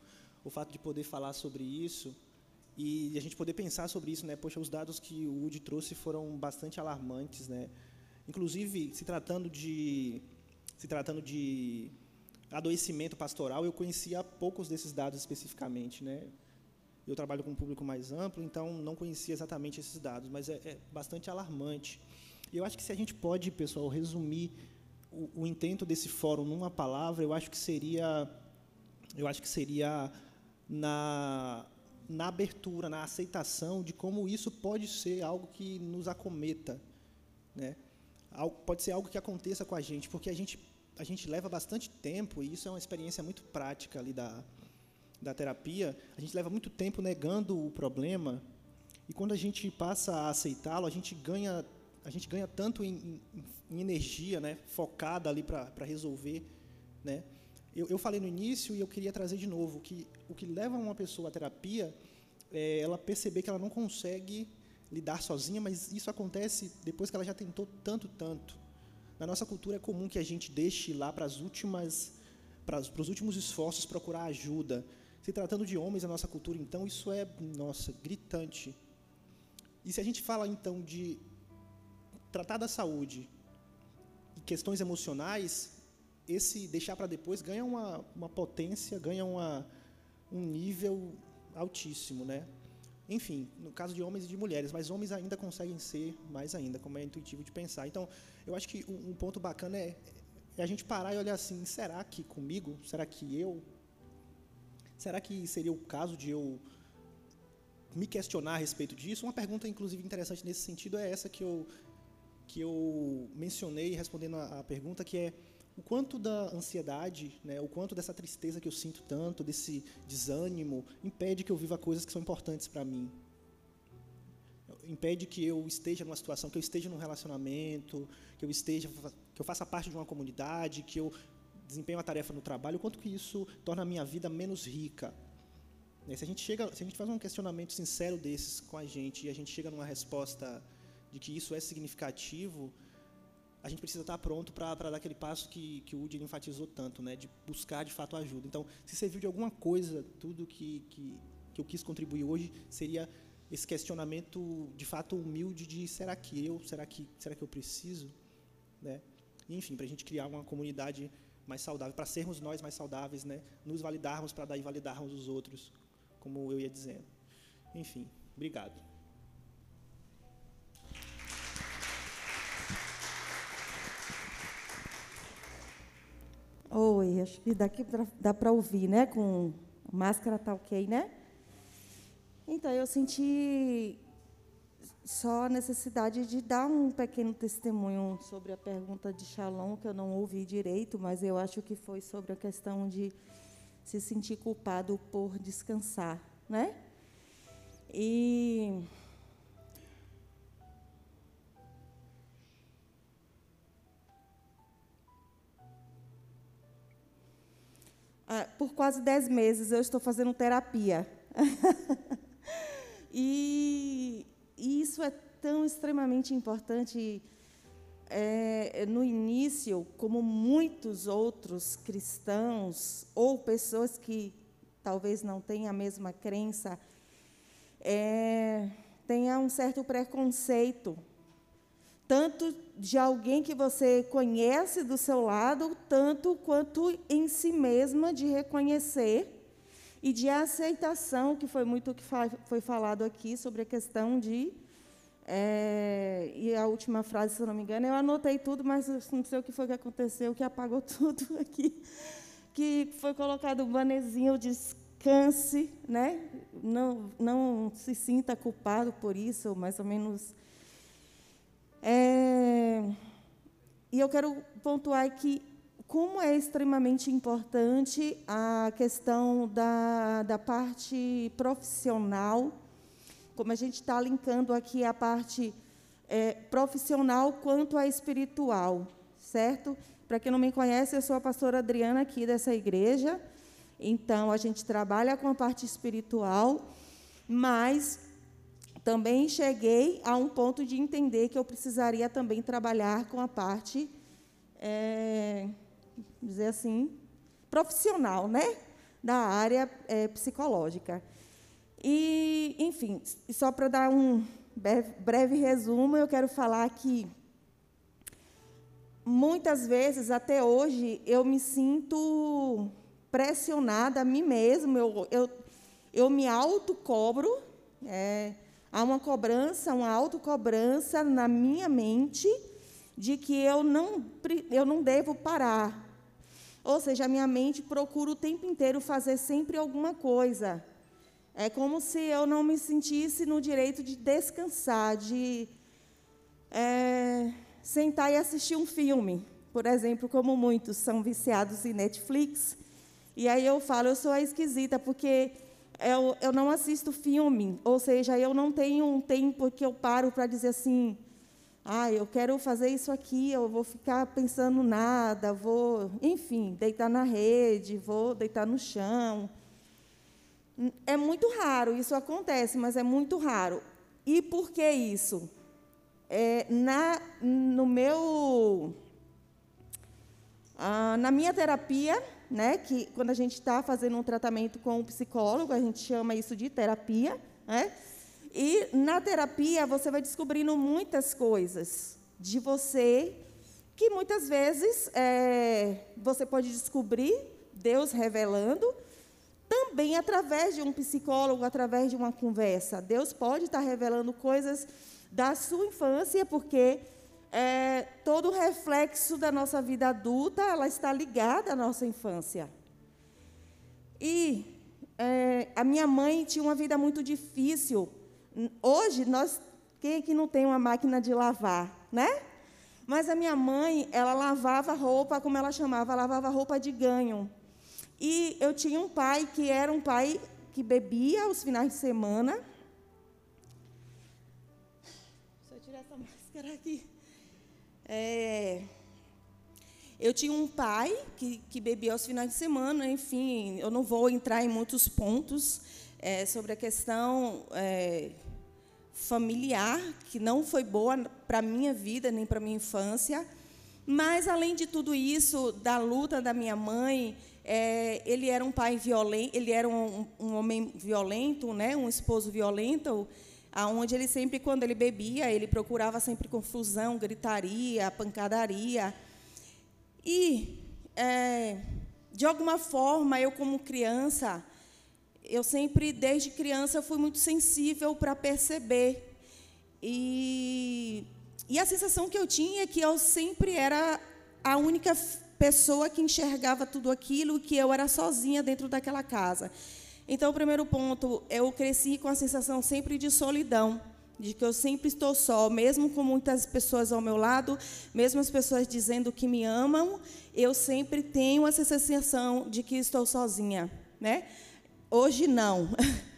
o fato de poder falar sobre isso e a gente poder pensar sobre isso. Né? Poxa, os dados que o Woody trouxe foram bastante alarmantes. Né? Inclusive, se tratando de, se tratando de adoecimento pastoral, eu conhecia poucos desses dados especificamente. Né? Eu trabalho com um público mais amplo, então não conhecia exatamente esses dados, mas é, é bastante alarmante. Eu acho que se a gente pode, pessoal, resumir o, o, intento desse fórum numa palavra, eu acho que seria, eu acho que seria na, na abertura, na aceitação de como isso pode ser algo que nos acometa, né? Pode ser algo que aconteça com a gente, porque a gente a gente leva bastante tempo e isso é uma experiência muito prática ali da da terapia. A gente leva muito tempo negando o problema e quando a gente passa a aceitá-lo, a gente ganha a gente ganha tanto em, em, em energia, né, focada ali para resolver, né? Eu, eu, falei no início e eu queria trazer de novo que o que leva uma pessoa à terapia é ela perceber que ela não consegue lidar sozinha, mas isso acontece depois que ela já tentou tanto, tanto. Na nossa cultura é comum que a gente deixe lá para as últimas, para os últimos esforços procurar ajuda. Se tratando de homens na nossa cultura, então isso é, nossa, gritante. E se a gente fala então de tratar da saúde e questões emocionais, esse deixar para depois ganha uma, uma potência, ganha uma, um nível altíssimo, né? Enfim, no caso de homens e de mulheres, mas homens ainda conseguem ser mais ainda, como é intuitivo de pensar. Então, eu acho que um, um ponto bacana é, é a gente parar e olhar assim, será que comigo? Será que eu? Será que seria o caso de eu me questionar a respeito disso? Uma pergunta, inclusive, interessante nesse sentido é essa que eu que eu mencionei respondendo a, pergunta, que é o quanto da ansiedade, né, o quanto dessa tristeza que eu sinto tanto, desse desânimo, impede que eu viva coisas que são importantes para mim. Impede que eu esteja numa situação, que eu esteja num relacionamento, que eu esteja, que eu faça parte de uma comunidade, que eu desempenhe uma tarefa no trabalho, o quanto que isso torna a minha vida menos rica. Né, se a gente chega, se a gente faz um questionamento sincero desses com a gente e a gente chega numa resposta de que isso é significativo, a gente precisa estar pronto para dar aquele passo que, que o Woody enfatizou tanto, né, de buscar de fato ajuda. Então, se serviu de alguma coisa tudo que, que, que que eu quis contribuir hoje seria esse questionamento de fato humilde de será que eu, será que, será que eu preciso, né? Enfim, para a gente criar uma comunidade mais saudável, para sermos nós mais saudáveis, né? Nos validarmos para daí validarmos os outros, como eu ia dizendo. Enfim, obrigado. Oi, acho que daqui dá para ouvir, né? Com máscara tá ok, né? Então, eu senti só a necessidade de dar um pequeno testemunho sobre a pergunta de Shalom, que eu não ouvi direito, mas eu acho que foi sobre a questão de se sentir culpado por descansar, né? E por quase dez meses eu estou fazendo terapia. e, e, isso é tão extremamente importante. É, no início, como muitos outros cristãos ou pessoas que talvez não tenham a mesma crença, é, tenha um certo preconceito tanto de alguém que você conhece do seu lado, tanto quanto em si mesma de reconhecer e de aceitação, que foi muito o que foi falado aqui sobre a questão de. É, e a última frase, se eu não me engano, eu anotei tudo, mas não sei o que foi que aconteceu, que apagou tudo aqui. Que foi colocado um banezinho, descanse, né? não, não se sinta culpado por isso, ou mais ou menos é, e eu quero pontuar que como é extremamente importante a questão da, da parte profissional, como a gente está linkando aqui a parte é, profissional quanto a espiritual, certo? Para quem não me conhece, eu sou a pastora Adriana aqui dessa igreja, então a gente trabalha com a parte espiritual, mas também cheguei a um ponto de entender que eu precisaria também trabalhar com a parte, é, dizer assim, profissional, né, da área é, psicológica. E, enfim, só para dar um breve, breve resumo, eu quero falar que muitas vezes, até hoje, eu me sinto pressionada a mim mesma, eu, eu, eu me autocobro, é, Há uma cobrança, uma autocobrança na minha mente de que eu não, eu não devo parar. Ou seja, a minha mente procura o tempo inteiro fazer sempre alguma coisa. É como se eu não me sentisse no direito de descansar, de é, sentar e assistir um filme. Por exemplo, como muitos são viciados em Netflix. E aí eu falo, eu sou a esquisita, porque eu, eu não assisto filme, ou seja, eu não tenho um tempo que eu paro para dizer assim, ah, eu quero fazer isso aqui, eu vou ficar pensando nada, vou, enfim, deitar na rede, vou deitar no chão. É muito raro, isso acontece, mas é muito raro. E por que isso? É, na, no meu, ah, na minha terapia, né, que quando a gente está fazendo um tratamento com um psicólogo, a gente chama isso de terapia, né? E na terapia você vai descobrindo muitas coisas de você que muitas vezes é, você pode descobrir Deus revelando também através de um psicólogo, através de uma conversa. Deus pode estar revelando coisas da sua infância, porque é, todo o reflexo da nossa vida adulta, ela está ligada à nossa infância. E é, a minha mãe tinha uma vida muito difícil. Hoje, nós, quem é que não tem uma máquina de lavar, né? Mas a minha mãe, ela lavava roupa, como ela chamava, lavava roupa de ganho. E eu tinha um pai que era um pai que bebia aos finais de semana. Deixa eu tirar essa máscara aqui. É, eu tinha um pai que, que bebia aos finais de semana, enfim, eu não vou entrar em muitos pontos é, sobre a questão é, familiar, que não foi boa para a minha vida, nem para a minha infância. Mas, além de tudo isso, da luta da minha mãe, É, ele era um pai violento, ele era um, um, homem violento, né, um esposo violento, aonde ele sempre, quando ele bebia, ele procurava sempre confusão, gritaria, pancadaria. E, é, de alguma forma, eu como criança, eu sempre, desde criança, fui muito sensível para perceber. E, e a sensação que eu tinha é que eu sempre era a única pessoa que enxergava tudo aquilo, que eu era sozinha dentro daquela casa. Então, o primeiro ponto, eu cresci com a sensação sempre de solidão, de que eu sempre estou só, mesmo com muitas pessoas ao meu lado, mesmo as pessoas dizendo que me amam, eu sempre tenho essa sensação de que estou sozinha, né? Hoje não.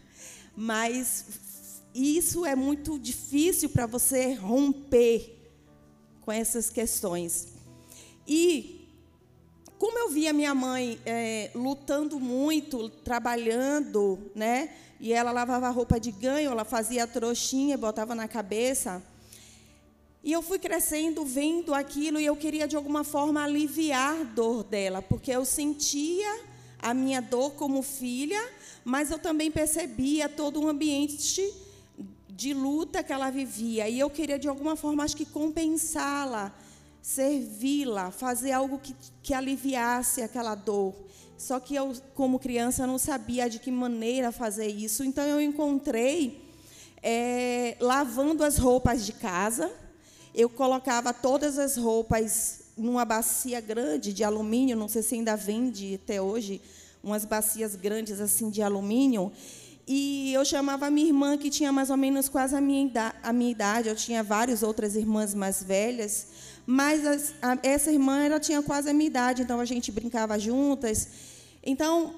Mas isso é muito difícil para você romper com essas questões. E como eu via minha mãe é, lutando muito, trabalhando, né? E ela lavava roupa de ganho, ela fazia trouxinha, botava na cabeça. E eu fui crescendo, vendo aquilo, e eu queria de alguma forma aliviar a dor dela, porque eu sentia a minha dor como filha, mas eu também percebia todo o ambiente de luta que ela vivia. E eu queria de alguma forma, acho que compensá-la servi-la, fazer algo que, que aliviasse aquela dor. Só que eu, como criança, não sabia de que maneira fazer isso. Então, eu encontrei é, lavando as roupas de casa. Eu colocava todas as roupas numa bacia grande de alumínio, não sei se ainda vende até hoje, umas bacias grandes assim de alumínio. E eu chamava a minha irmã, que tinha mais ou menos quase a minha, a minha idade, eu tinha várias outras irmãs mais velhas, mas as, a, essa irmã ela tinha quase a minha idade, então a gente brincava juntas. Então,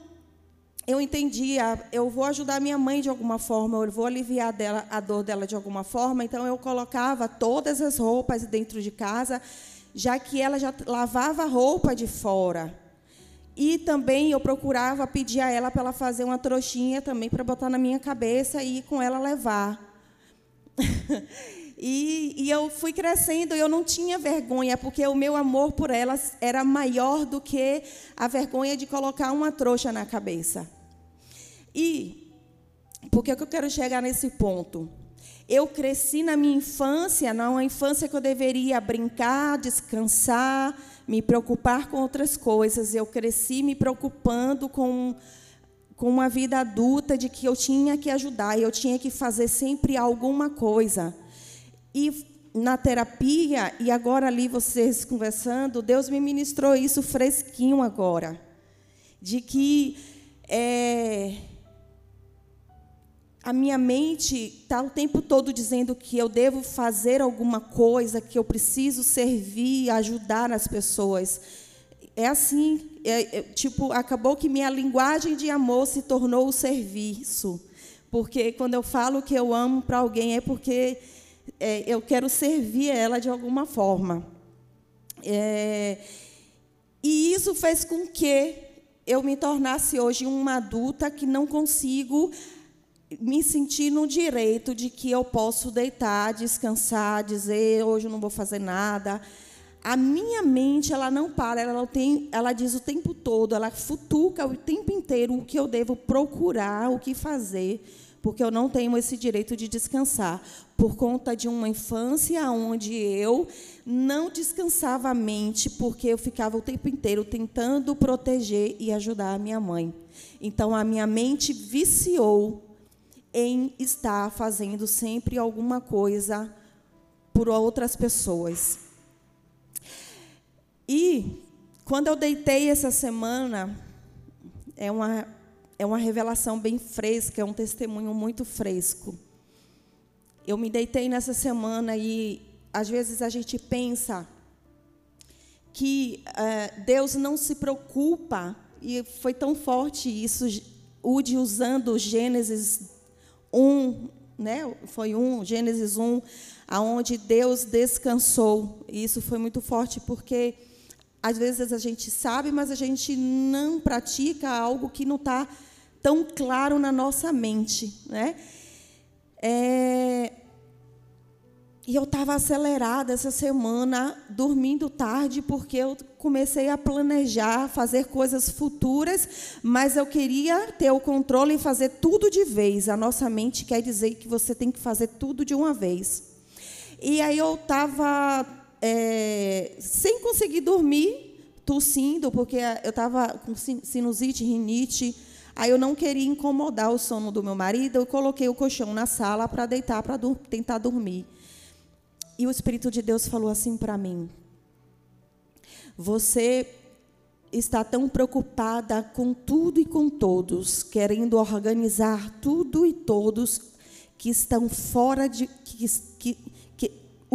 eu entendia, eu vou ajudar minha mãe de alguma forma, eu vou aliviar dela, a dor dela de alguma forma. Então, eu colocava todas as roupas dentro de casa, já que ela já lavava a roupa de fora. E também eu procurava pedir a ela para ela fazer uma trouxinha também para botar na minha cabeça e ir com ela levar. E, e, eu fui crescendo e eu não tinha vergonha, porque o meu amor por elas era maior do que a vergonha de colocar uma trouxa na cabeça. E por que eu quero chegar nesse ponto? Eu cresci na minha infância, numa infância que eu deveria brincar, descansar, me preocupar com outras coisas. Eu cresci me preocupando com, com uma vida adulta de que eu tinha que ajudar, eu tinha que fazer sempre alguma coisa. E na terapia, e agora ali vocês conversando, Deus me ministrou isso fresquinho agora. De que é, a minha mente está o tempo todo dizendo que eu devo fazer alguma coisa, que eu preciso servir, ajudar as pessoas. É assim, é, é, tipo, acabou que minha linguagem de amor se tornou o serviço. Porque quando eu falo que eu amo para alguém é porque é, eu quero servir ela de alguma forma. É, e isso fez com que eu me tornasse hoje uma adulta que não consigo me sentir no direito de que eu posso deitar, descansar, dizer hoje eu não vou fazer nada. A minha mente ela não para, ela tem, ela diz o tempo todo, ela futuca o tempo inteiro o que eu devo procurar, o que fazer porque eu não tenho esse direito de descansar, por conta de uma infância onde eu não descansava a mente, porque eu ficava o tempo inteiro tentando proteger e ajudar a minha mãe. Então, a minha mente viciou em estar fazendo sempre alguma coisa por outras pessoas. E, quando eu deitei essa semana, é uma é uma revelação bem fresca, é um testemunho muito fresco. Eu me deitei nessa semana e às vezes a gente pensa que é, Deus não se preocupa, e foi tão forte isso, Ude usando Gênesis 1, né? foi um, Gênesis 1, aonde Deus descansou. E isso foi muito forte porque às vezes a gente sabe, mas a gente não pratica algo que não está tão claro na nossa mente. Né? É... e eu estava acelerada essa semana, dormindo tarde, porque eu comecei a planejar, fazer coisas futuras, mas eu queria ter o controle e fazer tudo de vez. A nossa mente quer dizer que você tem que fazer tudo de uma vez. E aí eu estava é, sem conseguir dormir, tossindo, porque eu estava com sinusite, rinite. Aí eu não queria incomodar o sono do meu marido, eu coloquei o colchão na sala para deitar, para tentar dormir. E o Espírito de Deus falou assim para mim: Você está tão preocupada com tudo e com todos, querendo organizar tudo e todos que estão fora de que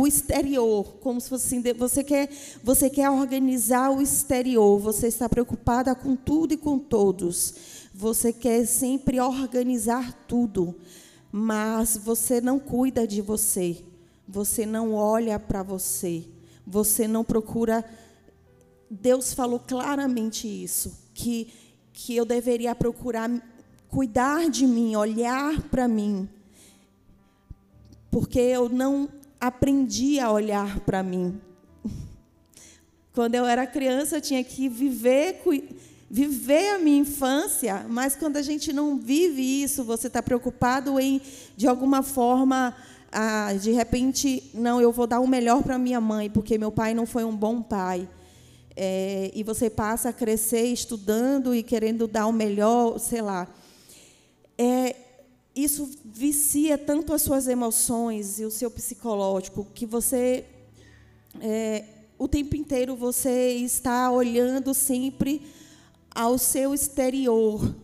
o exterior, como se fosse assim, você quer você quer organizar o exterior, você está preocupada com tudo e com todos. Você quer sempre organizar tudo, mas você não cuida de você você não olha para você, você não procura. Deus falou claramente isso, que, que eu deveria procurar cuidar de mim, olhar para mim, porque eu não aprendi a olhar para mim. Quando eu era criança, eu tinha que viver, viver a minha infância, mas quando a gente não vive isso, você está preocupado em, de alguma forma, ah, de repente, não, eu vou dar o melhor para minha mãe, porque meu pai não foi um bom pai. É, e você passa a crescer estudando e querendo dar o melhor, sei lá. É, isso vicia tanto as suas emoções e o seu psicológico que você é, o tempo inteiro você está olhando sempre ao seu exterior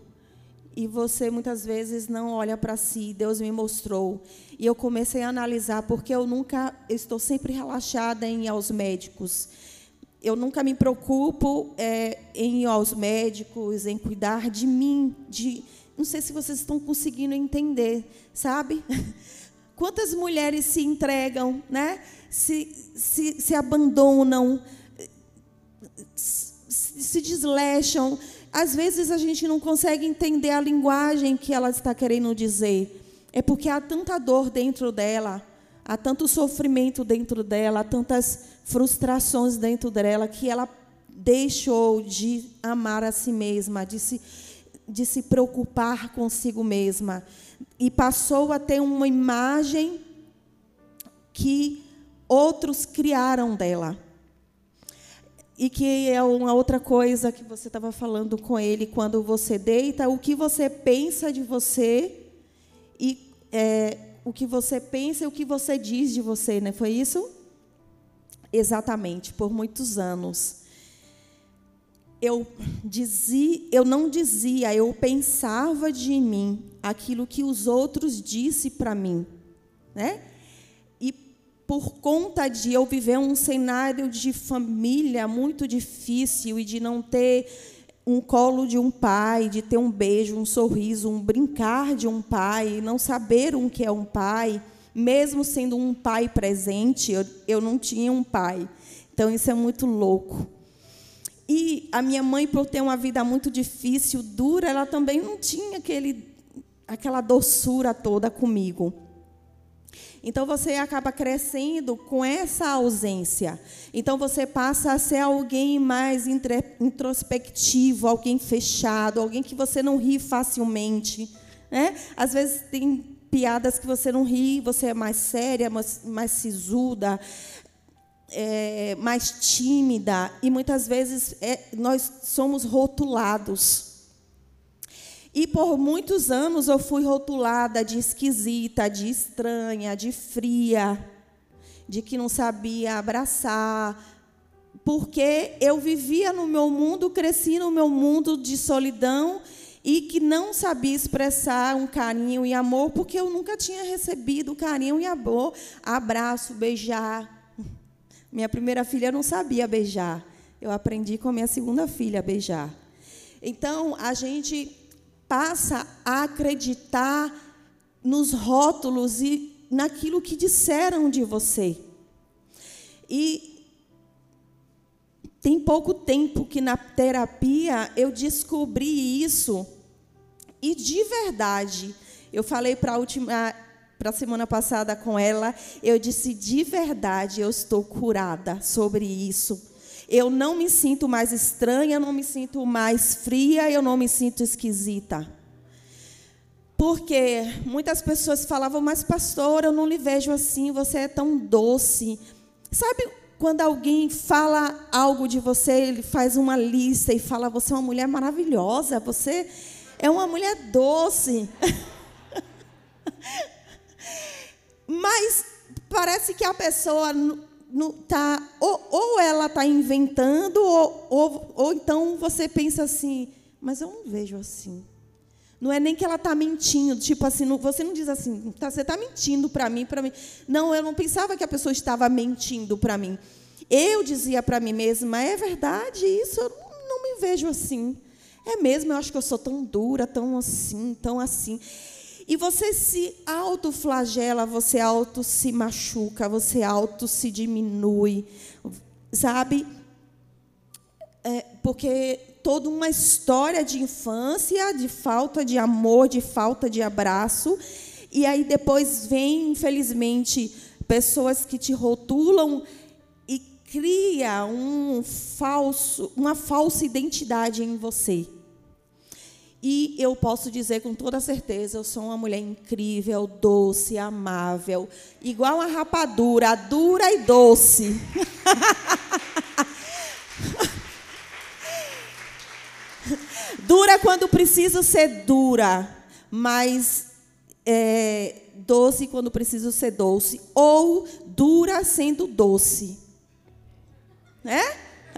e você muitas vezes não olha para si. Deus me mostrou. E eu comecei a analisar, porque eu nunca, eu estou sempre relaxada em ir aos médicos. Eu nunca me preocupo é, em ir aos médicos, em cuidar de mim. De, não sei se vocês estão conseguindo entender, sabe? Quantas mulheres se entregam, né? se, se, se abandonam, se, se desleixam, às vezes a gente não consegue entender a linguagem que ela está querendo dizer. É porque há tanta dor dentro dela, há tanto sofrimento dentro dela, há tantas frustrações dentro dela que ela deixou de amar a si mesma, de se, de se preocupar consigo mesma e passou a ter uma imagem que outros criaram dela. E que é uma outra coisa que você estava falando com ele quando você deita, o que você pensa de você e é, o que você pensa e o que você diz de você, né? Foi isso? Exatamente, por muitos anos. Eu dizia, eu não dizia, eu pensava de mim aquilo que os outros disse para mim, né? por conta de eu viver um cenário de família muito difícil e de não ter um colo de um pai, de ter um beijo, um sorriso, um brincar de um pai, não saber o que é um pai, mesmo sendo um pai presente, eu, eu não tinha um pai. Então isso é muito louco. E a minha mãe, por ter uma vida muito difícil, dura, ela também não tinha aquele, aquela doçura toda comigo. Então você acaba crescendo com essa ausência. Então você passa a ser alguém mais introspectivo, alguém fechado, alguém que você não ri facilmente. Né? Às vezes tem piadas que você não ri, você é mais séria, mais, mais sisuda, é, mais tímida. E muitas vezes é, nós somos rotulados. E por muitos anos eu fui rotulada de esquisita, de estranha, de fria, de que não sabia abraçar, porque eu vivia no meu mundo, cresci no meu mundo de solidão e que não sabia expressar um carinho e amor, porque eu nunca tinha recebido carinho e amor, abraço, beijar. Minha primeira filha não sabia beijar. Eu aprendi com a minha segunda filha a beijar. Então, a gente passa a acreditar nos rótulos e naquilo que disseram de você. E tem pouco tempo que na terapia eu descobri isso. E de verdade, eu falei para a última para a semana passada com ela, eu disse de verdade, eu estou curada sobre isso. Eu não me sinto mais estranha, não me sinto mais fria, eu não me sinto esquisita. Porque muitas pessoas falavam, mas pastor, eu não lhe vejo assim, você é tão doce. Sabe quando alguém fala algo de você, ele faz uma lista e fala, você é uma mulher maravilhosa, você é uma mulher doce. Mas parece que a pessoa não tá, ou, ou ela está inventando, ou, ou, ou então você pensa assim, mas eu não vejo assim. Não é nem que ela está mentindo, tipo assim, não, você não diz assim, tá, você está mentindo para mim, para mim. Não, eu não pensava que a pessoa estava mentindo para mim. Eu dizia para mim mesma, é verdade isso, eu não, não me vejo assim. É mesmo, eu acho que eu sou tão dura, tão assim, tão assim. E você se autoflagela, você auto se machuca, você auto se diminui, sabe? É, porque toda uma história de infância, de falta de amor, de falta de abraço, e aí depois vem, infelizmente, pessoas que te rotulam e cria um falso, uma falsa identidade em você. E eu posso dizer com toda certeza, eu sou uma mulher incrível, doce, amável, igual a rapadura, dura e doce. dura quando preciso ser dura, mas é, doce quando preciso ser doce, ou dura sendo doce. Né?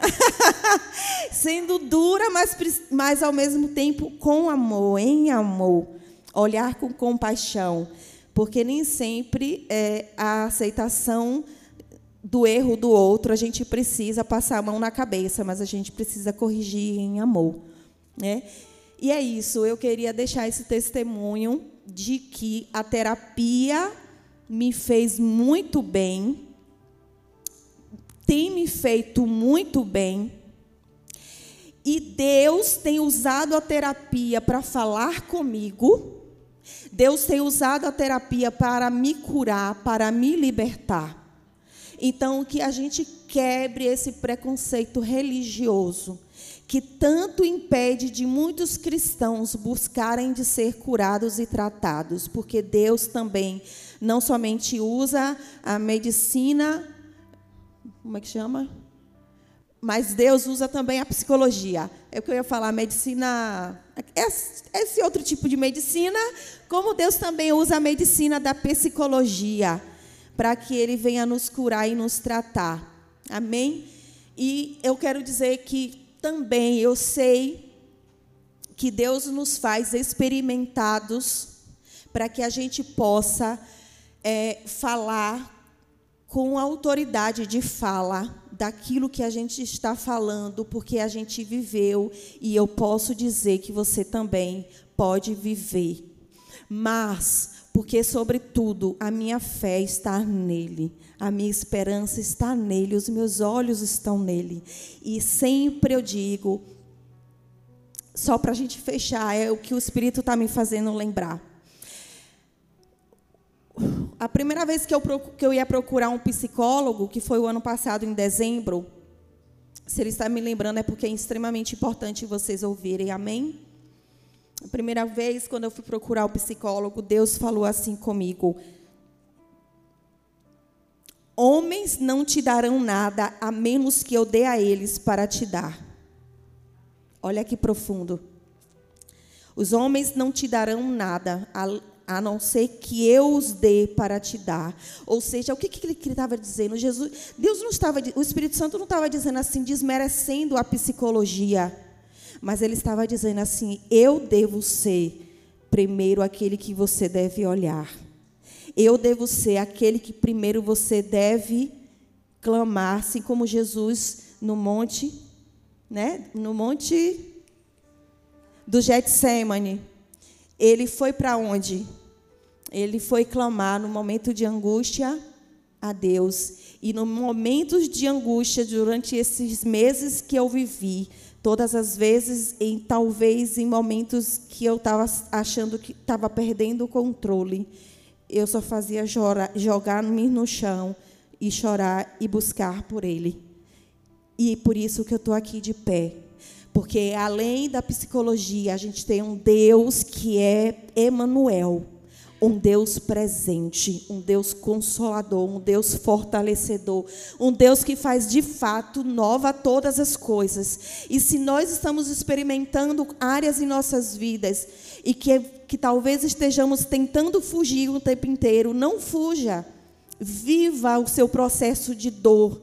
Sendo dura, mas, mas ao mesmo tempo com amor, em amor. Olhar com compaixão. Porque nem sempre é a aceitação do erro do outro, a gente precisa passar a mão na cabeça, mas a gente precisa corrigir em amor. Né? E é isso, eu queria deixar esse testemunho de que a terapia me fez muito bem, tem me feito muito bem. E Deus tem usado a terapia para falar comigo. Deus tem usado a terapia para me curar, para me libertar. Então, que a gente quebre esse preconceito religioso que tanto impede de muitos cristãos buscarem de ser curados e tratados, porque Deus também não somente usa a medicina como é que chama? Mas Deus usa também a psicologia. É o que eu ia falar, medicina. Esse outro tipo de medicina, como Deus também usa a medicina da psicologia, para que Ele venha nos curar e nos tratar. Amém? E eu quero dizer que também eu sei que Deus nos faz experimentados para que a gente possa é, falar com autoridade de fala daquilo que a gente está falando, porque a gente viveu e eu posso dizer que você também pode viver. Mas, porque sobretudo a minha fé está nele, a minha esperança está nele, os meus olhos estão nele. E sempre eu digo, só para a gente fechar, é o que o Espírito está me fazendo lembrar a primeira vez que eu, que eu ia procurar um psicólogo, que foi o ano passado, em dezembro, se ele está me lembrando, é porque é extremamente importante vocês ouvirem, amém? A primeira vez, quando eu fui procurar o psicólogo, Deus falou assim comigo: Homens não te darão nada a menos que eu dê a eles para te dar. Olha que profundo. Os homens não te darão nada a não ser que eu os dê para te dar. Ou seja, o que, que ele estava dizendo? Jesus, Deus não estava, o Espírito Santo não estava dizendo assim, desmerecendo a psicologia, mas ele estava dizendo assim: eu devo ser primeiro aquele que você deve olhar. Eu devo ser aquele que primeiro você deve clamar, assim como Jesus no monte, né? No monte do Getsemane ele foi para onde? Ele foi clamar no momento de angústia a Deus. E no momentos de angústia, durante esses meses que eu vivi, todas as vezes, em talvez em momentos que eu estava achando que estava perdendo o controle, eu só fazia jogar-me no chão e chorar e buscar por ele. E por isso que eu estou aqui de pé. Porque além da psicologia, a gente tem um Deus que é Emanuel, um Deus presente, um Deus consolador, um Deus fortalecedor, um Deus que faz de fato nova todas as coisas. E se nós estamos experimentando áreas em nossas vidas e que, que talvez estejamos tentando fugir o tempo inteiro, não fuja. Viva o seu processo de dor.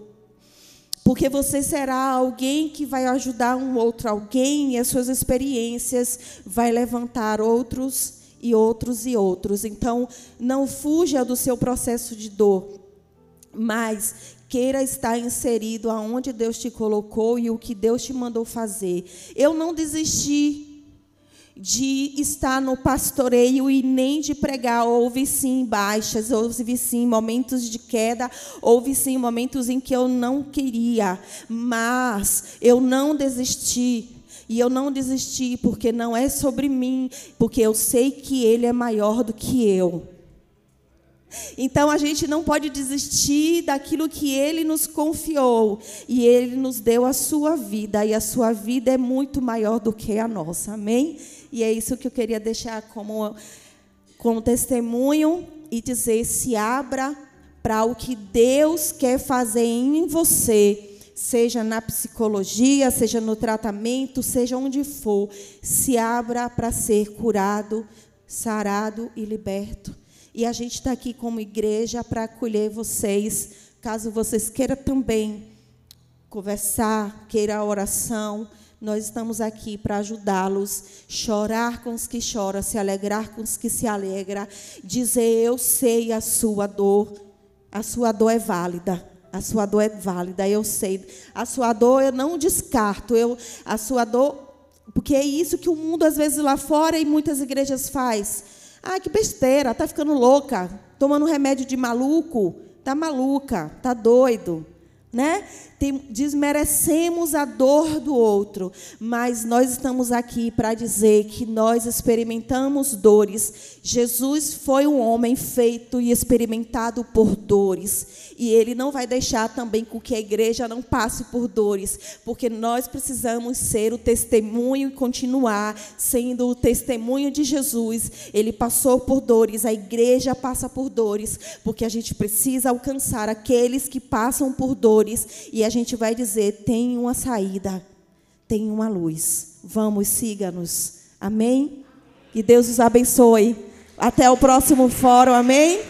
Porque você será alguém que vai ajudar um outro alguém e as suas experiências vai levantar outros e outros e outros. Então, não fuja do seu processo de dor, mas queira estar inserido aonde Deus te colocou e o que Deus te mandou fazer. Eu não desisti de estar no pastoreio e nem de pregar. Houve sim baixas, houve sim momentos de queda, houve sim momentos em que eu não queria, mas eu não desisti. E eu não desisti porque não é sobre mim, porque eu sei que Ele é maior do que eu. Então a gente não pode desistir daquilo que ele nos confiou. E ele nos deu a sua vida. E a sua vida é muito maior do que a nossa. Amém? E é isso que eu queria deixar como, como testemunho e dizer: se abra para o que Deus quer fazer em você, seja na psicologia, seja no tratamento, seja onde for, se abra para ser curado, sarado e liberto. E a gente está aqui como igreja para acolher vocês, caso vocês queiram também conversar, queira oração nós estamos aqui para ajudá-los, chorar com os que choram, se alegrar com os que se alegram, dizer eu sei a sua dor, a sua dor é válida. A sua dor é válida, eu sei. A sua dor eu não descarto. Eu, a sua dor, porque é isso que o mundo às vezes lá fora e muitas igrejas faz. Ah, que besteira, tá ficando louca, tomando remédio de maluco, tá maluca, tá doido, né? Desmerecemos a dor do outro, mas nós estamos aqui para dizer que nós experimentamos dores. Jesus foi um homem feito e experimentado por dores, e ele não vai deixar também com que a igreja não passe por dores, porque nós precisamos ser o testemunho e continuar sendo o testemunho de Jesus. Ele passou por dores, a igreja passa por dores, porque a gente precisa alcançar aqueles que passam por dores e a gente vai dizer: tem uma saída, tem uma luz. Vamos, siga-nos. Amém? Que Deus os abençoe. Até o próximo fórum. Amém?